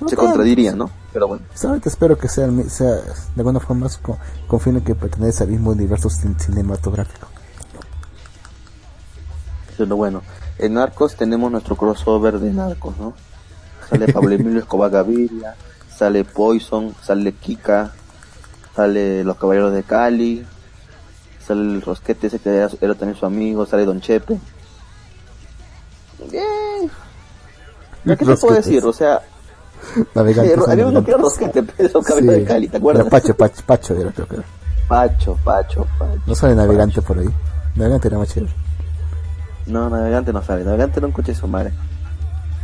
No se contradiría, ¿no? Pero bueno. Solamente espero que sea, sea de alguna forma co- confíen en que pertenece al mismo universo cin- cinematográfico. Pero bueno, en Narcos tenemos nuestro crossover de Narcos, ¿no? Sale Pablo Emilio Escobar Gaviria, sale Poison, sale Kika, sale Los Caballeros de Cali, sale el Rosquete ese que era, era también su amigo, sale Don Chepe. Bien. ¿Ya ¿Qué te puedo decir? O sea, eh, había uno que era. Rosquete, pero Sí, de Cali, ¿te acuerdas? Era Pacho, Pacho, Pacho era, creo que era. Pacho, Pacho, Pacho. No sale navegante por ahí. Navegante era más chévere. No, navegante no sale, navegante coche de su madre.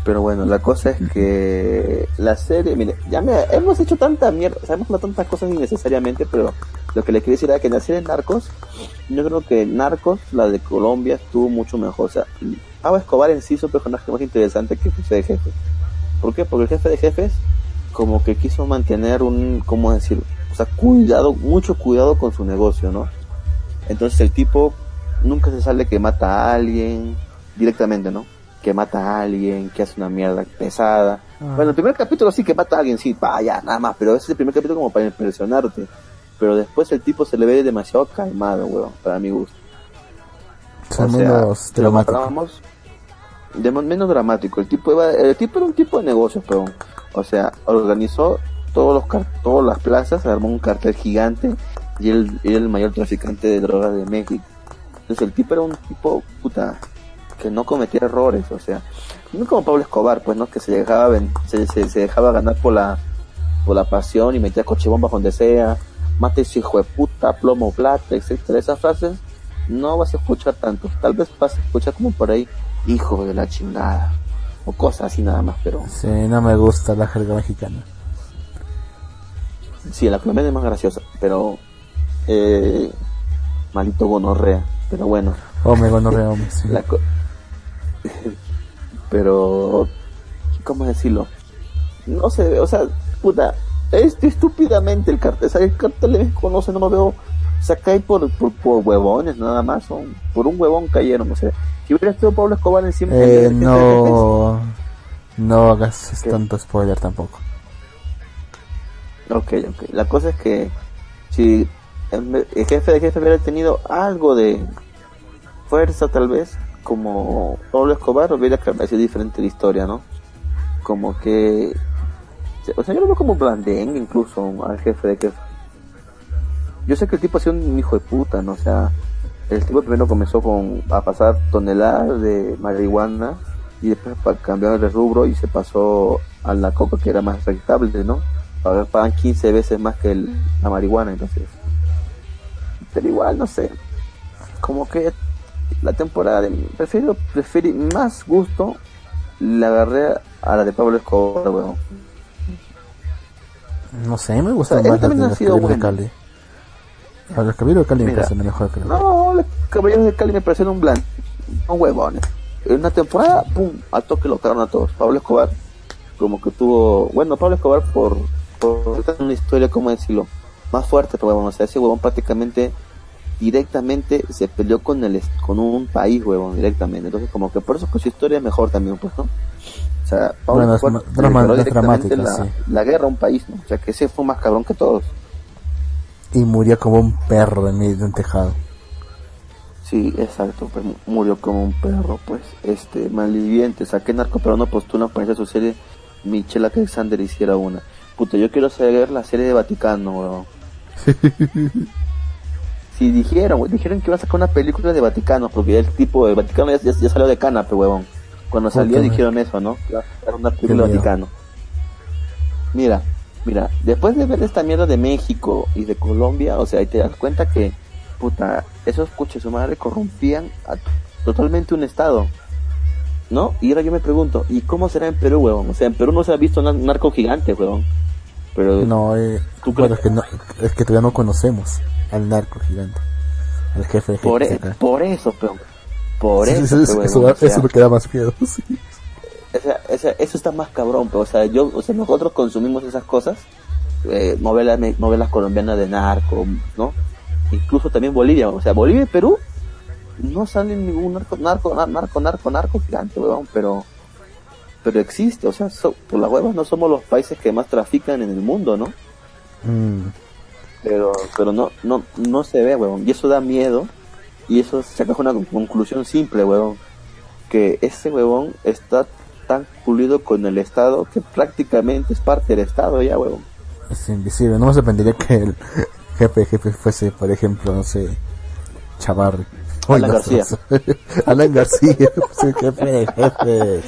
Pero bueno, la cosa es que la serie, mire, ya me, hemos hecho tanta mierda, o sea, hemos hablado tantas cosas innecesariamente, pero lo que le quería decir era que en la serie Narcos, yo creo que Narcos, la de Colombia, estuvo mucho mejor. O sea, Pablo Escobar en sí es un personaje más interesante que el jefe de jefes. ¿Por qué? Porque el jefe de jefes, como que quiso mantener un, ¿cómo decir? O sea, cuidado, mucho cuidado con su negocio, ¿no? Entonces el tipo nunca se sale que mata a alguien directamente, ¿no? Que mata a alguien, que hace una mierda pesada. Ah. Bueno, el primer capítulo sí que mata a alguien, sí, pa, ya, nada más, pero ese es el primer capítulo como para impresionarte. Pero después el tipo se le ve demasiado calmado, weón, para mi gusto. Son O menos lo dramáticos. de menos dramático. El tipo iba, el tipo era un tipo de negocios, pero, o sea, organizó todos los car- todas las plazas, armó un cartel gigante y él era el mayor traficante de drogas de México. Entonces el tipo era un tipo puta que no cometía errores, o sea, no como Pablo Escobar, pues no que se dejaba se, se, se dejaba ganar por la por la pasión y metía coche bomba donde sea, mate ese hijo de puta, plomo plata, etcétera, esas frases no vas a escuchar tanto, tal vez vas a escuchar como por ahí, hijo de la chingada, o cosas así nada más, pero Sí, no me gusta la jerga mexicana. sí, la colombiana es más graciosa, pero eh, malito gonorrea, pero bueno, hombre, sí. la co- pero ¿cómo decirlo? No sé, o sea, puta, es estúpidamente el cartel, o sea, el cartel de México no lo veo, o sea, cae por, por, por huevones nada más, son, por un huevón cayeron, o sea, si hubiera estado Pablo Escobar encima en Eh, jefes, no, no hagas ¿Qué? tanto spoiler tampoco. Ok, ok. La cosa es que si el jefe de jefe hubiera tenido algo de fuerza tal vez, como Pablo Escobar, hubiera sido diferente la historia, ¿no? Como que... O sea, yo lo veo como blandengue incluso al jefe de jefe. Yo sé que el tipo ha sido un hijo de puta, ¿no? O sea, el tipo primero comenzó con a pasar toneladas de marihuana y después cambió de rubro y se pasó a la coca que era más rentable, ¿no? Pagan 15 veces más que el- la marihuana, entonces. Pero igual, no sé. Como que la temporada de... Prefiero, prefiero más gusto la agarré a la de Pablo Escobar, weón. No sé, me gusta O sea, él más la también de ha los sido caballeros de bueno. Cali. A los caballeros de Cali me Mira. parecen mejor que No, los caballeros de Cali me parecieron un blanco. Un huevones. En una temporada, pum, al toque lo cagaron a todos. Pablo Escobar, como que tuvo. Bueno, Pablo Escobar por. por una historia, ¿cómo decirlo? Más fuerte, pero bueno, o sea, ese huevón prácticamente. Directamente se peleó con el con un país, huevón, directamente. Entonces, como que por eso que su historia es mejor también, pues, ¿no? O sea, Pablo Bueno, es Escobar drama- directamente la, sí. la guerra a un país, ¿no? O sea, que ese fue más cabrón que todos. Y murió como un perro en medio de un tejado. Sí, exacto, pues mu- murió como un perro, pues, este, malviviente, saqué narco, pero no postulan para esa su serie, Michelle Alexander hiciera una. Puta, yo quiero saber la serie de Vaticano, weón. Si dijeron, dijeron que iban a sacar una película de Vaticano, porque el tipo de Vaticano ya, ya- ya salió de cana, huevón. Cuando salió Puta dijeron eso, ¿no? Era una película de. Vaticano. Mira, mira, después de ver esta mierda de México y de Colombia, o sea, ahí te das cuenta que, puta, esos coches su madre corrompían a totalmente un estado. ¿No? Y ahora yo me pregunto, ¿y cómo será en Perú, huevón? O sea, en Perú no se ha visto un narco gigante, huevón. Pero No, eh, ¿Tú bueno, crees? es que, no, es que todavía no conocemos al narco gigante. Al jefe de por, jefes e- por eso, peón. Por Sí, eso, eso, o sea, me queda más miedo. sí. o sea, o sea, eso está más cabrón, pero, o sea, yo, o sea, nosotros consumimos esas cosas, eh, novelas, novelas colombianas de narco, ¿no? Incluso también Bolivia, o sea, Bolivia y Perú no salen ningún narco, narco, nar- narco, narco, narco gigante, weón, pero, pero existe, o sea, so- por las huevas no somos los países que más trafican en el mundo, ¿no? Mm, pero pero no no no se ve huevón y eso da miedo y eso saca una con- conclusión simple huevón que ese huevón está tan pulido con el estado que prácticamente es parte del estado ya huevón es invisible. No me sorprendería que el jefe de jefe fuese, por ejemplo, no sé, Chavarri. Alan no, García. Alan García, pues, el jefe de jefes.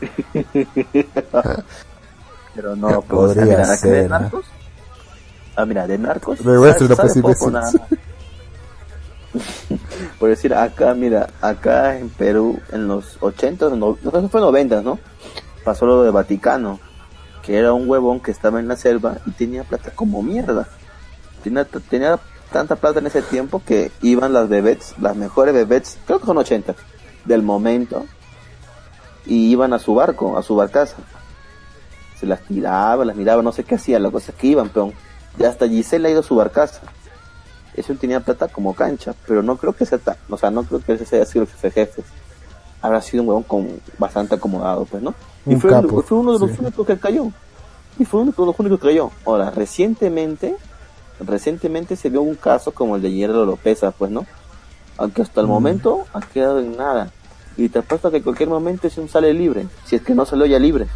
pero no pues, Podría o sea, mira, de ser, ¿no? narcos ah mira de narcos Me voy a hacer una más. por decir acá mira acá en Perú en los 80 no, no fue 90 no pasó lo de Vaticano que era un huevón que estaba en la selva y tenía plata como mierda tenía, tenía tanta plata en ese tiempo que iban las bebés las mejores bebés creo que son 80 del momento y iban a su barco a su barcaza se las tiraba, las miraba, no sé qué hacía, la cosa es que iban, peón. Y hasta Giselle ha ido a su barcaza. Eso tenía plata como cancha, pero no creo que sea tan, o sea, no creo que ese haya sido el jefe de jefes. Habrá sido un huevón con, bastante acomodado, pues, ¿no? y Un fue, capo, fue uno de los sí. únicos que cayó. Y fue uno de los únicos que cayó. Ahora, recientemente, recientemente se vio un caso como el de Hierro Lopeza, pues, ¿no? Aunque hasta el Mm. momento ha quedado en nada. Y te apuesto que en cualquier momento un sale libre. Si es que no salió ya libre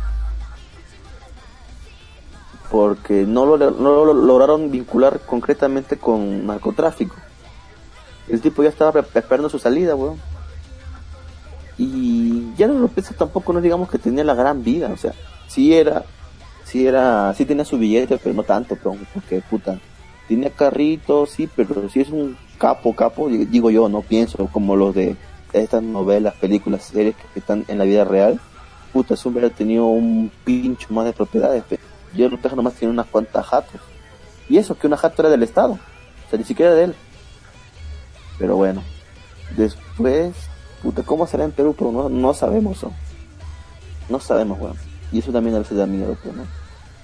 porque no lo, no lo lograron vincular concretamente con narcotráfico. El tipo ya estaba esperando su salida, weón. Y ya no lo pienso tampoco, no digamos que tenía la gran vida, o sea, sí era, sí era, sí tenía su billete, pero no tanto, weón, porque puta, tenía carritos, sí, pero si es un capo, capo, digo yo, no pienso como los de estas novelas, películas, series que están en la vida real, puta, ese hombre ha tenido un pincho más de propiedades, pe. Yo el López nomás tiene unas cuantas jatos. Y eso, que una jato era del Estado. O sea, ni siquiera de él. Pero bueno. Después, puta, ¿cómo será en Perú? Pero no, no sabemos, ¿no? No sabemos, weón. Y eso también a veces da miedo, pues, ¿no?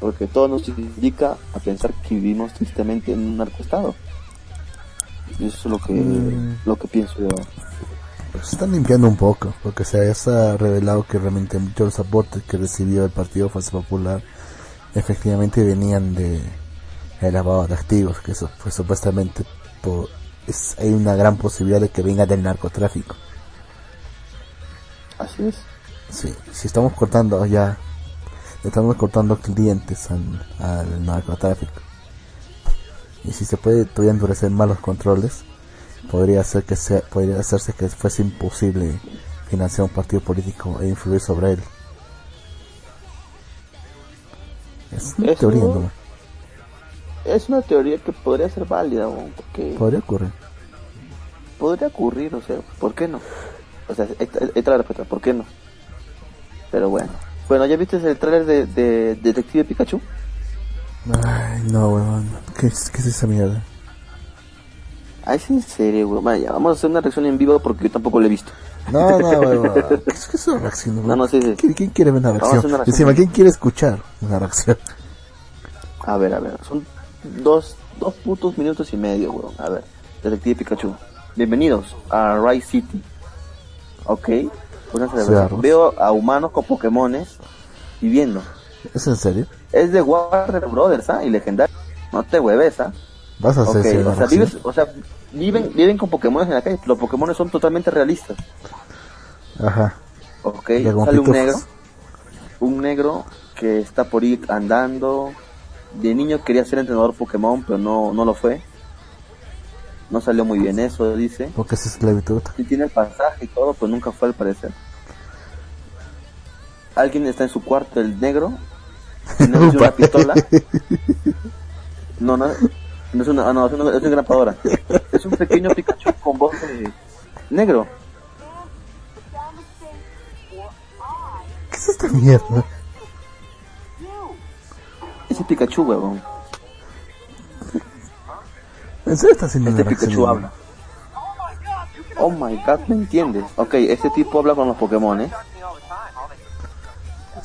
Porque todo nos indica a pensar que vivimos tristemente en un narcoestado. Y eso es lo que, Mm. lo que pienso yo. Se están limpiando un poco, porque se ha revelado que realmente muchos de los aportes que recibió el Partido Fuerza Popular efectivamente venían de el lavado de activos, que eso pues supuestamente po- es, hay una gran posibilidad de que venga del narcotráfico. Así es. Sí, si estamos cortando ya, estamos cortando clientes al, al narcotráfico. Y si se puede todavía endurecer más los controles, podría ser que sea, podría hacerse que fuese imposible financiar un partido político e influir sobre él. Es una teoría, ¿no? Es una teoría que podría ser válida, porque... Podría ocurrir. podría ocurrir, o sea, ¿por qué no? O sea, es la respuesta, ¿por qué no? Pero bueno. Bueno, ¿ya viste el tráiler de, de Detective Pikachu? Ay, no, weón. ¿Qué, ¿Qué es esa mierda? Ay, es en serio, weón. Vaya, vamos a hacer una reacción en vivo porque yo tampoco lo he visto. No, no. ¿Qué es, qué es una reacción? weón? No, no, sí, sí. ¿Quién, quién quiere ver una reacción? una reacción. Encima, ¿quién quiere escuchar una reacción? A ver, a ver, son dos, dos putos minutos y medio, weón. A ver, Detective Pikachu. Bienvenidos a Rise City. Ok. Verdad. Arroz. Veo a humanos con Pokémones viviendo. ¿Es en serio? Es de Warner Brothers, ¿ah? Y legendario. No te hueves, ¿ah? ¿Vas a hacer Ok, esa o sea, vives, o sea, viven, viven con Pokémon en la calle. Los Pokémon son totalmente realistas. Ajá. Ok, sale un negro. Un negro que está por ir andando. De niño quería ser entrenador Pokémon, pero no, no lo fue. No salió muy bien eso, dice. Porque es esclavitud. Sí tiene el pasaje y todo, pero nunca fue al parecer. Alguien está en su cuarto, el negro. Tiene una pistola. No, no, no es una, ah, no, es una, es una grapadora. Es un pequeño Pikachu con voz de negro. ¿Qué es esta mierda? Ese Pikachu, huevón. ¿En serio está haciendo Este? Pikachu habla. Oh my god, ¿me entiendes? Ok, este tipo habla con los Pokémon, ¿eh?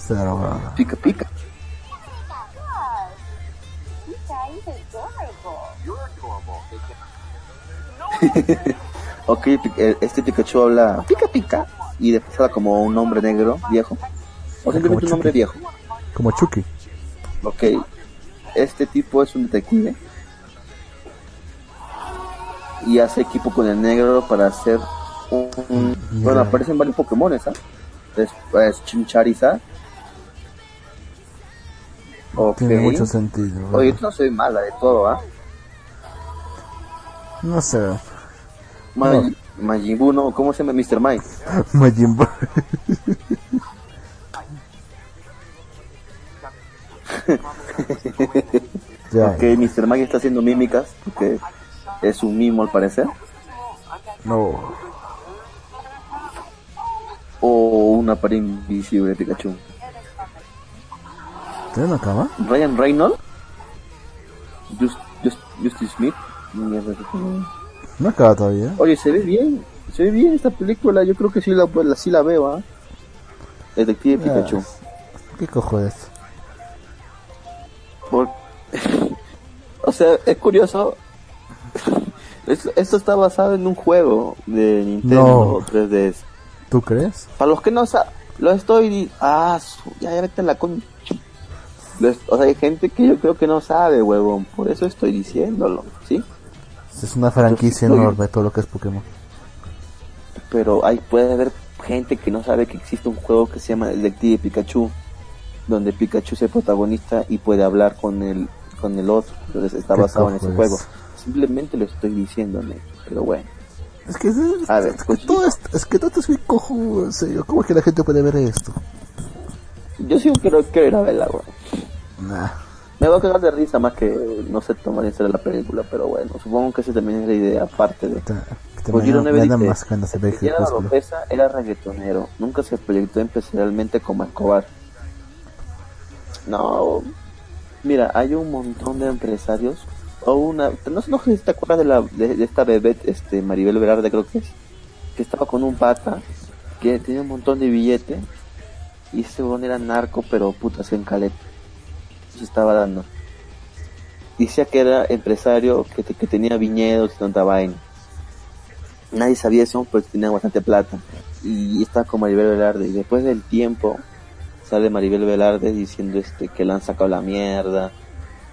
Pero, Pica, pica. ok, eh, este Pikachu habla pica pica y después habla como un hombre negro viejo. O simplemente un hombre viejo. como Chucky. Ok, este tipo es un detective y hace equipo con el negro para hacer un... un- bueno, aparecen varios Pokémon, ¿ah? Después Chincharizard. Ok. Tiene mucho sentido. Oye, ¿verdad? yo no soy mala de todo, ¿ah? No sé. Ma-. Majin Buu, no, ¿cómo se llama Mr. Mike? Majin Buu. Ok, Mr. Mike está haciendo mímicas, porque es un mimo al parecer. no. O una pared invisible de Pikachu. ¿Tiene una cama? Ryan Reynolds. Just, Just, Justice Smith. Mierda. No acaba todavía. Oye, se ve bien. Se ve bien esta película. Yo creo que sí la, la- sí la veo, ¿ah? Detective Ah. Pikachu. ¿Qué cojo es? Por- o sea, es curioso. Es- Esto está basado en un juego de Nintendo No. 3DS. ¿Tú crees? Para los que no saben, lo estoy. Ah, ya, ya vete la con. O sea, hay gente que yo creo que no sabe, huevón. Por eso estoy diciéndolo, ¿sí? Es una franquicia enorme todo lo que es Pokémon. Pero hay, puede haber gente que no sabe que existe un juego que se llama Detective Pikachu. Donde Pikachu es el protagonista y puede hablar con el, con el otro. Entonces está ¿Qué basado en ese juego. Simplemente lo estoy diciendo, Pero bueno. Es que, es, A ver, es que todo esto, es que todo es muy cojo, en serio. ¿Cómo es que la gente puede ver esto? Yo sí quiero, quiero ir a verla, weón. Nah. Me va a cagar de risa más que no sé tomar en serio la película, pero bueno, supongo que esa también es la idea, aparte de... Te Pues da dice, ver Guillermo Crepúsculo. Lopeza era reggaetonero, nunca se proyectó empresarialmente como Escobar. No, mira, hay un montón de empresarios, o una, no sé no sé si te acuerdas de, la, de, de esta bebé, este, Maribel Velarde creo que es, que estaba con un pata, que tenía un montón de billetes, y ese bon era narco, pero puta, se encaleta, se estaba dando. Decía que era empresario, que, que tenía viñedos y tanta vaina nadie sabía eso, pues tenía bastante plata. Y está con Maribel Velarde. Y después del tiempo, sale Maribel Velarde diciendo este que le han sacado la mierda.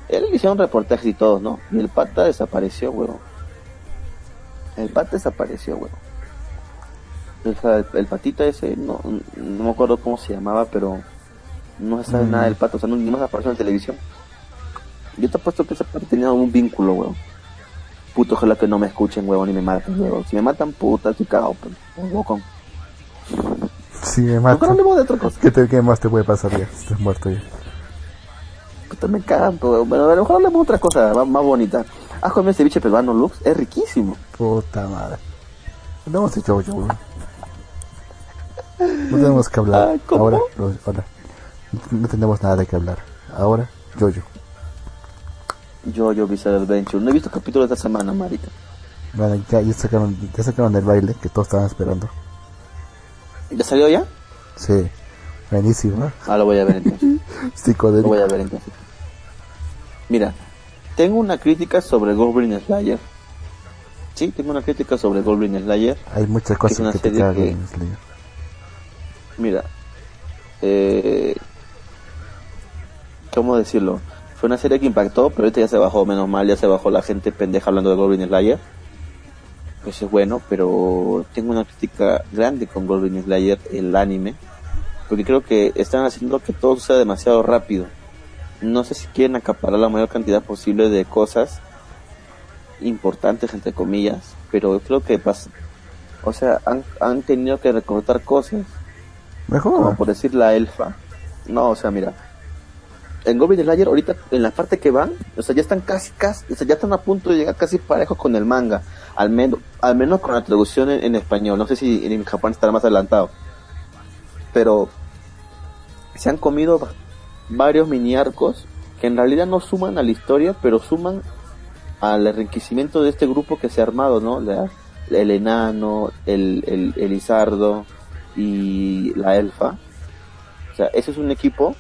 Él le hicieron reportajes y todo, ¿no? Y el pata desapareció, huevón. El pata desapareció, huevón. El, el patita ese, no, no me acuerdo cómo se llamaba, pero no se sabe Mm. nada del pato, o sea, no, no se apareció en la televisión. Yo te apuesto que ese pata tenía un vínculo, huevón. Puto, ojalá que no me escuchen, huevón, y me maten, huevón. Si me matan, puta, estoy cagado, pues, un bocón. Si me ¿Por matas, qué no de otra cosa? ¿qué, te, ¿qué más te puede pasar ya? Estás muerto ya. Puta, me cagan, pues, huevón. Bueno, a lo mejor hablemos de otra cosa más, más bonita. Ah, comer ceviche peruano, Lux, es riquísimo. Puta madre. No hemos hecho yo, weón. No tenemos que hablar. Ah, ¿cómo? Ahora, ahora. No tenemos nada de qué hablar. Ahora, yo, yo. Yo, yo, Bizarre Adventure. No he visto capítulos de esta semana, marica. Bueno, ya, ya sacaron, ya sacaron el baile que todos estaban esperando. ¿Ya salió ya? Sí, buenísimo. Ah, lo voy a ver entonces. Lo voy a ver entonces. Mira, tengo una crítica sobre Goblin Slayer. Sí, tengo una crítica sobre Goblin Slayer. Hay muchas cosas que que- en Slayer. Mira, eh, ¿cómo decirlo? Fue una serie que impactó, pero ahorita ya se bajó, menos mal, ya se bajó la gente pendeja hablando de Goblin Slayer. Eso es bueno, pero tengo una crítica grande con Goblin Slayer, el anime, porque creo que están haciendo que todo sea demasiado rápido. No sé si quieren acaparar la mayor cantidad posible de cosas importantes, entre comillas, pero creo que pasa. O sea, han, han tenido que recortar cosas como Mejor. por decir la elfa. No, o sea, mira. En Goblin Slayer ahorita en la parte que van, o sea, ya están casi, casi, o sea, ya están a punto de llegar casi parejos con el manga, al menos, al menos con la traducción en, español. No sé si en Japón estará más adelantado, pero se han comido va- varios mini arcos que en realidad no suman a la historia, pero suman al enriquecimiento de este grupo que se ha armado, ¿no? El enano, el, el, el Izardo y la elfa. O sea, ese es un equipo.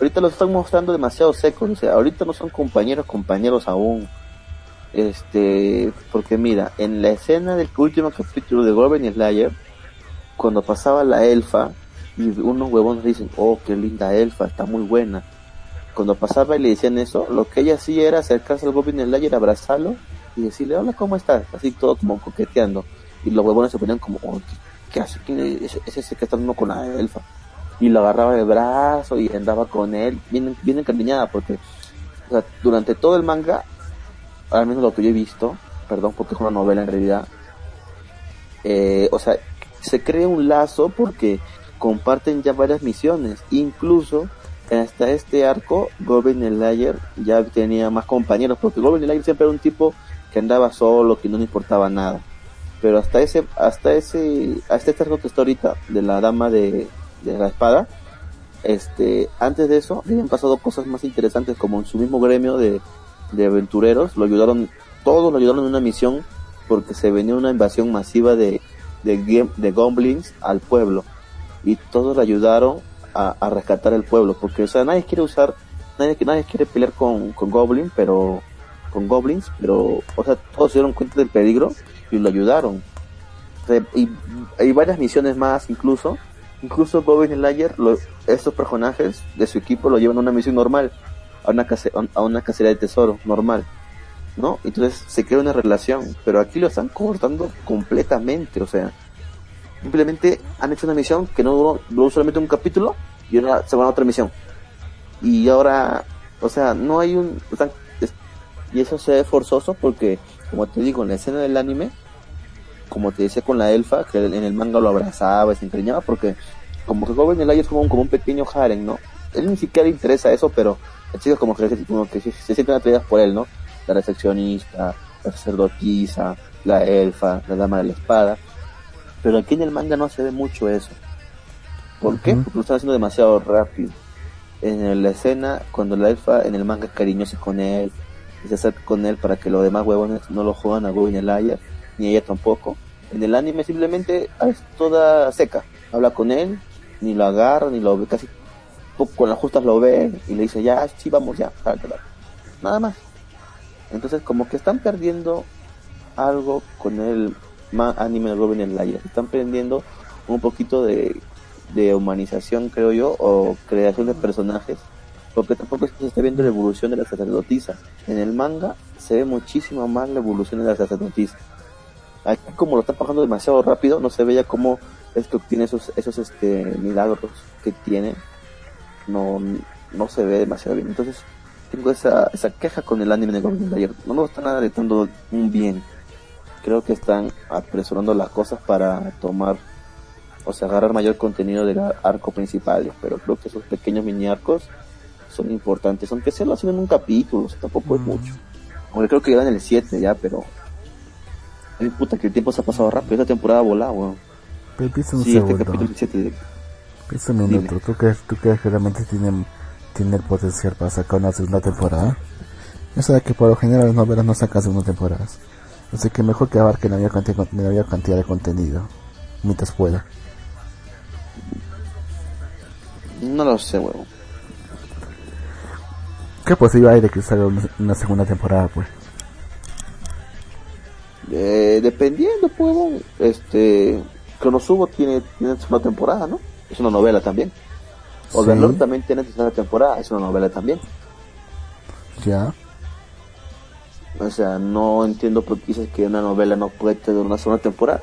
Ahorita lo están mostrando demasiado seco. O sea, ahorita no son compañeros, compañeros aún. Este, porque mira, en la escena del último capítulo de y Slayer, cuando pasaba la elfa, y unos huevones dicen, oh, qué linda elfa, está muy buena. Cuando pasaba y le decían eso, lo que ella hacía era acercarse al Goblin Slayer, abrazarlo y decirle, hola, ¿cómo estás? Así todo como coqueteando. Y los huevones se ponían como, oh, ¿qué hace? ¿Quién es, ese que está hablando con la elfa? Y lo agarraba de brazo y andaba con él, bien, bien encariñada, porque durante todo el manga, al menos lo que yo he visto, perdón porque es una novela en realidad, eh, o sea, se crea un lazo porque comparten ya varias misiones, incluso hasta este arco, Goblin Slayer ya tenía más compañeros, porque Goblin Slayer siempre era un tipo que andaba solo, que no le importaba nada. Pero hasta ese, hasta ese, hasta este arco que está ahorita, de la dama de, de la espada, este, antes de eso, habían pasado cosas más interesantes, como en su mismo gremio de, de aventureros, lo ayudaron, todos lo ayudaron en una misión, porque se venía una invasión masiva de, de, de goblins al pueblo, y todos le ayudaron a, a, rescatar el pueblo, porque o sea, nadie quiere usar, nadie, nadie quiere pelear con, con Goblin, pero con goblins, pero o sea, todos se dieron cuenta del peligro y lo ayudaron. Y hay varias misiones más incluso, incluso Goblin Slayer, lo, estos personajes de su equipo lo llevan a una misión normal, a una, case, a una cacería de tesoro normal. ¿No? Entonces se crea una relación, pero aquí lo están cortando completamente, o sea, simplemente han hecho una misión que no duró, duró solamente un capítulo y ahora se van a otra misión. Y ahora, o sea, no hay un... Están, es, y eso se ve forzoso porque, como te digo, en la escena del anime, como te decía con la elfa, que en el manga lo abrazaba y se encariñaba, porque como que Goblin el es como un, como un pequeño harem, ¿no? Él ni siquiera le interesa eso, pero el chico como que, como que se, se sienten atraídas por él, ¿no? La recepcionista, la sacerdotisa, la elfa, la dama de la espada. Pero aquí en el manga no se ve mucho eso. ¿Por uh -huh. qué? Porque lo están haciendo demasiado rápido. En la escena, cuando la elfa en el manga es cariñosa con él, y se acerca con él para que los demás huevones no lo juegan a Goblin Slayer, ni ella tampoco. En el anime simplemente es toda seca. Habla con él, ni lo agarra, ni lo ve, casi con las justas lo ve y le dice, ya, sí, vamos, ya, nada más. Entonces, como que están perdiendo algo con el anime de Goblin Slayer. Están perdiendo un poquito de, de humanización, creo yo, o creación de personajes porque tampoco se está viendo la evolución de la sacerdotisa. En el manga se ve muchísimo más la evolución de la sacerdotisa. Aquí como lo está pasando demasiado rápido, no se veía cómo esto obtiene esos, esos este, milagros que tiene. No, no se ve demasiado bien. Entonces tengo esa, esa queja con el anime de Goblin Slayer. No lo están adaptando un bien. Creo que están apresurando las cosas para tomar, o sea, agarrar mayor contenido del arco principal. Pero creo que esos pequeños mini arcos son importantes, aunque sea lo hacen en un capítulo, o sea, tampoco es mucho. Aunque creo que llegan en el 7 ya, pero. Ay, puta, que el tiempo se ha pasado rápido, esta temporada volada, weón. Pero piensa un sí, segundo. este capítulo 7 de... Piensa un minuto, ¿tú crees, ¿tú crees que realmente tiene, tiene el potencial para sacar una segunda temporada? Ya sabes que por lo general las novelas no sacan segunda temporadas. Así que mejor que abarquen la mayor cantidad, la mayor cantidad de contenido mientras pueda. No lo sé, weón. ¿Qué posibilidad hay de que salga una, una segunda temporada, pues? Eh, dependiendo, pues, bueno, este, Konosuba tiene, tiene segunda temporada, ¿no? Es una novela también. Overlord sí. también tiene tercera temporada, es una novela también. Ya. O sea, no entiendo por qué dices que una novela no puede tener una segunda temporada.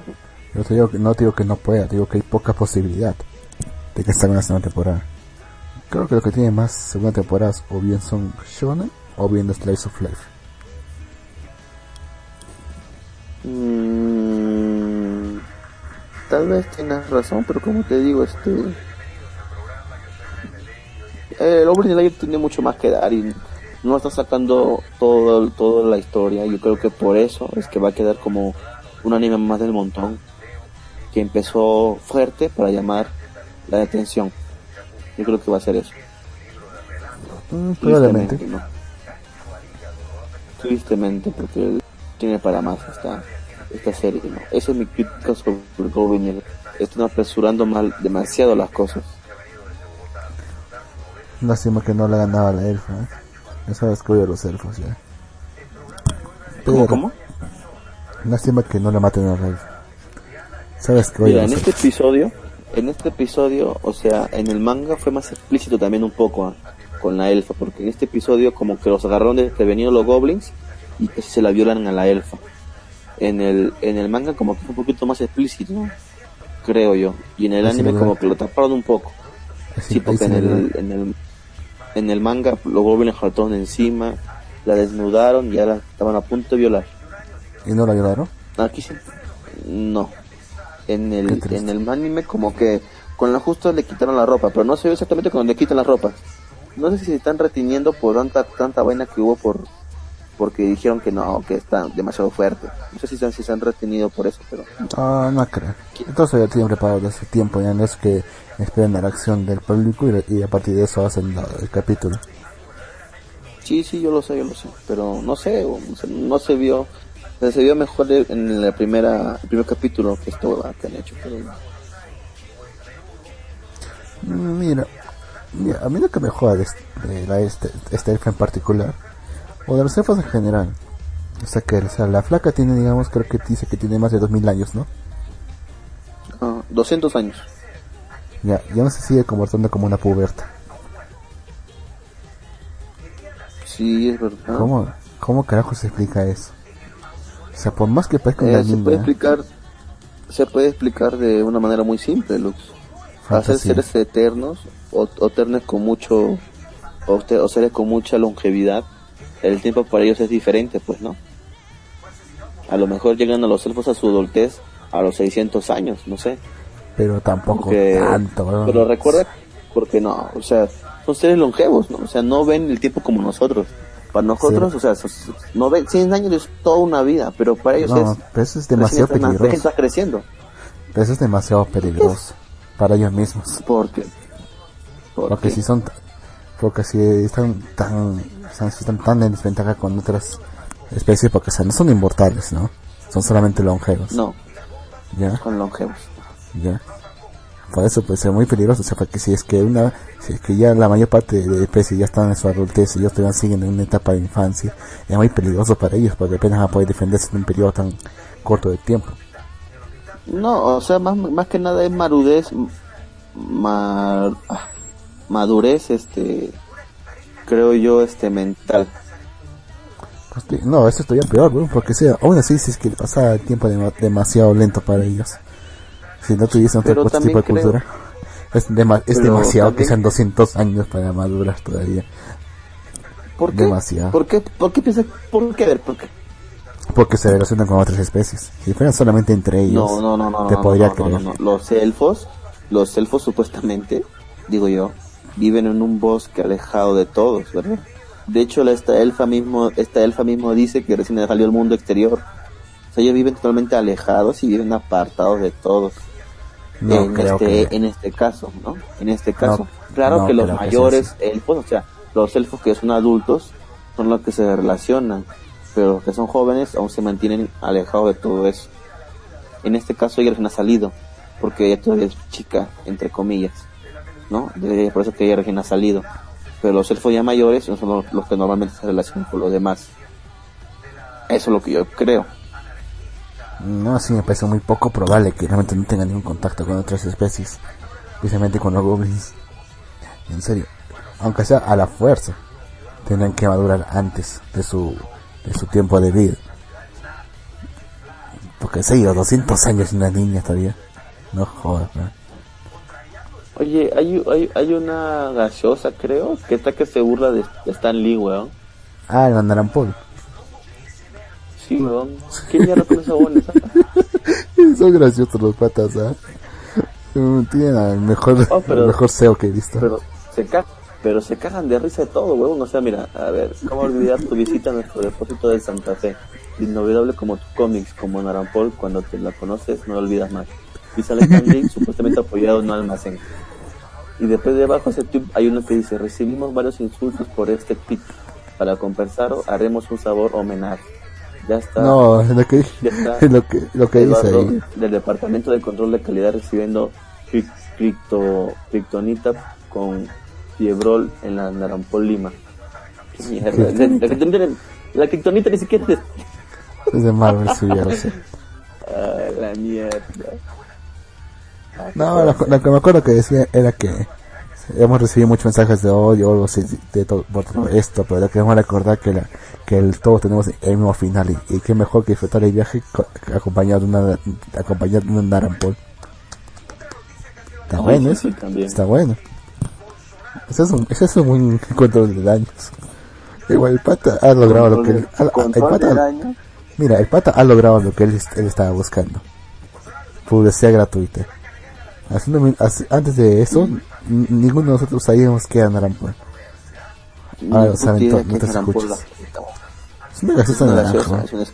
Yo te digo que no digo que no pueda, digo que hay poca posibilidad de que salga una segunda temporada. Creo que lo que tiene más segunda temporadas o bien son Shonen o bien The Slice of Life. Mm, tal vez tienes razón, pero como te digo, este el Goblin Slayer tiene mucho más que dar y no está sacando todo toda la historia. Yo creo que por eso es que va a quedar como un anime más del montón que empezó fuerte para llamar la atención. Yo creo que va a ser eso. Mm, probablemente. No. Tristemente, porque tiene para más. Está esta serie. ¿no? Esa es mi crítica sobre Goblin. Están apresurando mal demasiado las cosas. Lástima que no le ganaba a la elfa. ¿eh? Que odio a los elfos ya. ¿Cómo, cómo? Lástima que no le maten a la elfa. Sabes que Mira, en este episodio, en este episodio, o sea, en el manga fue más explícito también un poco ¿ah? con la elfa, porque en este episodio como que los agarraron desprevenidos los goblins y se la violan a la elfa. En el, en el manga como que fue un poquito más explícito, ¿no? creo yo, y en el anime me como que lo taparon un poco. Así- Sí, porque en el, en el en el manga los goblins saltaron encima, la desnudaron y ahora estaban a punto de violar. ¿Y no la lloraron? Aquí sí. No. En el, en el anime como que con la justa le quitaron la ropa, pero no se ve exactamente cuando le quitan las ropas. No sé si se están reteniendo por tanta tanta vaina que hubo por porque dijeron que no, que está demasiado fuerte. No sé si se han, si se han retenido por eso, pero Ah, no creo. Entonces ya tienen preparado desde tiempo, ya no es que esperen la reacción del público y, y a partir de eso hacen la- el capítulo. sí, sí, yo lo sé, yo lo sé, pero no sé, no se vio, se vio mejor en la primera, el primer capítulo que esto que han hecho, pero Mm, Mira, mira, a mí lo que me joda de, este- de la, este, esta en particular, o de los elfos en general, o sea que o sea, la flaca tiene, digamos, creo que dice que tiene más de 2000 años, ¿no? ah, 200 años. Ya, ya no se sigue comportando como una puberta. Sí, es verdad. ¿Cómo, ¿Cómo carajo se explica eso? O sea, por más que parezca Eh, una se puede niña, explicar se puede explicar de una manera muy simple Lux hacer seres eternos o, o eternos con mucho o seres con mucha longevidad el tiempo para ellos es diferente pues no a lo mejor llegan a los elfos a su adultez a los 600 años no sé pero tampoco porque- tanto, pero recuerda porque no o sea son seres longevos no o sea no ven el tiempo como nosotros para nosotros Sí. o sea no ven 100 años es toda una vida pero para ellos No, es pero eso es demasiado peligroso. está creciendo Pero eso es demasiado peligroso para ellos mismos. Porque. Porque si son, porque si están tan, si están tan en desventaja con otras especies, porque o sea, no son inmortales, ¿no? Son solamente longevos. No, Ya, con longevos. ya. Por eso puede ser muy peligroso, o sea, porque si es que una, si es que ya la mayor parte de especies ya están en su adultez y ellos todavía siguen en una etapa de infancia, es muy peligroso para ellos, porque apenas van a poder defenderse en un periodo tan corto de tiempo. No, o sea, más, más que nada es marudez. ma- ah, madurez, este. Creo yo, este, mental. Pues no, eso es todavía peor, porque sea, aún así si es que pasa el tiempo dema- demasiado lento para ellos. Si no tuviesen otro, tipo de creo- cultura, es, es demasiado que sean 200 años para madurar todavía. ¿Por qué? Demasiado. ¿Por qué? ¿Por qué piensas? ¿Por qué? A ver, ¿por qué? Porque se relacionan con otras especies. Si fueran solamente entre ellos, No, no, no, no. te no, podría no, creer. no. Los elfos, los elfos supuestamente, digo yo, viven en un bosque alejado de todos, ¿verdad? De hecho, la- esta elfa mismo, esta elfa mismo dice que recién salió al mundo exterior. O sea, ellos viven totalmente alejados y viven apartados de todos. No en este, que... en este caso, ¿no? En este caso. No, claro no que los que mayores elfos, o sea, los elfos que son adultos, son los que se relacionan, pero los que son jóvenes aún se mantienen alejados de todo eso. En este caso ella recién ha salido, porque ella todavía es chica, entre comillas, ¿no? Por eso que ella recién ha salido. Pero los elfos ya mayores son los, los que normalmente se relacionan con los demás. Eso es lo que yo creo. No, así me parece muy poco probable que realmente no tengan ningún contacto con otras especies. Especialmente con los goblins. En serio. Aunque sea a la fuerza. Tendrán que madurar antes de su, de su tiempo de vida. Porque sí, los 200 años una niña todavía. No jodas, ¿no? Oye, hay, hay, hay una gaseosa, creo, que está que se burla de, de Stan Lee, weón. Ah, el Mandaran Paul. Sí, weón. ¿Quién ya no conoce a Bones? Son graciosos los patas, ¿ah? Mm, Tienen el mejor, Oh, pero- el mejor SEO que he visto. Pero se, ca pero se cagan de risa de todo, weón. O sea, mira, a ver, ¿cómo olvidar tu visita a nuestro depósito de Santa Fe? Inolvidable como tus cómics, como Narampol, cuando te la conoces, no lo olvidas más. Y sale Stan Lee, supuestamente apoyado en un almacén. Y después debajo de ese tweet hay uno que dice, recibimos varios insultos por este tweet. Para compensarlo, haremos un sabor homenaje. Ya está. No, es lo que, Ya está. es lo que, lo que dice ahí. del Departamento de Control de Calidad recibiendo cripto, kriptonita con fiebrol en la Narampol Lima. Qué mierda. La, kriptonita ni siquiera es... Es de Marvel, lo sé. Ah, la mierda. No, lo, lo que me acuerdo que decía era que hemos recibido muchos mensajes de odio o algo así de todo, por todo esto, pero lo que vamos a recordar que, la, que el, todos tenemos el mismo final y, y qué mejor que disfrutar el viaje co- acompañado de una, acompañado de un Narampol. Está bueno eso, está bueno. Ese es un, ese es un buen control de daños. Igual el pata ha logrado lo que él, el pata, mira, el pata ha logrado lo que él, él estaba buscando. Publicidad gratuita. Haciendo, antes de eso, n- ninguno de nosotros sabíamos que era Narampol. Ah, Ni saben puta idea todo, qué no te escuchas. Es una gaseosa naranja. es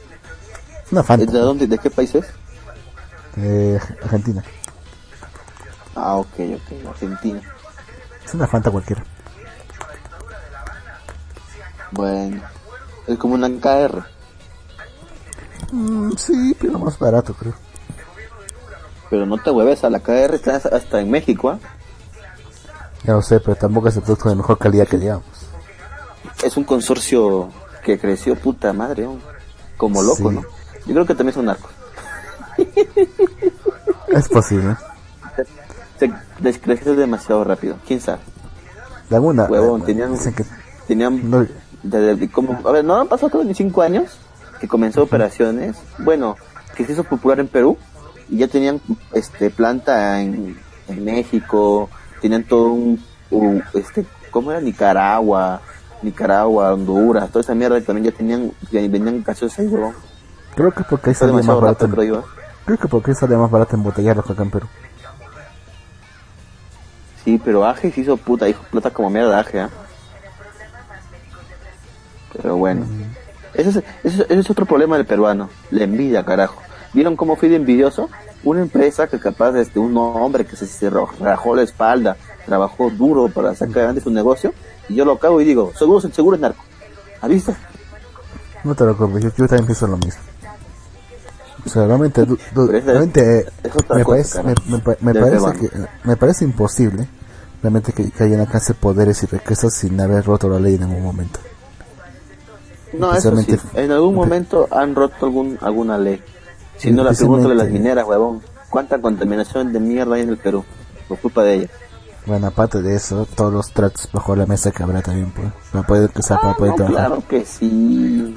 una- Fanta. ¿De dónde? ¿De qué país es? De Argentina. Ah, ok, ok, Argentina. Es una Fanta cualquiera. Bueno, es como una KR. Mm, sí, pero más barato, creo. Pero no te hueves a la KR, hasta en México, ¿ah? Ya lo sé, pero tampoco es el producto de mejor calidad que digamos. Es un consorcio que creció puta madre, ¿no? como loco, Sí. ¿no? Yo creo que también son narcos. Es posible. Se descreció demasiado rápido, quién sabe. De alguna. Huevón, eh, tenían- dicen que Tenían, no- desde, como, a ver, no han pasado creo ni cinco años que comenzó operaciones, bueno, que se hizo popular en Perú y ya tenían este planta en, en México, tenían todo un, un, este, ¿cómo era? Nicaragua, Nicaragua, Honduras, toda esa mierda que también ya tenían, ya venían casos ahí, huevón. creo que porque ahí salía más barato. en- creo. ¿eh? Que porque sale más barato embotellarlos que acá en Perú. Sí, pero Aje se hizo puta, hijo plata como mierda Aje, ¿ah? Pero bueno. Es, ese, es- ese es otro problema del peruano, la envidia, carajo. ¿Vieron cómo fui de envidioso? Una empresa que capaz este, un hombre que se, se rajó la espalda, trabajó duro para sacar adelante su negocio, y yo lo cago y digo, seguro, seguro es narco. ¿Ha visto? No te lo preocupes, yo, yo también pienso lo mismo. O sea, realmente, du- du- realmente es otra me, cosa, parece, me, parece que me parece imposible realmente que, que hayan alcance poderes y riquezas sin haber roto la ley en ningún momento. No, eso sí. En algún momento han roto algún, alguna ley. Si no, la pregunta de las mineras, huevón. ¿Cuánta contaminación de mierda hay en el Perú? Por culpa de ellas. Bueno, aparte de eso, todos los tratos bajo la mesa que habrá también, pues, para poder, sea, para poder No, trabajar. claro que sí.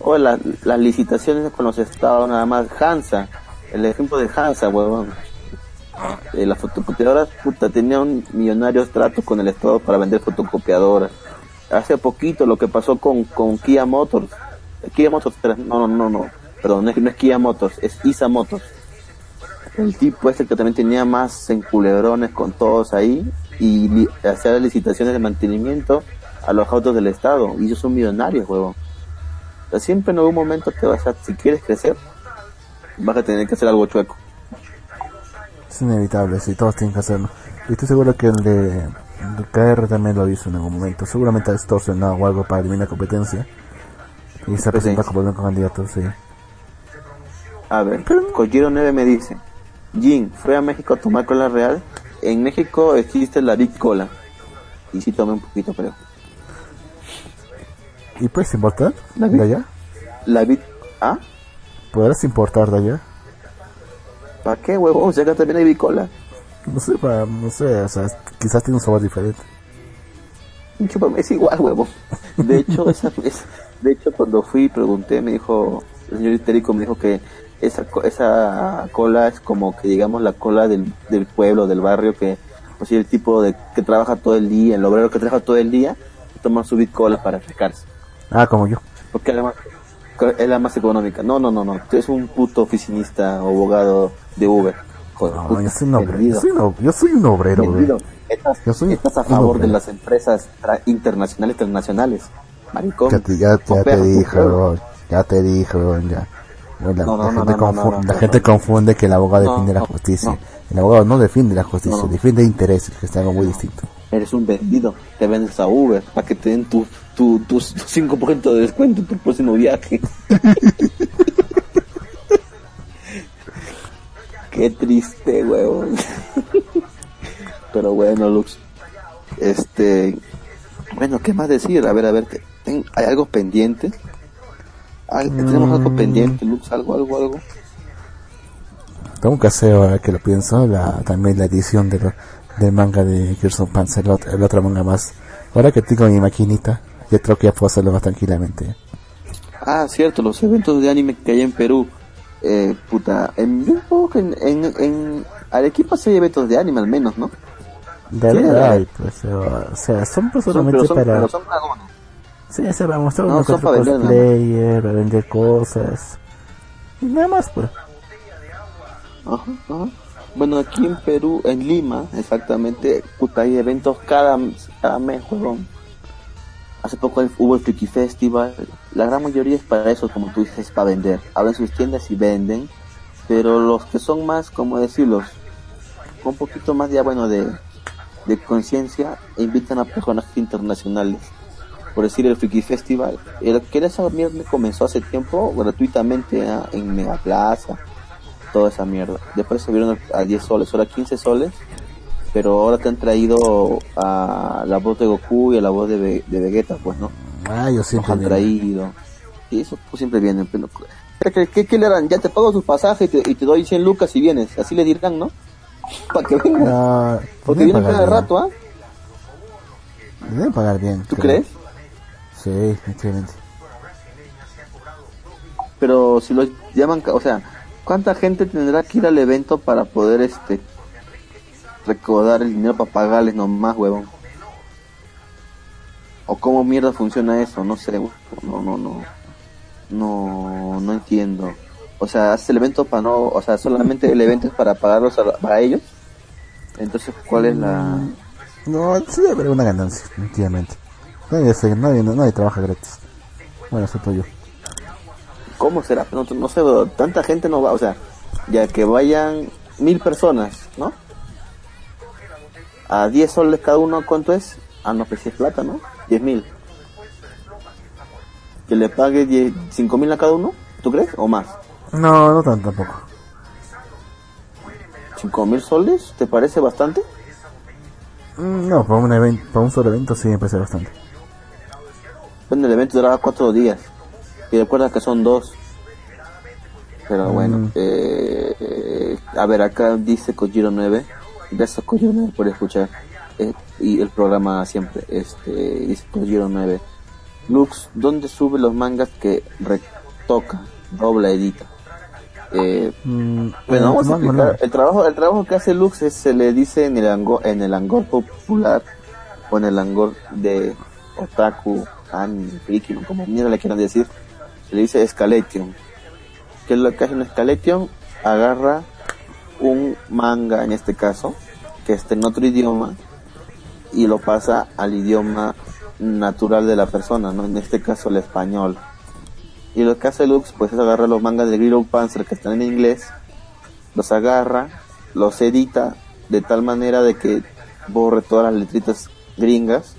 O la- las licitaciones con los estados nada más. Hansa, el ejemplo de Hansa, huevón. Eh, las fotocopiadoras, puta, tenían millonarios tratos con el estado para vender fotocopiadoras. Hace poquito lo que pasó con, con Kia Motors. Kia Motors, no, no, no, no. Perdón, no es, no es Kia Motors, es Isa Motors. El tipo este que también tenía más enculebrones con todos ahí y li- hacía licitaciones de mantenimiento a los autos del Estado. Y ellos son millonarios, huevón. O sea, siempre en algún momento te vas a, si quieres crecer, vas a tener que hacer algo chueco. Es inevitable, sí, todos tienen que hacerlo. Y estoy seguro que el de, el KR también lo hizo en algún momento. Seguramente ha extorsionado o algo para eliminar competencia. Y se ha Pues presentado como candidato, sí. A ver, Kojiro 9 me dice, Jin, fue a México a tomar cola real. En México existe la Big Cola. Y sí tomé un poquito, creo. ¿Y puedes importar ¿La de allá? La Big... ¿Ah? ¿Podrás importar de allá? ¿Para qué, huevón? Si acá también hay Big Cola. No sé, para, no sé, o sea, quizás tiene un sabor diferente. Chúpame, es igual, huevo. De hecho, esa, es- de hecho, cuando fui y pregunté, me dijo, el señor histérico me dijo que esa, esa cola es como que, digamos, la cola del, del pueblo, del barrio, que, pues, el tipo de que trabaja todo el día, el obrero que trabaja todo el día, toma su bit cola para refrescarse. Ah, como yo. Porque es la más, es la más económica. No, no, no, no. Tú eres un puto oficinista o abogado de Uber. Joder, No, yo soy un obrero. Yo soy un, ob- yo soy un obrero. Estás, Yo soy estás a favor de las empresas tra- internacionales transnacionales. Maricón. Ya te, ya, te dije, weón. Ya te dije, weón, ya. La, No, no, la no, gente, la confunde que el abogado defiende la justicia. El abogado no defiende la justicia, defiende intereses, que es algo muy distinto. eres un vendido, te vendes a Uber para que te den tu, tu, tu 5% de descuento en tu próximo viaje. Qué triste, huevón. Pero bueno, Lux. Este. Bueno, ¿qué más decir? A ver, a ver, ¿hay algo pendiente? ¿Tenemos algo mm. pendiente, Lux? ¿Algo, algo, algo? Tengo que hacer, ahora que lo pienso, la, también la edición de del manga de Gerson Panzer, el, otro, el otro manga más. Ahora que tengo mi maquinita, yo creo que ya puedo hacerlo más tranquilamente. Ah, cierto, los eventos de anime que hay en Perú. Eh, puta, en, en, en, Arequipa sí hay eventos de anime al menos, ¿no? De verdad pues, o sea, son pues solamente para... Pero son para Sí, se va a mostrar no, son para vender, player, para vender cosas. Y nada más, pues. Ajá, ajá. Bueno, aquí en Perú, en Lima, exactamente, puta, hay eventos cada, cada mes. Hace poco hubo el Freaky Festival. La gran mayoría es para eso, como tú dices, para vender. Abren sus tiendas y venden. Pero los que son más, como decirlos, con un poquito más ya, bueno, de, de conciencia, invitan a personas internacionales. Por decir, el Freaky Festival. El que esa mierda comenzó hace tiempo gratuitamente ¿ah? en Mega Plaza toda esa mierda. Después se vieron a 10 soles, ahora 15 soles, pero ahora te han traído a la voz de Goku y a la voz de, de Vegeta, pues, ¿no? Ah, yo siempre. han traído. Y eso pues, siempre vienen. Pero, ¿qué, ¿qué, le harán? Ya te pago tus pasajes y te, doy 100 lucas y vienes. Así le dirán, ¿no? Para que vengan. Ah, Porque vienen cada rato, ¿ah? Deben pagar bien. ¿Tú crees? Sí, excelente. Pero si los llaman, o sea, ¿Cuánta gente tendrá que ir al evento para poder este recaudar el dinero para pagarles nomás, huevón? ¿O cómo mierda funciona eso? No sé, no, no, no. No, no entiendo. O sea, hace el evento para no, o sea, solamente el evento es para pagarlos a, ellos. Entonces, ¿cuál es la...? Mm, no, sí debe haber una ganancia, efectivamente. Nadie, nadie, nadie trabaja gratis. Bueno, eso yo. ¿Cómo será? No, no sé, tanta gente no va, o sea, ya que vayan mil personas, ¿no? A 10 soles cada uno, ¿cuánto es? Ah, no, pues si es plata, ¿no? 10 mil. ¿Que le pague 10, 5 mil a cada uno? ¿Tú crees? ¿O más? No, no tanto tampoco. ¿5 mil soles? ¿Te parece bastante? Mm, no, para un, evento, para un solo evento sí me parece bastante. Bueno, el evento duraba 4 días. Y recuerda que son dos. Pero mm. bueno, eh, a ver, acá dice Kojiro 9. Gracias Kojiro 9 por escuchar. Eh, y el programa siempre, este, dice Kojiro 9. Lux, ¿dónde sube los mangas que retoca, dobla, edita? Eh, mm, bueno, vamos a explicar. El trabajo, el trabajo que hace Lux es, se le dice en el angor, en el angor popular o en el angor de otaku, anime, friki, como mierda le quieran decir se le dice escalation. ¿Qué es lo que hace un escalation? Agarra un manga, en este caso, que esté en otro idioma, y lo pasa al idioma natural de la persona, ¿no? En este caso el español. Y lo que hace Lux, pues es agarrar los mangas de Grillo Panzer que están en inglés, los agarra, los edita de tal manera de que borre todas las letritas gringas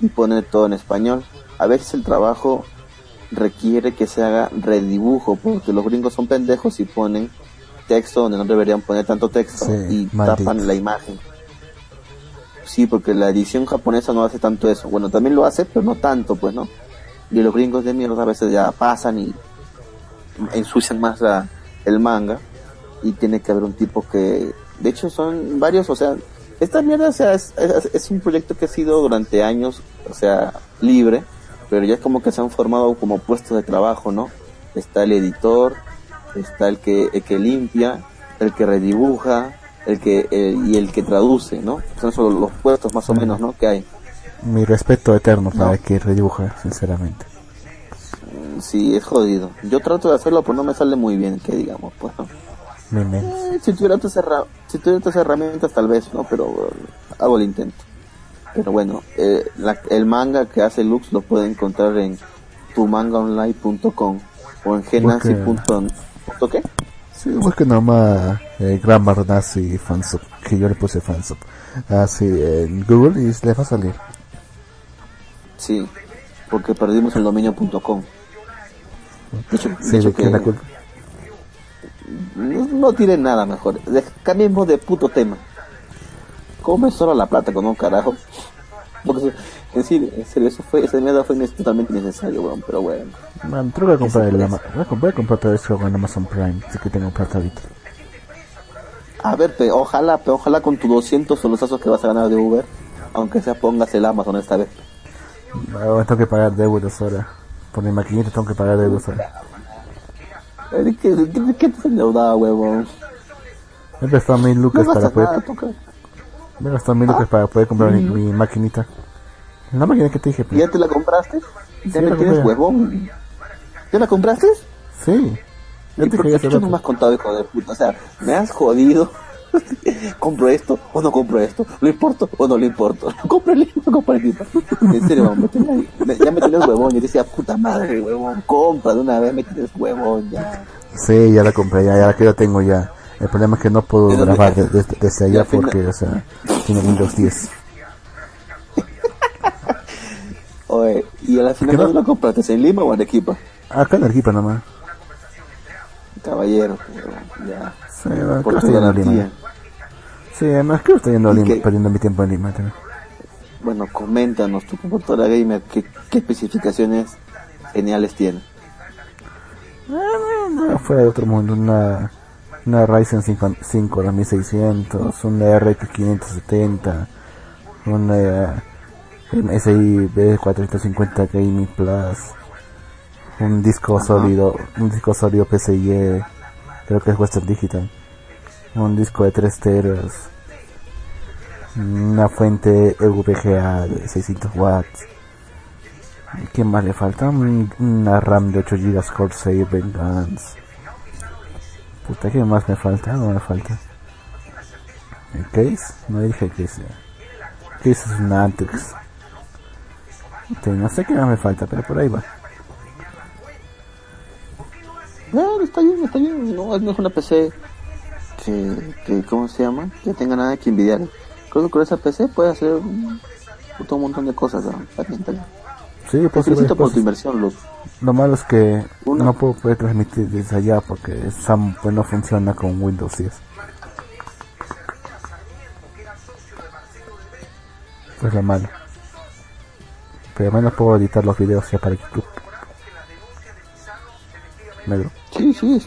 y pone todo en español. A veces el trabajo requiere que se haga redibujo, porque los gringos son pendejos y ponen texto donde no deberían poner tanto texto y tapan la imagen. Sí, porque la edición japonesa no hace tanto eso. Bueno, también lo hace, pero no tanto, pues, ¿no? Y los gringos de mierda a veces ya pasan y ensucian más la, el manga. Y tiene que haber un tipo que, de hecho, son varios, o sea, esta mierda, o sea, es, es un proyecto que ha sido durante años, o sea, libre pero ya es como que se han formado como puestos de trabajo, ¿no? Está el editor, está el que, el que limpia, el que redibuja, el que y el que traduce, ¿no? Son solo los puestos más o menos, ¿no? Que hay. Mi respeto eterno para el que redibuja, sinceramente. Mm, sí, es jodido. Yo trato de hacerlo, pero no me sale muy bien, que digamos, pues, ¿no? Eh, si tuviera otras si tuviera herramientas tal vez, ¿no? Pero eh, hago el intento. Pero bueno, eh, el manga que hace Lux lo puede encontrar en tumangaonline.com o en genasi.qué? Sí, busque nomás eh, Grammar Nazi Fansub, que yo le puse Fansub, así en Google y le va a salir. Sí, porque perdimos el dominio.com. De hecho, Sí, de hecho que la culpa. No, no tiene nada mejor. De- cambiemos de puto tema. ¿Cómo es solo la plata con un carajo? Porque en serio, en serio, eso fue, esa mierda fue totalmente innecesario, weón, pero bueno. Man, que voy a comprar el Ese Ama- voy a, comprar todo eso con Amazon Prime, así que tengo plata ahorita. A ver, pe, ojalá, pe, ojalá con tus 200 solosazos que vas a ganar de Uber, aunque sea pongas el Amazon esta vez. Ahora tengo que pagar deudas ahora. Por mi maquinita tengo que pagar deudas ahora. Eh, ¿De qué, te endeudado, huevón? Me he prestado mil No lucas para poder, nada, me he gastado mil lucas para poder comprar mi, mi maquinita. La máquina que te dije, pues. ¿Ya te la compraste? ¿Ya Sí, me la tienes compré. huevón? ¿Ya la compraste? Sí. Ya ¿Y te por dije no me has contado, hijo de puta? O sea, me has jodido. ¿Compro esto o no compro esto? ¿Lo importo o no lo importo? ¿Cómprale o no cómprale? En serio, me tenía- me- ya me tienes huevón. Y decía, puta madre, huevón, compra de una vez, me tienes huevón, ya. Sí, ya la compré, ya, ya la que la tengo ya. El problema es que no puedo grabar de- de- desde allá final- porque, o sea, tiene Windows 10. Oye, ¿y a la final ¿Qué no? lo compraste? ¿En Lima o en Arequipa? Acá en Arequipa nomás. Caballero, ya. Sí, bueno, Por tu garantía. Sí, además creo que estoy yendo perdiendo mi tiempo en Lima también. Bueno, coméntanos, tu computadora gamer, ¿qué, qué especificaciones geniales tiene? No, fue de otro mundo, una, una Ryzen 5, 5 2600, una RX 570, una MSI B450 Gaming Plus, un disco sólido, un disco sólido PCIe, creo que es Western Digital, un disco de 3 teras, una fuente EVGA de 600 watts. ¿Qué más le falta? Un- Una RAM de 8 GB Corsair Vengeance. Puta, ¿qué más me falta? No me falta. ¿El case? No dije que sea. Case es una Antex. No sé qué más me falta, pero por ahí va. No, está bien, está bien. No, no es una PC que, que, ¿cómo se llama? Que tenga nada que envidiar. Creo que con esa PC puede hacer un, puto montón de cosas. ¿no? Está bien. Sí, Te hacer felicito por tu cosas. inversión, Luz. Lo malo es que Una. no puedo poder transmitir desde allá porque SAM pues, no funciona con Windows 10. Pues lo malo. Pero al menos puedo editar los videos ya para YouTube. Negro. Sí, sí.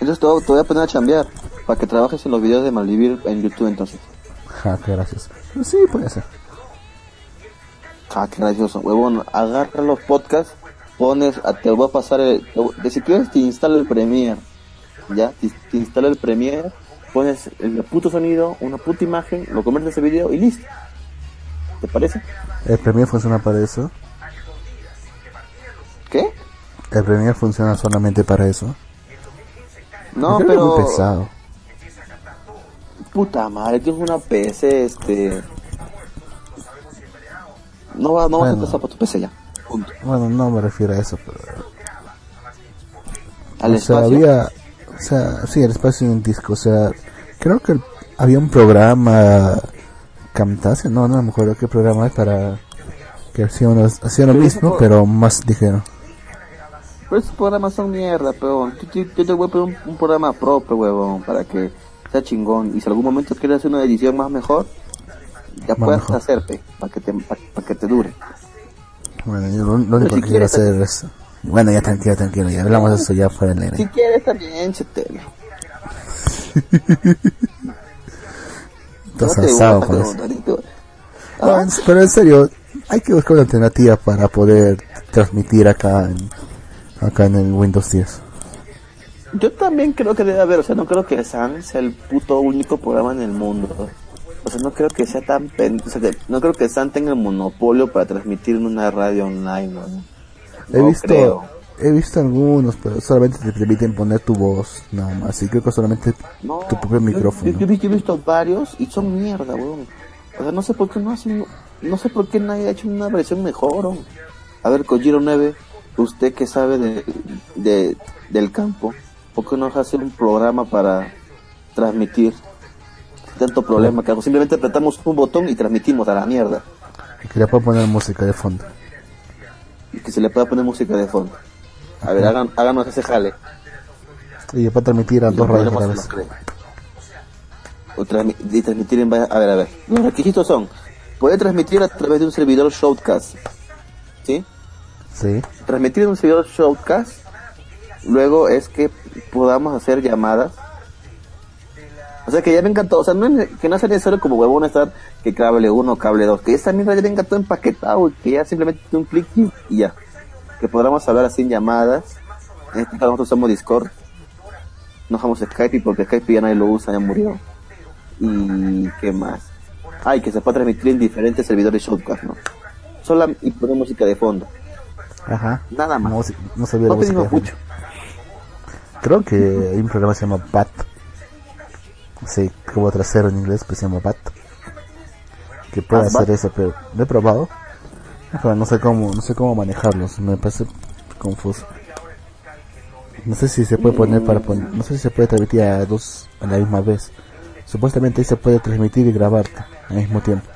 entonces te voy a poner a chambear para que trabajes en los videos de Malvivir en YouTube entonces. Ja, qué gracias. Pero sí, puede ser. Ah, qué gracioso, huevón. Agarra los podcasts, pones, a- te voy a pasar el, te si quieres te instala el Premiere, ya, te, te instala el Premiere, pones el puto sonido, una puta imagen, lo conviertes en video y listo. ¿Te parece? ¿El Premiere funciona para eso? ¿Qué? ¿El Premiere funciona solamente para eso? No, que es pero muy pesado. Puta madre, tienes una PC, este, no va, no vas a empezar para tu PC ya. Punto. Bueno, no me refiero a eso, pero... Al o sea, espacio. había, o sea, sí, el espacio en disco, o sea, creo que el- había un programa Camtasia, no, no me acuerdo qué programa es para que hacía, unos- hacía lo mismo, pero más ligero. Pero esos programas son mierda, peón. Yo, yo- yo te voy a poner un, un programa propio, huevón, para que sea chingón. Y si algún momento quieres hacer una edición más mejor, ya Más puedes mejor. hacerte, para que te, para que te dure. Bueno, yo lo, lo único si que quiero hacer es... Bueno, ya tranquilo, tranquilo, ya hablamos de eso ya fuera del Si aire. quieres también, chetelo. Estás asado huevón, eso. Ah, pero en serio, hay que buscar una alternativa para poder transmitir acá en, acá en el Windows 10. Yo también creo que debe haber, o sea, no creo que San sea el puto único programa en el mundo. O sea, no creo que sea tan pen... o sea, que- no creo que San tenga el monopolio para transmitir en una radio online, ¿no? He No visto, creo. he visto algunos, pero solamente te permiten poner tu voz, nada más. Y creo que solamente No, tu propio yo- micrófono. Yo, yo he visto- yo he visto varios y son mierda, weón. O sea, no sé por qué no hacen, no sé por qué nadie ha hecho una versión mejor. weón. A ver, Kojiro 9, usted que sabe de, de, del campo, ¿por qué no hacer un programa para transmitir? Tanto problema que hago. Simplemente apretamos un botón y transmitimos a la mierda. Y que le pueda poner música de fondo. Y que se le pueda poner música de fondo. A ver, hagan, háganos ese jale. Y después transmitir a Y dos los radios a la vez. O transmi- y transmitir en varias- A ver, a ver. Los requisitos son: poder transmitir a través de un servidor Shoutcast. ¿Sí? Sí. transmitir en un servidor Shoutcast. Luego es que podamos hacer llamadas. O sea que ya venga todo, o sea, no que no sea necesario como huevón estar que cable 1 cable 2, que esa mierda ya venga todo empaquetado y que ya simplemente un clic y, y ya. Que podamos hablar así en llamadas. En este caso nosotros usamos Discord. No usamos Skype porque Skype ya nadie lo usa, ya murió. Y qué más. Ay, que se puede transmitir en diferentes servidores Shoutcast, ¿no? Sola y poner música de fondo. Ajá. Nada más. No, no sabía la No música mucho. Creo que hay un programa que se llama BAT. Sí, como trasero en inglés, pues se llama BAT. Que puede hacer Bat. eso, pero lo he probado. Pero no sé cómo, no sé cómo manejarlos, me parece confuso. No sé si se puede poner para poner, no sé si se puede transmitir a dos a la misma vez. Supuestamente ahí se puede transmitir y grabarte al mismo tiempo.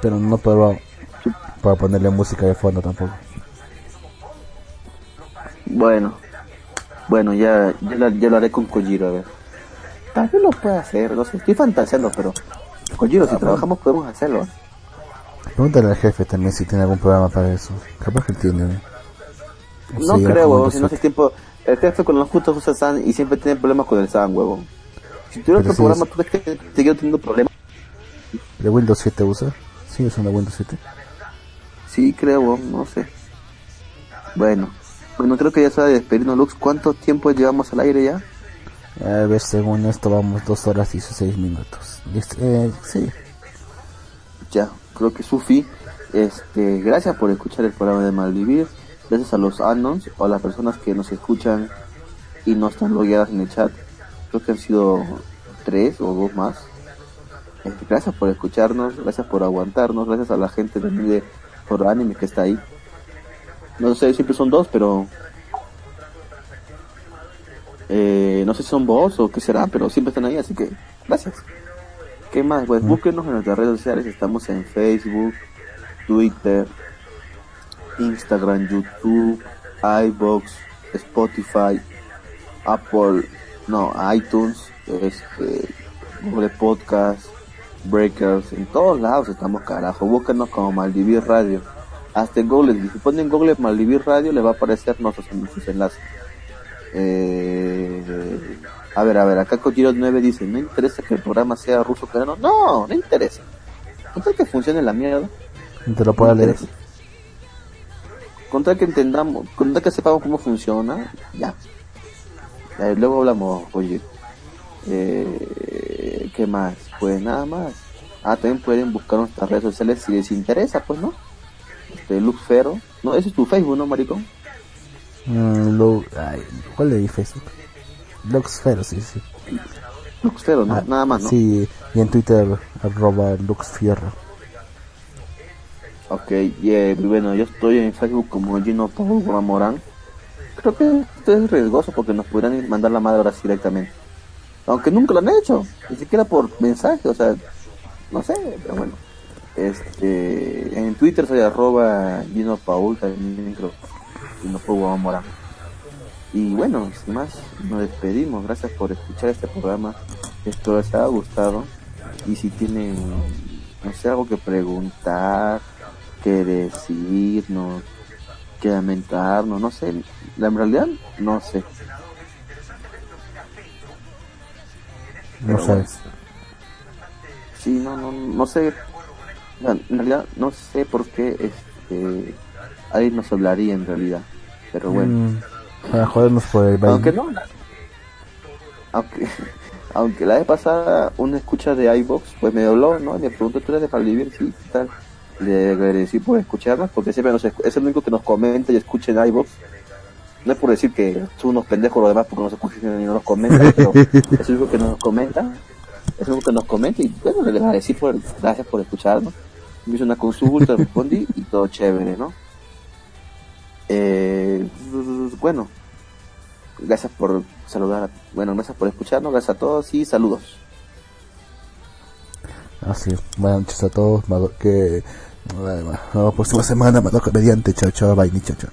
Pero no puedo para ponerle música de fondo tampoco. Bueno, bueno, ya, ya, lo, ya lo haré con Kojiro, a ver. Tal vez lo pueda hacer, no sé, estoy fantaseando, pero Kojiro, si trabajamos podemos hacerlo. Pregúntale al jefe también si tiene algún programa para eso. Capaz que tiene. ¿eh? No creo, huevón, si no hace tiempo. El jefe con los justos usa SAN y siempre tiene problemas con el SAN, huevón. Si tuviera Pero otro programa, es- ¿tú crees que teniendo problemas? ¿De Windows 7 usa? Sí, es una Windows 7. Sí, creo, no sé. Bueno, bueno, creo que ya se va a despedirnos, Lux. ¿Cuánto tiempo llevamos al aire ya? A ver, según esto vamos 2 horas y 16 minutos. Eh, sí. ya, creo que Sufi, este, gracias por escuchar el programa de Malvivir, gracias a los Anons o a las personas que nos escuchan y no están logueadas en el chat, creo que han sido tres o dos más. Este, gracias por escucharnos, gracias por aguantarnos, gracias a la gente también de por anime que está ahí. No sé, siempre son dos, pero eh, no sé si son vos o qué será, pero siempre están ahí, así que gracias. ¿Qué más? Pues búsquenos en nuestras redes sociales, estamos en Facebook, Twitter, Instagram, YouTube, iBox, Spotify, Apple, no, iTunes, este, Google Podcast, Breakers, en todos lados estamos carajo, búsquenos como Maldivir Radio. Hasta en Google, si ponen en Google Maldivir Radio, les va a aparecer nuestros, nuestros enlaces. Eh, a ver, a ver, acá Kojiro 9 dice, no interesa que el programa sea ruso coreano. No, no interesa. Con tal que funcione la mierda. Te lo puedo no leer. Con tal que entendamos, con tal que sepamos cómo funciona, ya. Eh, luego hablamos, oye. Eh, ¿Qué más? Pues nada más. Ah, también pueden buscar nuestras redes sociales si les interesa, pues, ¿no? Este, Luxfero. No, ese es tu Facebook, ¿no, maricón? Mm, lo, ay, ¿Cuál le di Facebook? Luxfero, sí, sí. Luxfero. Ah, nada más, ¿no? Sí, y en Twitter, arroba Luxfierro. Ok, y eh, bueno, yo estoy en Facebook como Gino Paul Morán. Creo que esto es riesgoso porque nos podrían mandar la madre ahora sí directamente. Aunque nunca lo han hecho, ni siquiera por mensaje, o sea, no sé, pero bueno. Este, en Twitter soy arroba Gino Paul, también creo, Morán. Y bueno, sin más, nos despedimos. Gracias por escuchar este programa. Espero les haya gustado. Y si tienen, no sé, algo que preguntar, que decirnos, que lamentarnos, no sé. La en realidad, no sé. No sabes. Sí, no, no, no sé. En realidad, no sé por qué este, alguien nos hablaría en realidad. Pero bueno. Mm, para jodernos por el baile. Aunque no, la- aunque, aunque la vez pasada una escucha de iBox pues me habló, ¿no? Y me preguntó, ¿tú eres de Palivir? Sí, ¿qué tal? Le agradecí por escucharnos, porque siempre nos, es el único que nos comenta y escucha en iBox. No es por decir que son unos pendejos los demás porque no se escuchan y no nos comentan, pero es el único que nos comenta. Es el único que nos comenta y bueno, le agradecí por, gracias por escucharnos. Me hizo una consulta, respondí y todo chévere, ¿no? Eh, bueno, gracias por saludar, bueno, gracias por escucharnos, gracias a todos y saludos. Así, buenas noches a todos, que la próxima semana, mediante, chao, chao, bye, chao, chao.